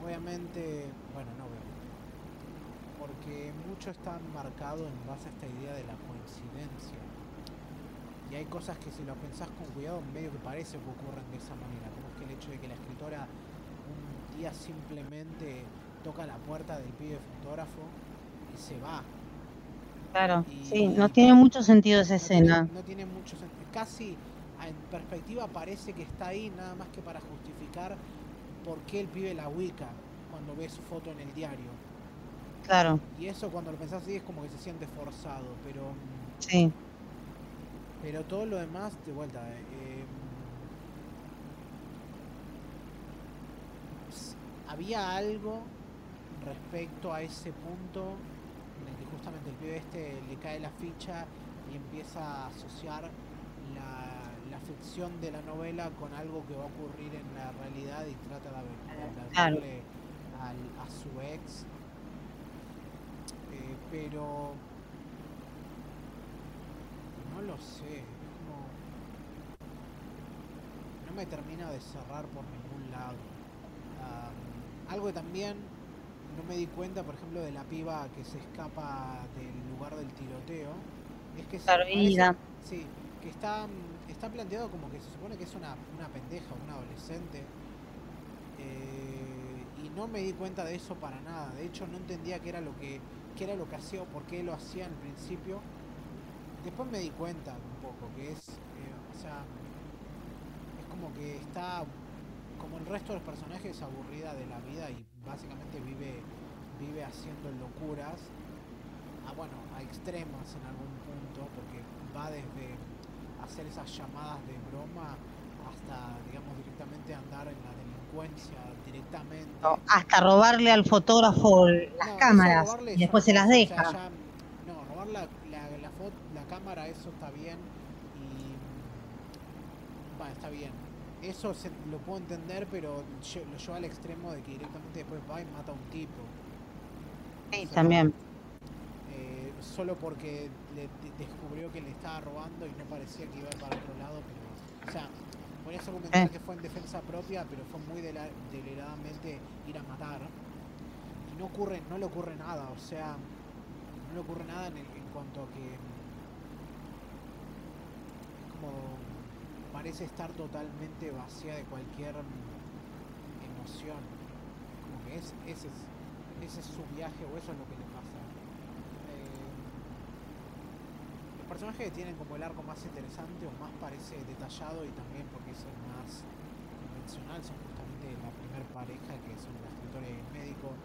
[SPEAKER 2] obviamente bueno no veo porque mucho está marcado en base a esta idea de la coincidencia. Y hay cosas que si lo pensás con cuidado medio que parece que ocurren de esa manera hecho de que la escritora un día simplemente toca la puerta del pibe fotógrafo y se va
[SPEAKER 3] Claro, sí, no tiene mucho sentido esa escena.
[SPEAKER 2] no tiene mucho sentido. Casi en perspectiva parece que está ahí nada más que para justificar por qué el pibe la ubica cuando ve su foto en el diario.
[SPEAKER 3] Claro.
[SPEAKER 2] Y eso cuando lo pensás así es como que se siente forzado, pero...
[SPEAKER 3] Sí.
[SPEAKER 2] Pero todo lo demás, de vuelta, eh, había algo respecto a ese punto justamente el pibe este le cae la ficha y empieza a asociar la, la ficción de la novela con algo que va a ocurrir en la realidad y trata de darle a su ex. Eh, pero no lo sé, no me termina de cerrar por ningún lado. Algo que también no me di cuenta, por ejemplo, de la piba que se escapa del lugar del tiroteo. Es que sí, que está, está planteado como que se supone que es una, una pendeja, una adolescente. Eh, y no me di cuenta de eso para nada. De hecho, no entendía qué era lo que, qué era lo que hacía o por qué lo hacía en el principio. Después me di cuenta un poco que es, eh, o sea, es como que está como el resto de los personajes aburrida de la vida y básicamente vive, vive haciendo locuras, a, bueno, a extremas en algún punto, porque va desde hacer esas llamadas de broma hasta, digamos, directamente andar en la delincuencia directamente.
[SPEAKER 3] hasta robarle al fotógrafo las cámaras y después se las deja.
[SPEAKER 2] no, robar la, la, la cámara, eso está bien y... Bueno, está bien eso lo puedo entender, pero lo lleva al extremo de que directamente después va y mata a un tipo.
[SPEAKER 3] Sí, también.
[SPEAKER 2] Eh, solo porque le, descubrió que le estaba robando y no parecía que iba para otro lado, pero, o sea, podría argumentar eh. que fue en defensa propia, pero fue muy deliberadamente ir a matar. y no ocurre, no le ocurre nada, o sea, no le ocurre nada en, el- en cuanto a que es como parece estar totalmente vacía de cualquier emoción. Como que es, ese, es, ese es su viaje o eso es lo que le pasa. Eh, los personajes que tienen como el arco más interesante o más parece detallado y también porque es el más convencional son justamente la primer pareja que son la escritora y el médico.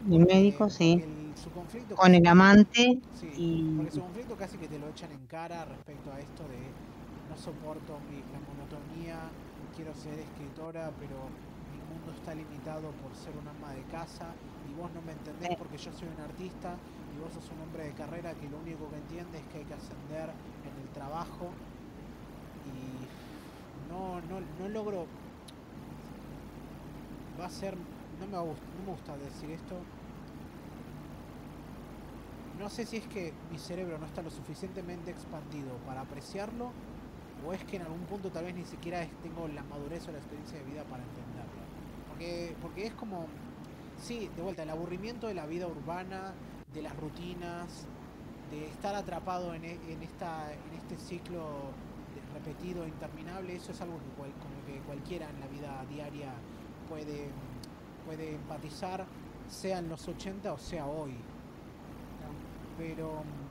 [SPEAKER 3] Mi médico,
[SPEAKER 2] Eh,
[SPEAKER 3] sí.
[SPEAKER 2] el- su conflicto
[SPEAKER 3] Con el amante
[SPEAKER 2] Sí,
[SPEAKER 3] y
[SPEAKER 2] porque su conflicto casi que te lo echan en cara respecto a esto de no soporto mi, la monotonía, quiero ser escritora, pero mi mundo está limitado por ser un ama de casa y vos no me entendés porque yo soy un artista y vos sos un hombre de carrera que lo único que entiende es que hay que ascender en el trabajo y no, no, no logro... Va a ser... No me, no me gusta decir esto, no sé si es que mi cerebro no está lo suficientemente expandido para apreciarlo o es que en algún punto tal vez ni siquiera tengo la madurez o la experiencia de vida para entenderlo. Porque, porque es como, sí, de vuelta, el aburrimiento de la vida urbana, de las rutinas, de estar atrapado en, e- en esta, en este ciclo repetido interminable, eso es algo que, cual- con lo que cualquiera en la vida diaria puede, puede empatizar, sea en los 80 o sea hoy pero mm,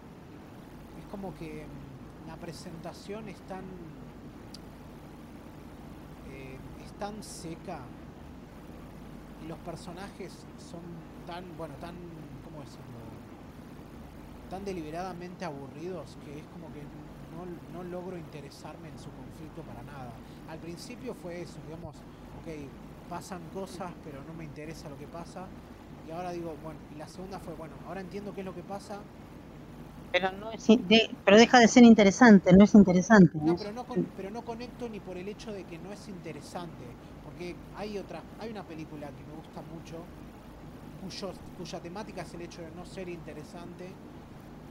[SPEAKER 2] es como que mm, la presentación es tan eh, es tan seca y los personajes son tan bueno tan cómo decirlo tan deliberadamente aburridos que es como que no, no logro interesarme en su conflicto para nada. Al principio fue eso digamos ok pasan cosas pero no me interesa lo que pasa. Y ahora digo bueno y la segunda fue bueno ahora entiendo qué es lo que pasa
[SPEAKER 3] pero no es de- pero deja de ser interesante, no es interesante.
[SPEAKER 2] No, pero no, con- pero no conecto ni por el hecho de que no es interesante. Porque hay otra, hay una película que me gusta mucho, cuyo, cuya temática es el hecho de no ser interesante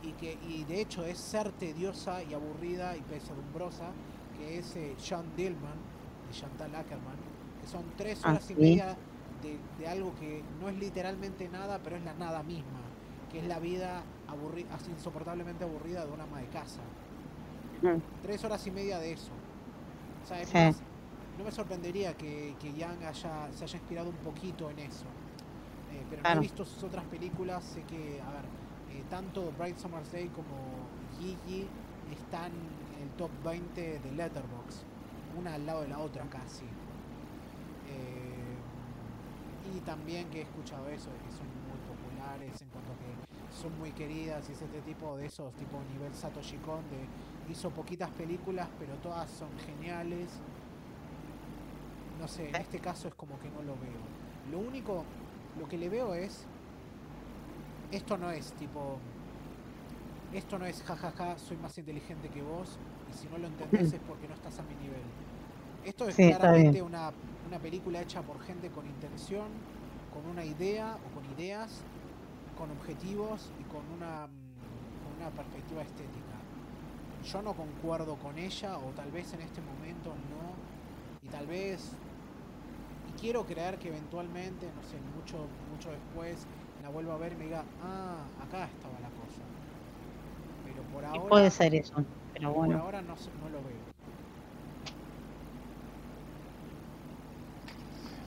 [SPEAKER 2] y que y de hecho es ser tediosa y aburrida y pesadumbrosa, que es eh, John Dillman y Chantal Ackerman, que son tres
[SPEAKER 3] Ah,
[SPEAKER 2] horas y media de, de algo que no es literalmente nada, pero es la nada misma, que es la vida aburri así insoportablemente aburrida de una ama de casa
[SPEAKER 3] Ujú.
[SPEAKER 2] tres horas y media de eso. O sea, es
[SPEAKER 3] Sí.
[SPEAKER 2] más, no me sorprendería que, que Yang haya, se haya inspirado un poquito en eso. Eh, pero no he visto sus otras películas, sé que, a ver, eh, tanto Bright Summer's Day como Gigi están en el top 20 de Letterboxd, una al lado de la otra casi. Eh, y también que he escuchado eso, de que son muy populares en cuanto a que son muy queridas y es este tipo de esos, tipo nivel Satoshi Kon, de hizo poquitas películas, pero todas son geniales. No sé, en este caso es como que no lo veo. Lo único, lo que le veo es, esto no es tipo, esto no es jajaja, soy más inteligente que vos, y si no lo entendés es porque no estás a mi nivel. Esto es
[SPEAKER 3] Sí,
[SPEAKER 2] claramente una, una película hecha por gente con intención, con una idea o con ideas, con objetivos y con una, mm, con una perspectiva estética. Yo no concuerdo con ella, o tal vez en este momento no, y tal vez, y quiero creer que eventualmente, no sé, mucho, mucho después, la vuelva a ver y me diga, ah, acá estaba la cosa. Pero por
[SPEAKER 3] Y
[SPEAKER 2] ahora,
[SPEAKER 3] puede ser eso, pero
[SPEAKER 2] por
[SPEAKER 3] bueno.
[SPEAKER 2] ahora no, sé- no lo veo.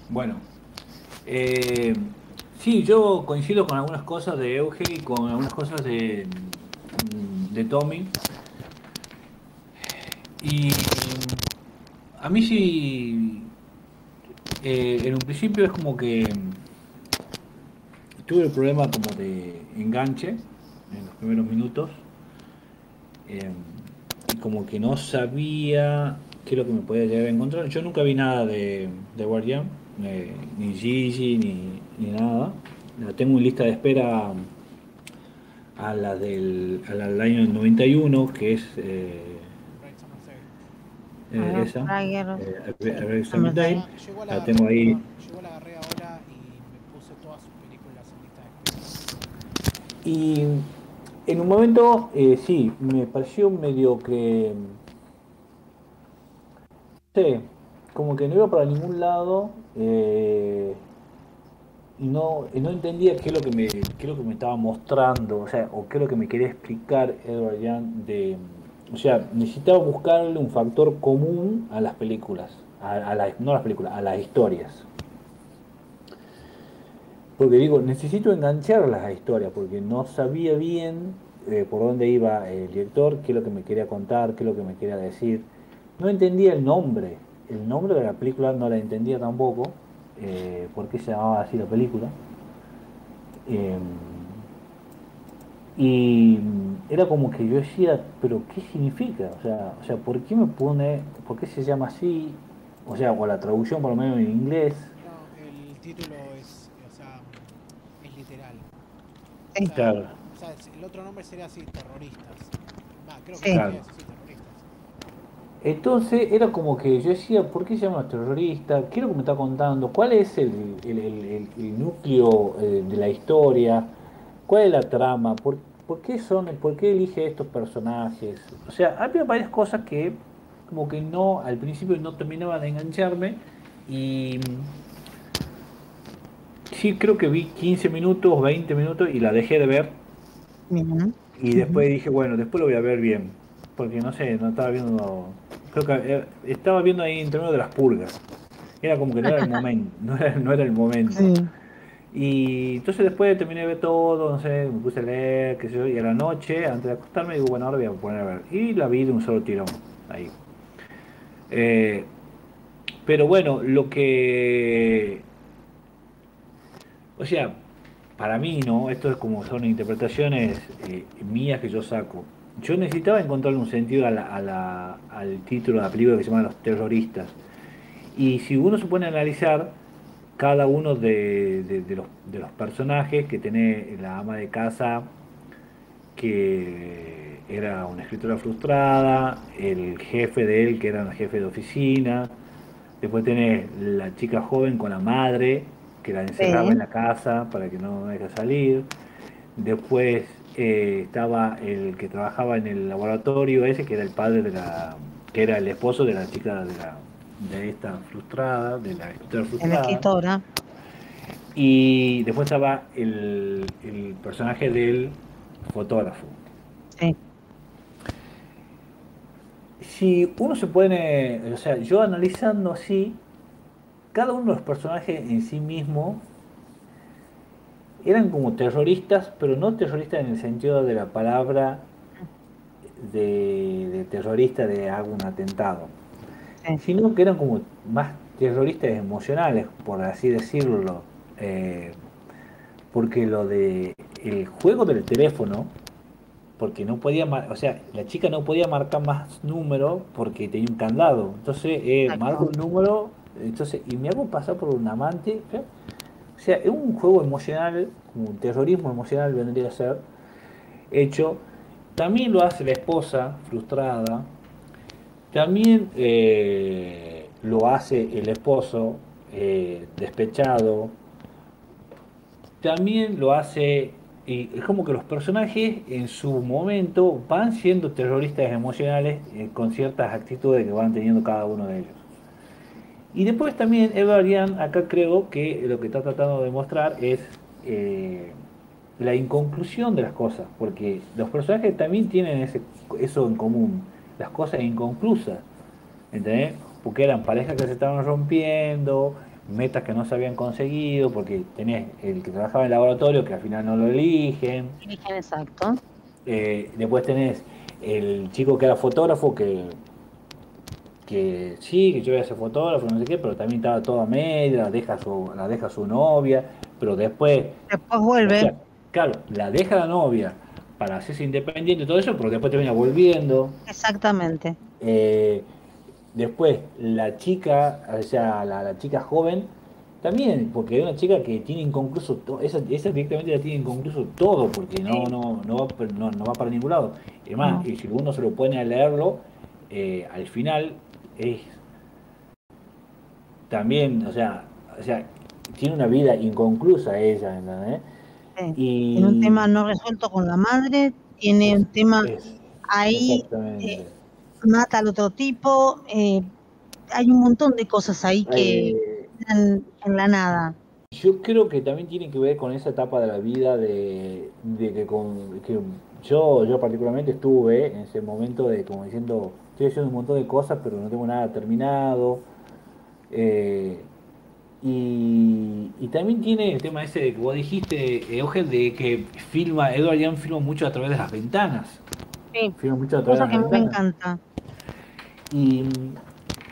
[SPEAKER 1] Bueno, eh, sí, yo coincido con algunas cosas de Euge y con algunas cosas de, mm, de Tommy. Y a mí sí, eh, en un principio es como que tuve el problema como de enganche en los primeros minutos. eh, y como que no sabía qué es lo que me podía llegar a encontrar. Yo nunca vi nada de, de Guardian, eh, ni Gigi, ni, ni nada. La tengo en lista de espera a la del, a la del año 91, que es eh, eh, esa. Eh, La tengo ahí.
[SPEAKER 2] yo la agarré ahora y me puse todas sus películas en lista de espera.
[SPEAKER 1] Y en un momento, eh, sí, me pareció medio que. No sé, como que no iba para ningún lado. eh, y no, no entendía qué es lo que me, qué es lo que me estaba mostrando, o sea, o qué es lo que me quería explicar Edward Young de, o sea, necesitaba buscarle un factor común a las películas, a, a la- no las películas, a las historias. Porque digo, necesito engancharlas a historias, porque no sabía bien eh, por dónde iba el director, qué es lo que me quería contar, qué es lo que me quería decir. No entendía el nombre, el nombre de la película no la entendía tampoco, eh, por qué se llamaba así la película. Eh, y era como que yo decía, pero ¿qué significa? O sea, o sea, ¿por qué me pone, por qué se llama así? O sea, o la traducción por lo menos en inglés.
[SPEAKER 2] No, el título es, o sea, es literal.
[SPEAKER 3] Sí.
[SPEAKER 2] O sea,
[SPEAKER 1] Claro.
[SPEAKER 2] o sea, el otro nombre sería así, terroristas. Va, creo que
[SPEAKER 3] Sí.
[SPEAKER 1] Claro. Entonces era como que yo decía, ¿por qué se llama terrorista? ¿Qué es lo que me está contando? ¿Cuál es el, el- el- núcleo eh, de la historia? ¿Cuál es la trama? ¿Por, por qué son, por qué elige estos personajes? O sea, había varias cosas que como que no, al principio no terminaban de engancharme y sí creo que vi 15 minutos, 20 minutos y la dejé de ver
[SPEAKER 3] Bien.
[SPEAKER 1] y después dije, bueno, después lo voy a ver bien. Porque no sé, no estaba viendo. Creo que eh, estaba viendo ahí entre medio de las pulgas. Era como que no era el momento. No era, no era el momento.
[SPEAKER 3] Sí.
[SPEAKER 1] Y entonces después terminé de ver todo, no sé, me puse a leer, qué sé yo, y a la noche, antes de acostarme, digo, bueno, ahora voy a poner a ver. Y la vi de un solo tirón, ahí. Eh, pero bueno, lo que... O sea, para mí, ¿no? Esto es como son interpretaciones eh, mías que yo saco. Yo necesitaba encontrarle un sentido a la- a la- al título de la película que se llama Los Terroristas. Y si uno se pone a analizar cada uno de, de- de los, de los personajes que tiene la ama de casa, que era una escritora frustrada, el jefe de él, que era un jefe de oficina, después tenés la chica joven con la madre, que la encerraba
[SPEAKER 3] Sí.
[SPEAKER 1] en la casa para que no deje salir, después eh, estaba el que trabajaba en el laboratorio ese, que era el padre de la, que era el esposo de la chica de la de esta frustrada, de la escritora
[SPEAKER 3] En la
[SPEAKER 1] frustrada.
[SPEAKER 3] escritora.
[SPEAKER 1] Y después estaba el, el personaje del fotógrafo.
[SPEAKER 3] Sí.
[SPEAKER 1] Si uno se pone, o sea, yo analizando así, cada uno de los personajes en sí mismo eran como terroristas, pero no terroristas en el sentido de la palabra de, de terrorista de un atentado,
[SPEAKER 3] Sí.
[SPEAKER 1] sino que eran como más terroristas emocionales, por así decirlo. Eh, porque lo de el juego del teléfono, porque no podía, mar- o sea, la chica no podía marcar más número porque tenía un candado. Entonces, eh, marco el número, entonces, y me hago pasar por un amante. ¿eh? O sea, es un juego emocional, un terrorismo emocional vendría a ser, hecho. También lo hace la esposa, frustrada. También eh, lo hace el esposo, eh, despechado. También lo hace, y es como que los personajes en su momento van siendo terroristas emocionales eh, con ciertas actitudes que van teniendo cada uno de ellos. Y después también Young acá creo que lo que está tratando de mostrar es eh, la inconclusión de las cosas, porque los personajes también tienen ese, eso en común, las cosas inconclusas, ¿entendés? Porque eran parejas que se estaban rompiendo, metas que no se habían conseguido, porque tenés el que trabajaba en el laboratorio que al final no lo eligen,
[SPEAKER 3] Eligen exacto.
[SPEAKER 1] eh, después tenés el chico que era fotógrafo que, que sí, que yo voy a ser fotógrafo, no sé qué, pero también estaba toda media, la deja su, la deja su novia, pero después,
[SPEAKER 3] Después
[SPEAKER 1] o
[SPEAKER 3] vuelve.
[SPEAKER 1] sea, claro, la deja la novia para hacerse independiente y todo eso, pero después termina volviendo.
[SPEAKER 3] Exactamente.
[SPEAKER 1] Eh, después, la chica, o sea, la, la chica joven, también, porque es una chica que tiene inconcluso, to- esa, esa directamente la tiene inconcluso todo, porque no, no, no, no, no va para ningún lado. Es más,
[SPEAKER 3] No.
[SPEAKER 1] y si uno se lo pone a leerlo, eh, al final es también, o sea, o sea, tiene una vida inconclusa ella, ¿entendés?
[SPEAKER 3] Sí.
[SPEAKER 1] Y
[SPEAKER 3] Tiene un tema no resuelto con la madre, tiene un tema
[SPEAKER 1] es-
[SPEAKER 3] ahí, eh, mata al otro tipo, eh, hay un montón de cosas ahí que
[SPEAKER 1] Eh,
[SPEAKER 3] en la nada.
[SPEAKER 1] yo creo que también tiene que ver con esa etapa de la vida de, de que, con, que yo, yo particularmente estuve en ese momento de como diciendo, estoy haciendo un montón de cosas, pero no tengo nada terminado. Eh, y, y también tiene el tema ese de que vos dijiste, Eugen, de que filma, Edward Young filma mucho a través de las ventanas.
[SPEAKER 3] Sí,
[SPEAKER 1] Filma mucho a través
[SPEAKER 3] cosa
[SPEAKER 1] de
[SPEAKER 3] que
[SPEAKER 1] las
[SPEAKER 3] a mí me
[SPEAKER 1] ventanas.
[SPEAKER 3] encanta.
[SPEAKER 1] Y,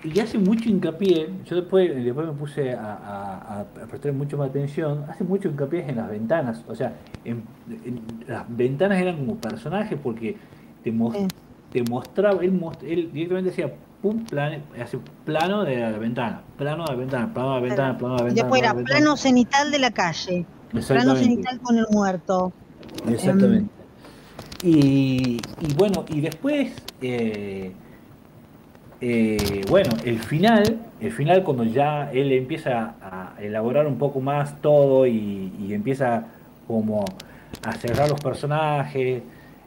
[SPEAKER 1] y hace mucho hincapié, yo después, después me puse a, a- a prestar mucho más atención, hace mucho hincapié en las ventanas, o sea, en, en- las ventanas eran como personajes porque te,
[SPEAKER 3] Sí.
[SPEAKER 1] Te mostraba, él, most- él directamente decía, pum, plan, hace plano de la ventana, plano de la ventana, plano de la ventana, plano de la
[SPEAKER 3] Y
[SPEAKER 1] ventana.
[SPEAKER 3] después era
[SPEAKER 1] plano de la
[SPEAKER 3] plano cenital de la calle, plano cenital con el muerto.
[SPEAKER 1] Exactamente. Y, y bueno, y después, eh, eh, bueno, el final, el final cuando ya él empieza a elaborar un poco más todo y, y empieza como a cerrar los personajes,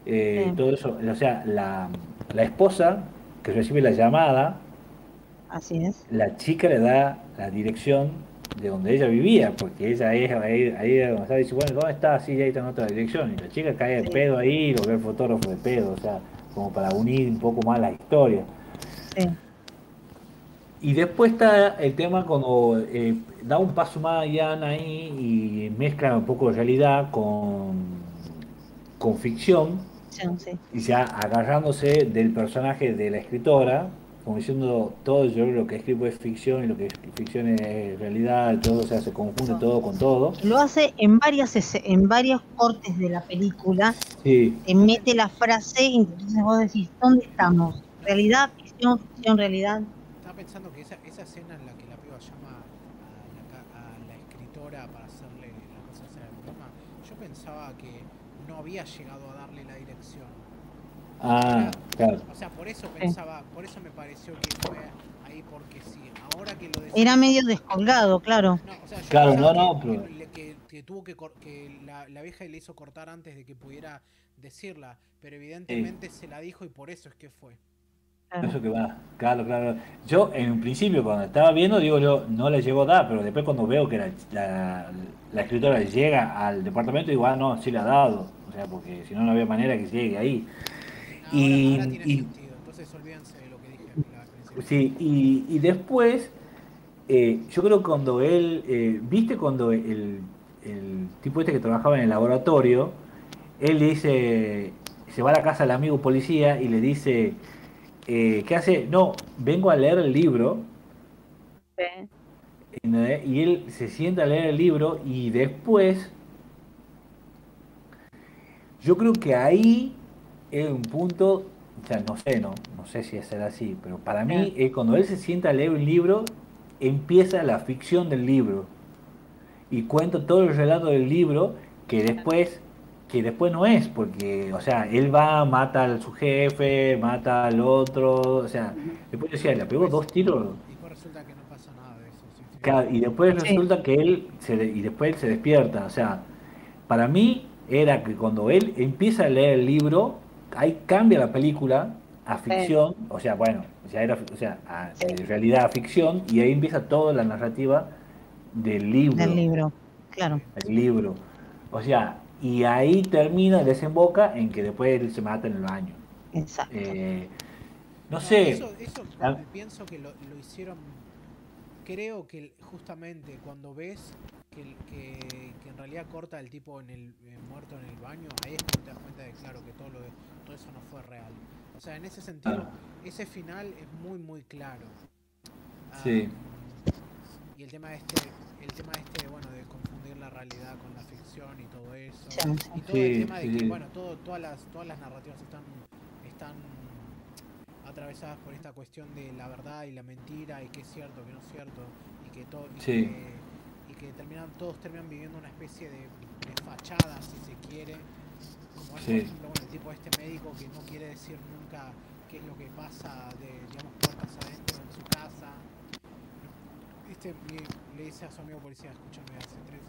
[SPEAKER 1] eh,
[SPEAKER 3] Sí.
[SPEAKER 1] todo eso, o sea, la, la esposa que recibe la llamada,
[SPEAKER 3] Así es.
[SPEAKER 1] la chica le da la dirección de donde ella vivía, porque ella es ahí, ahí dice, bueno, ¿dónde está? Sí, ahí está en otra dirección. Y la chica cae de
[SPEAKER 3] Sí.
[SPEAKER 1] pedo ahí y lo ve el fotógrafo de pedo, o sea, como para unir un poco más la historia.
[SPEAKER 3] Sí.
[SPEAKER 1] Y después está el tema cuando eh, da un paso más allá ahí y mezcla un poco de realidad con, con ficción,
[SPEAKER 3] Sí.
[SPEAKER 1] y ya agarrándose del personaje de la escritora, como diciendo todo yo lo que escribo es ficción y lo que es ficción es realidad, todo o sea, se confunde todo con todo.
[SPEAKER 3] Lo hace en varias en varios cortes de la película,
[SPEAKER 1] Sí,
[SPEAKER 3] te mete la frase y entonces vos decís, ¿dónde estamos? ¿Realidad, ficción, ficción, realidad?
[SPEAKER 2] Estaba pensando que esa, esa escena en la que la piba llama a la, a la escritora para hacerle la cosa esa del programa, yo pensaba que había llegado a darle la dirección.
[SPEAKER 1] ah, claro.
[SPEAKER 2] O sea, por eso pensaba, por eso me pareció que fue ahí, porque sí, ahora que lo decís...
[SPEAKER 3] Era medio descolgado, claro.
[SPEAKER 2] No, o sea, yo
[SPEAKER 1] Claro, no, no,
[SPEAKER 2] que,
[SPEAKER 1] pero-
[SPEAKER 2] que le- que- que tuvo que, que la, la vieja le hizo cortar antes de que pudiera decirla, pero evidentemente se la dijo y por eso es que fue.
[SPEAKER 1] Eso que va, claro, claro. Yo en un principio cuando estaba viendo, digo yo, no le llegó a dar, pero después cuando veo que la, la, la escritora llega al departamento, digo, ah, no, sí le ha dado. Sea, porque si no, no había manera que llegue ahí.
[SPEAKER 2] Ahora,
[SPEAKER 1] Y-
[SPEAKER 2] ahora tiene
[SPEAKER 1] y-
[SPEAKER 2] sentido, entonces olvídense de lo que dije al principio.
[SPEAKER 1] Sí, y, y después, eh, yo creo que cuando él, eh, viste cuando el, el tipo este que trabajaba en el laboratorio, él le dice, se va a la casa del amigo policía y le dice, eh, ¿qué hace? No, vengo a leer el libro. ¿entendés? Y él se sienta a leer el libro y después, yo creo que ahí es un punto, o sea, no sé, no, no sé si será así, pero para mí es cuando él se sienta a leer un libro, empieza la ficción del libro y cuenta todo el relato del libro que después que después no es, porque, o sea, él va, mata a su jefe, mata al otro, o sea, después decía, le pegó dos tiros,
[SPEAKER 2] Y después resulta que no pasa nada de eso.
[SPEAKER 1] Claro, y después resulta que él se de- y después él se despierta. O sea, para mí era que cuando él empieza a leer el libro, ahí cambia la película a ficción, o sea, bueno, ya era, o sea, a,
[SPEAKER 3] Sí.
[SPEAKER 1] en realidad a ficción, y ahí empieza toda la narrativa del libro.
[SPEAKER 3] Del libro, claro.
[SPEAKER 1] El libro. O sea, y ahí termina, desemboca en que después él se mata en el baño.
[SPEAKER 3] Exacto.
[SPEAKER 1] Eh, no
[SPEAKER 2] No,
[SPEAKER 1] sé.
[SPEAKER 2] Eso, eso
[SPEAKER 1] Ah.
[SPEAKER 2] pienso que lo, lo hicieron. Creo que justamente cuando ves que, el- que, que en realidad corta el tipo en el eh, muerto en el baño, ahí es cuando te das cuenta de claro que todo lo de- todo eso no fue real. O sea, en ese sentido,
[SPEAKER 1] Ah.
[SPEAKER 2] ese final es muy muy claro.
[SPEAKER 1] Sí.
[SPEAKER 2] Ah, y el tema este, el tema este, bueno, de confundir la realidad con la ficción y todo eso.
[SPEAKER 3] Sí, sí.
[SPEAKER 2] Y todo el
[SPEAKER 1] Sí,
[SPEAKER 2] tema de
[SPEAKER 1] sí.
[SPEAKER 2] que, bueno, todo, todas las, todas las narrativas están, están atravesadas por esta cuestión de la verdad y la mentira y qué es cierto, qué no es cierto y que todo y,
[SPEAKER 1] Sí.
[SPEAKER 2] que, que terminan, todos terminan viviendo una especie de, de fachada, si se quiere. Como es,
[SPEAKER 1] Sí.
[SPEAKER 2] por ejemplo, bueno, el tipo este médico que no quiere decir nunca qué es lo que pasa de, digamos, puertas adentro en su casa. Este le, le dice a su amigo policía, escúchame, hace tres,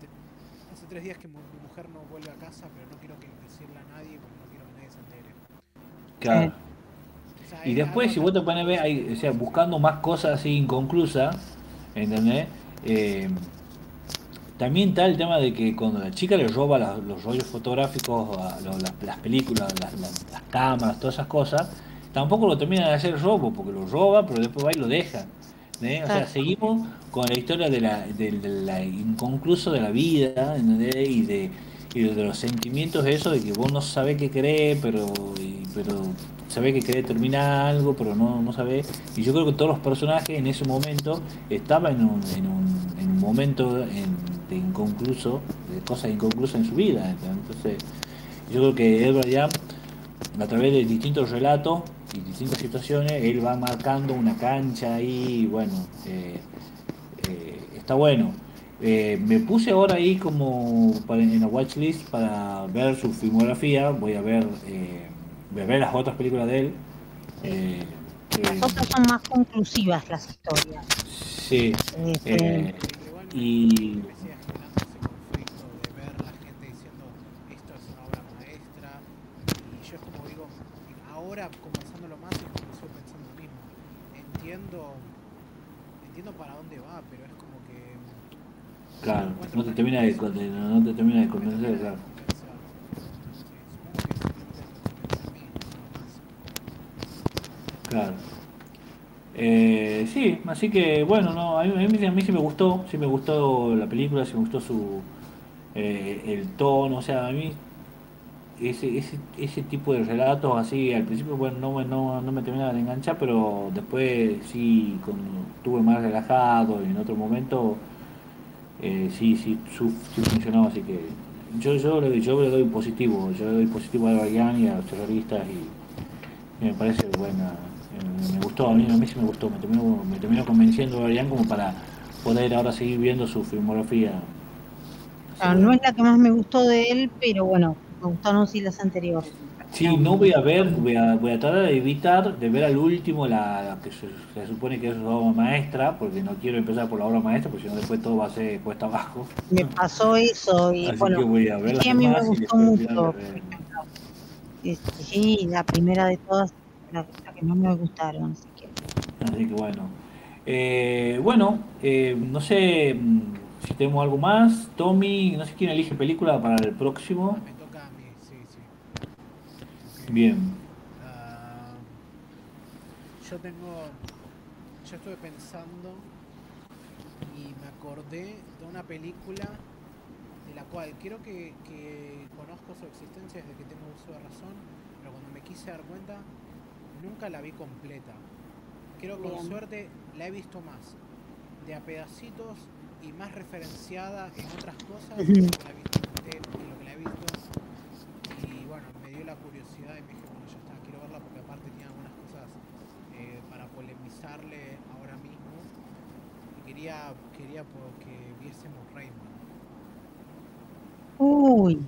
[SPEAKER 2] te- hace tres días que mi mujer no vuelve a casa, pero no quiero que decirle a nadie porque no quiero que nadie se entere.
[SPEAKER 1] Claro.
[SPEAKER 2] O sea,
[SPEAKER 1] Y
[SPEAKER 2] es
[SPEAKER 1] después, si vos te pones a ver, hay- o sea, buscando más cosas así inconclusas, ¿entendés? Eh, también está el tema de que cuando la chica le roba la- los rollos fotográficos, a lo- las, las películas, las, las- las cámaras, todas esas cosas, tampoco lo termina de hacer robo, porque lo roba, pero después va y lo deja. ¿eh? O sea, seguimos con la historia de la, de, de la inconcluso de la vida ¿entendés? y de, y de los sentimientos de eso, de que vos no sabés qué querés, pero, y- pero sabés que querés terminar algo, pero no, no sabés. Y yo creo que todos los personajes en ese momento estaban un, en un momento en- de inconcluso, de cosas inconclusas en su vida. Entonces, yo creo que Edward Jam, a través de distintos relatos y distintas situaciones, él va marcando una cancha ahí, y bueno, eh, eh, está bueno. Eh, me puse ahora ahí como para- en la watchlist para ver su filmografía, voy a ver, eh, voy a ver las otras películas de él. Eh,
[SPEAKER 3] Las otras son más conclusivas las historias.
[SPEAKER 1] sí,
[SPEAKER 3] Este,
[SPEAKER 1] y
[SPEAKER 2] es como digo, ahora conversándolo más es como sigo pensando lo mismo. Entiendo, entiendo para dónde va, pero es como que
[SPEAKER 1] claro, no te termina de- no te termina de convencer, claro. Claro. Eh, sí, así que bueno, no, a mí, a mí- sí me gustó, sí me gustó la película, sí me gustó su eh, el tono, o sea, a mí ese, ese, ese tipo de relatos así al principio bueno no, no, no me terminaba de enganchar, pero después sí, cuando estuve más relajado y en otro momento eh, sí, sí, su- funcionó, así que yo, yo, le, yo le doy positivo, yo le doy positivo a Albayán y a los terroristas y, me parece buena, me gustó, a mí, a mí sí me gustó, me terminó, me terminó convenciendo Albayán como para poder ahora seguir viendo su filmografía.
[SPEAKER 3] Claro,
[SPEAKER 1] que-
[SPEAKER 3] no es la que más me gustó de él, pero bueno, me gustaron sí las anteriores.
[SPEAKER 1] Sí, no voy a ver, voy a, voy a tratar de evitar de ver al último la, que se, se supone que es su obra maestra, porque no quiero empezar por la obra maestra, porque si no después todo va a ser cuesta abajo.
[SPEAKER 3] Me pasó eso y
[SPEAKER 1] Así
[SPEAKER 3] bueno,
[SPEAKER 1] que voy a ver
[SPEAKER 3] sí, a mí me gustó mucho.
[SPEAKER 1] eh,
[SPEAKER 3] Sí, la primera de todas, la, que más me gustaron, así que
[SPEAKER 1] Así que bueno. Eh, bueno, eh, no sé mm, si tenemos algo más. Tommy, no sé quién elige película para el próximo.
[SPEAKER 2] Me toca a mí, sí, sí.
[SPEAKER 1] Bien.
[SPEAKER 2] Ah, yo tengo. Yo estuve pensando y me acordé de una película de la cual creo que, que conozco su existencia desde que tengo uso de razón, pero cuando me quise dar cuenta, nunca la vi completa. Creo que con suerte la he visto más, de a pedacitos y más referenciada en otras cosas de lo que la he visto lo que la he visto. Y bueno, me dio la curiosidad y me dije, bueno, ya está, quiero verla porque aparte tiene algunas cosas eh, para polemizarle ahora mismo. Y quería, quería que viésemos Rayman.
[SPEAKER 3] Uy,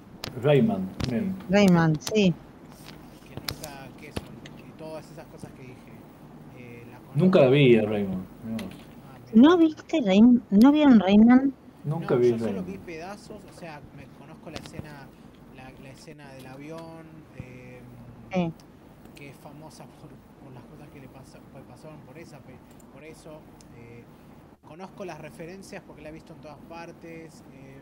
[SPEAKER 1] Rayman. Bien.
[SPEAKER 3] Rayman, sí.
[SPEAKER 2] Que nunca, que eso, y todas esas cosas que dije. eh, la conozco.
[SPEAKER 1] Nunca la vi a Rayman. No.
[SPEAKER 3] ¿No viste? ¿No vieron Rayman?
[SPEAKER 1] nunca
[SPEAKER 2] No,
[SPEAKER 1] vi
[SPEAKER 2] yo solo vi pedazos, o sea, me conozco la escena, la, la escena del avión, eh,
[SPEAKER 3] Sí.
[SPEAKER 2] que es famosa por, por las cosas que le pasaron por esa, por eso. eh, conozco las referencias porque la he visto en todas partes. eh,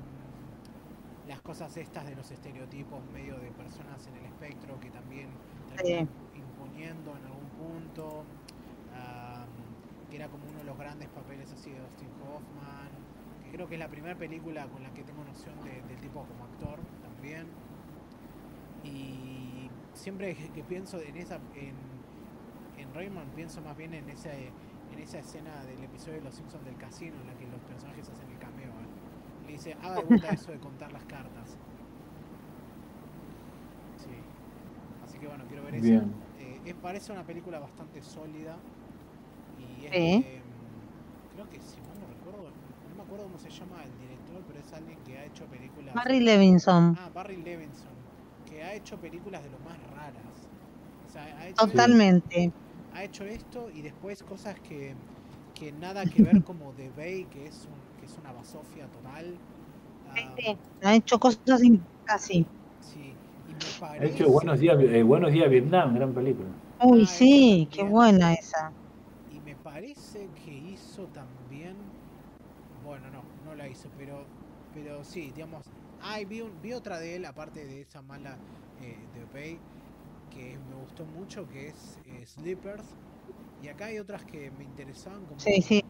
[SPEAKER 2] las cosas estas de los estereotipos medio de personas en el espectro que también terminan imponiendo en algún punto. Que era como uno de los grandes papeles así de Dustin Hoffman. Que creo que es la primera película con la que tengo noción de- del tipo como actor también. Y siempre que pienso en esa en, en Rayman pienso más bien en esa en esa escena del episodio de Los Simpsons del casino en la que los personajes hacen el cameo. ¿eh? Le dice, haga de vuelta eso de contar las cartas. Sí. Así que bueno, quiero ver eso. Eh, parece una película bastante sólida. Y es
[SPEAKER 3] Sí.
[SPEAKER 2] de, mm, creo que si mal no recuerdo, no me acuerdo cómo se llama el director, pero es alguien que ha hecho películas.
[SPEAKER 3] Barry Levinson.
[SPEAKER 2] Ah, Barry Levinson, que ha hecho películas de lo más raras. O sea, ha hecho,
[SPEAKER 3] Totalmente.
[SPEAKER 2] ha hecho esto y después cosas que, que nada que ver como The Bay, que es, un, que es una basofia total. Ah,
[SPEAKER 3] Sí, Han hecho cosas así.
[SPEAKER 2] sí, y me
[SPEAKER 1] Ha
[SPEAKER 2] parece...
[SPEAKER 1] hecho Buenos Días, eh, Buenos Días Vietnam, gran película.
[SPEAKER 3] Uy,
[SPEAKER 2] Ah,
[SPEAKER 3] sí, qué buena esa.
[SPEAKER 2] Parece que hizo también. Bueno, no, no la hizo, pero pero sí, digamos, ay, vi, un- vi otra de él, aparte de esa mala eh, de Pay, que me gustó mucho, que es eh, Slippers. Y acá hay otras que me interesaban, como
[SPEAKER 3] Sí, sí.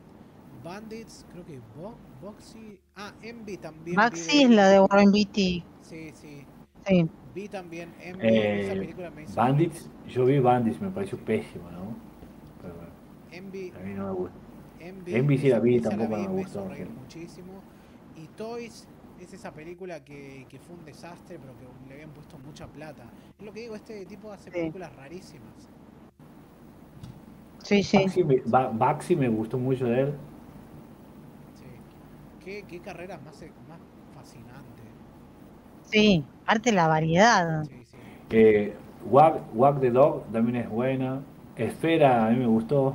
[SPEAKER 2] Bandits, creo que Bo Boxy. Ah, Envy también.
[SPEAKER 3] Maxi es la de Warren Beatty.
[SPEAKER 2] Sí, sí.
[SPEAKER 3] Sí.
[SPEAKER 2] Vi también Envy,
[SPEAKER 1] Eh,
[SPEAKER 2] esa película me hizo
[SPEAKER 1] Bandits, yo vi Bandits, me pareció pésimo, ¿no?
[SPEAKER 2] Envy,
[SPEAKER 1] a mí no me gusta.
[SPEAKER 2] Envy,
[SPEAKER 1] Envy sí la vi, tampoco me
[SPEAKER 2] me
[SPEAKER 1] gustó, sí.
[SPEAKER 2] muchísimo. Y Toys es esa película que, que fue un desastre, pero que le habían puesto mucha plata. Es lo que digo, este tipo hace
[SPEAKER 3] Sí.
[SPEAKER 2] películas rarísimas.
[SPEAKER 3] Sí, sí.
[SPEAKER 1] Baxi me, Ba- Baxi me gustó mucho de él.
[SPEAKER 2] Sí. Qué, qué carrera más, más fascinante.
[SPEAKER 3] Sí. Aparte la variedad.
[SPEAKER 2] Sí, sí.
[SPEAKER 1] Eh, Wag, Wag the Dog también es buena. Esfera a mí me gustó.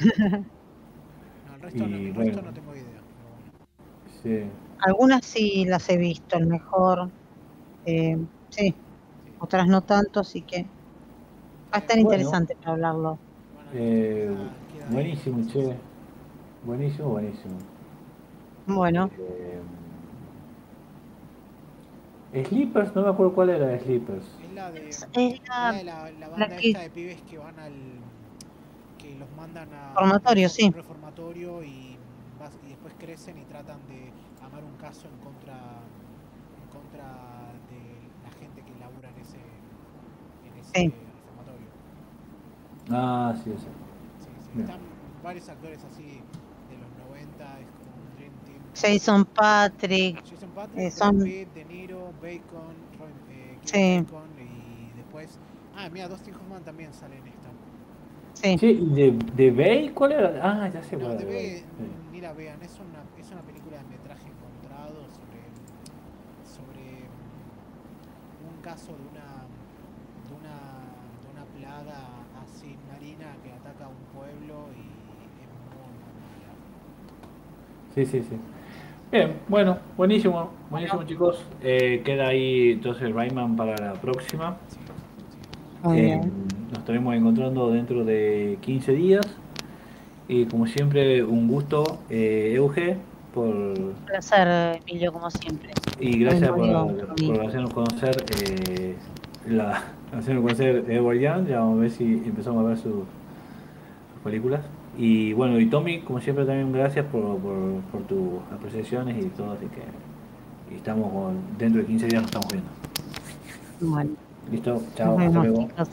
[SPEAKER 2] No, el resto, no,
[SPEAKER 1] Y
[SPEAKER 2] el
[SPEAKER 1] bueno.
[SPEAKER 2] resto no tengo idea. pero bueno.
[SPEAKER 1] Sí.
[SPEAKER 3] Algunas sí las he visto, el mejor. Eh, sí. Otras no tanto, así que va a estar
[SPEAKER 1] Bueno.
[SPEAKER 3] interesante para hablarlo.
[SPEAKER 2] Bueno,
[SPEAKER 1] Eh, buenísimo, che. Buenísimo, buenísimo.
[SPEAKER 3] Bueno,
[SPEAKER 1] Eh, Sleepers, no me acuerdo cuál era Sleepers.
[SPEAKER 2] Es la de,
[SPEAKER 3] es
[SPEAKER 2] es
[SPEAKER 3] la-
[SPEAKER 2] la, de la, la banda
[SPEAKER 3] que-
[SPEAKER 2] esta de pibes que van al. Los mandan a.
[SPEAKER 3] Reformatorio,
[SPEAKER 2] un
[SPEAKER 3] sí.
[SPEAKER 2] reformatorio y, después crecen y tratan de amar un caso en contra. en contra de la gente que labura en ese. en ese
[SPEAKER 3] Sí.
[SPEAKER 2] reformatorio.
[SPEAKER 1] Ah, sí, sí.
[SPEAKER 2] Sí, sí. Están varios actores así de los 90, es como un Dream Team.
[SPEAKER 3] Jason Patrick.
[SPEAKER 2] Jason Patrick,
[SPEAKER 3] Eh,
[SPEAKER 2] Brad
[SPEAKER 3] son-
[SPEAKER 2] Pitt, De Niro, Bacon, Roy, eh, Bacon y después... Ah, mira, Dustin Hoffman también sale en.
[SPEAKER 3] Sí.
[SPEAKER 1] Sí, ¿y de, de Bay cuál era? Ah, ya sé
[SPEAKER 2] No,
[SPEAKER 1] cuál era. Sí.
[SPEAKER 2] ni la vean, es una, es una película de metraje encontrado sobre, sobre un caso de una, de una, de una plaga así marina que ataca a un pueblo y es muy, mala.
[SPEAKER 1] Sí, sí, sí. Bien, bueno, buenísimo, buenísimo chicos. Eh, queda ahí entonces Rayman para la próxima.
[SPEAKER 2] Sí, sí.
[SPEAKER 3] Muy
[SPEAKER 1] Eh,
[SPEAKER 3] bien.
[SPEAKER 1] Nos estaremos encontrando dentro de 15 días. Y como siempre, un gusto, eh, Euge, por,
[SPEAKER 3] Un placer, Emilio, como siempre.
[SPEAKER 1] y gracias por, hacernos conocer eh, la, hacernos conocer Edward Young. Ya vamos a ver si empezamos a ver sus sus películas. Y bueno, y Tommy, como siempre, también gracias por, por, por tus apreciaciones y todo. Así que estamos con- dentro de 15 días nos estamos viendo.
[SPEAKER 3] Bueno,
[SPEAKER 1] Listo, chao, hasta luego.
[SPEAKER 3] chicos.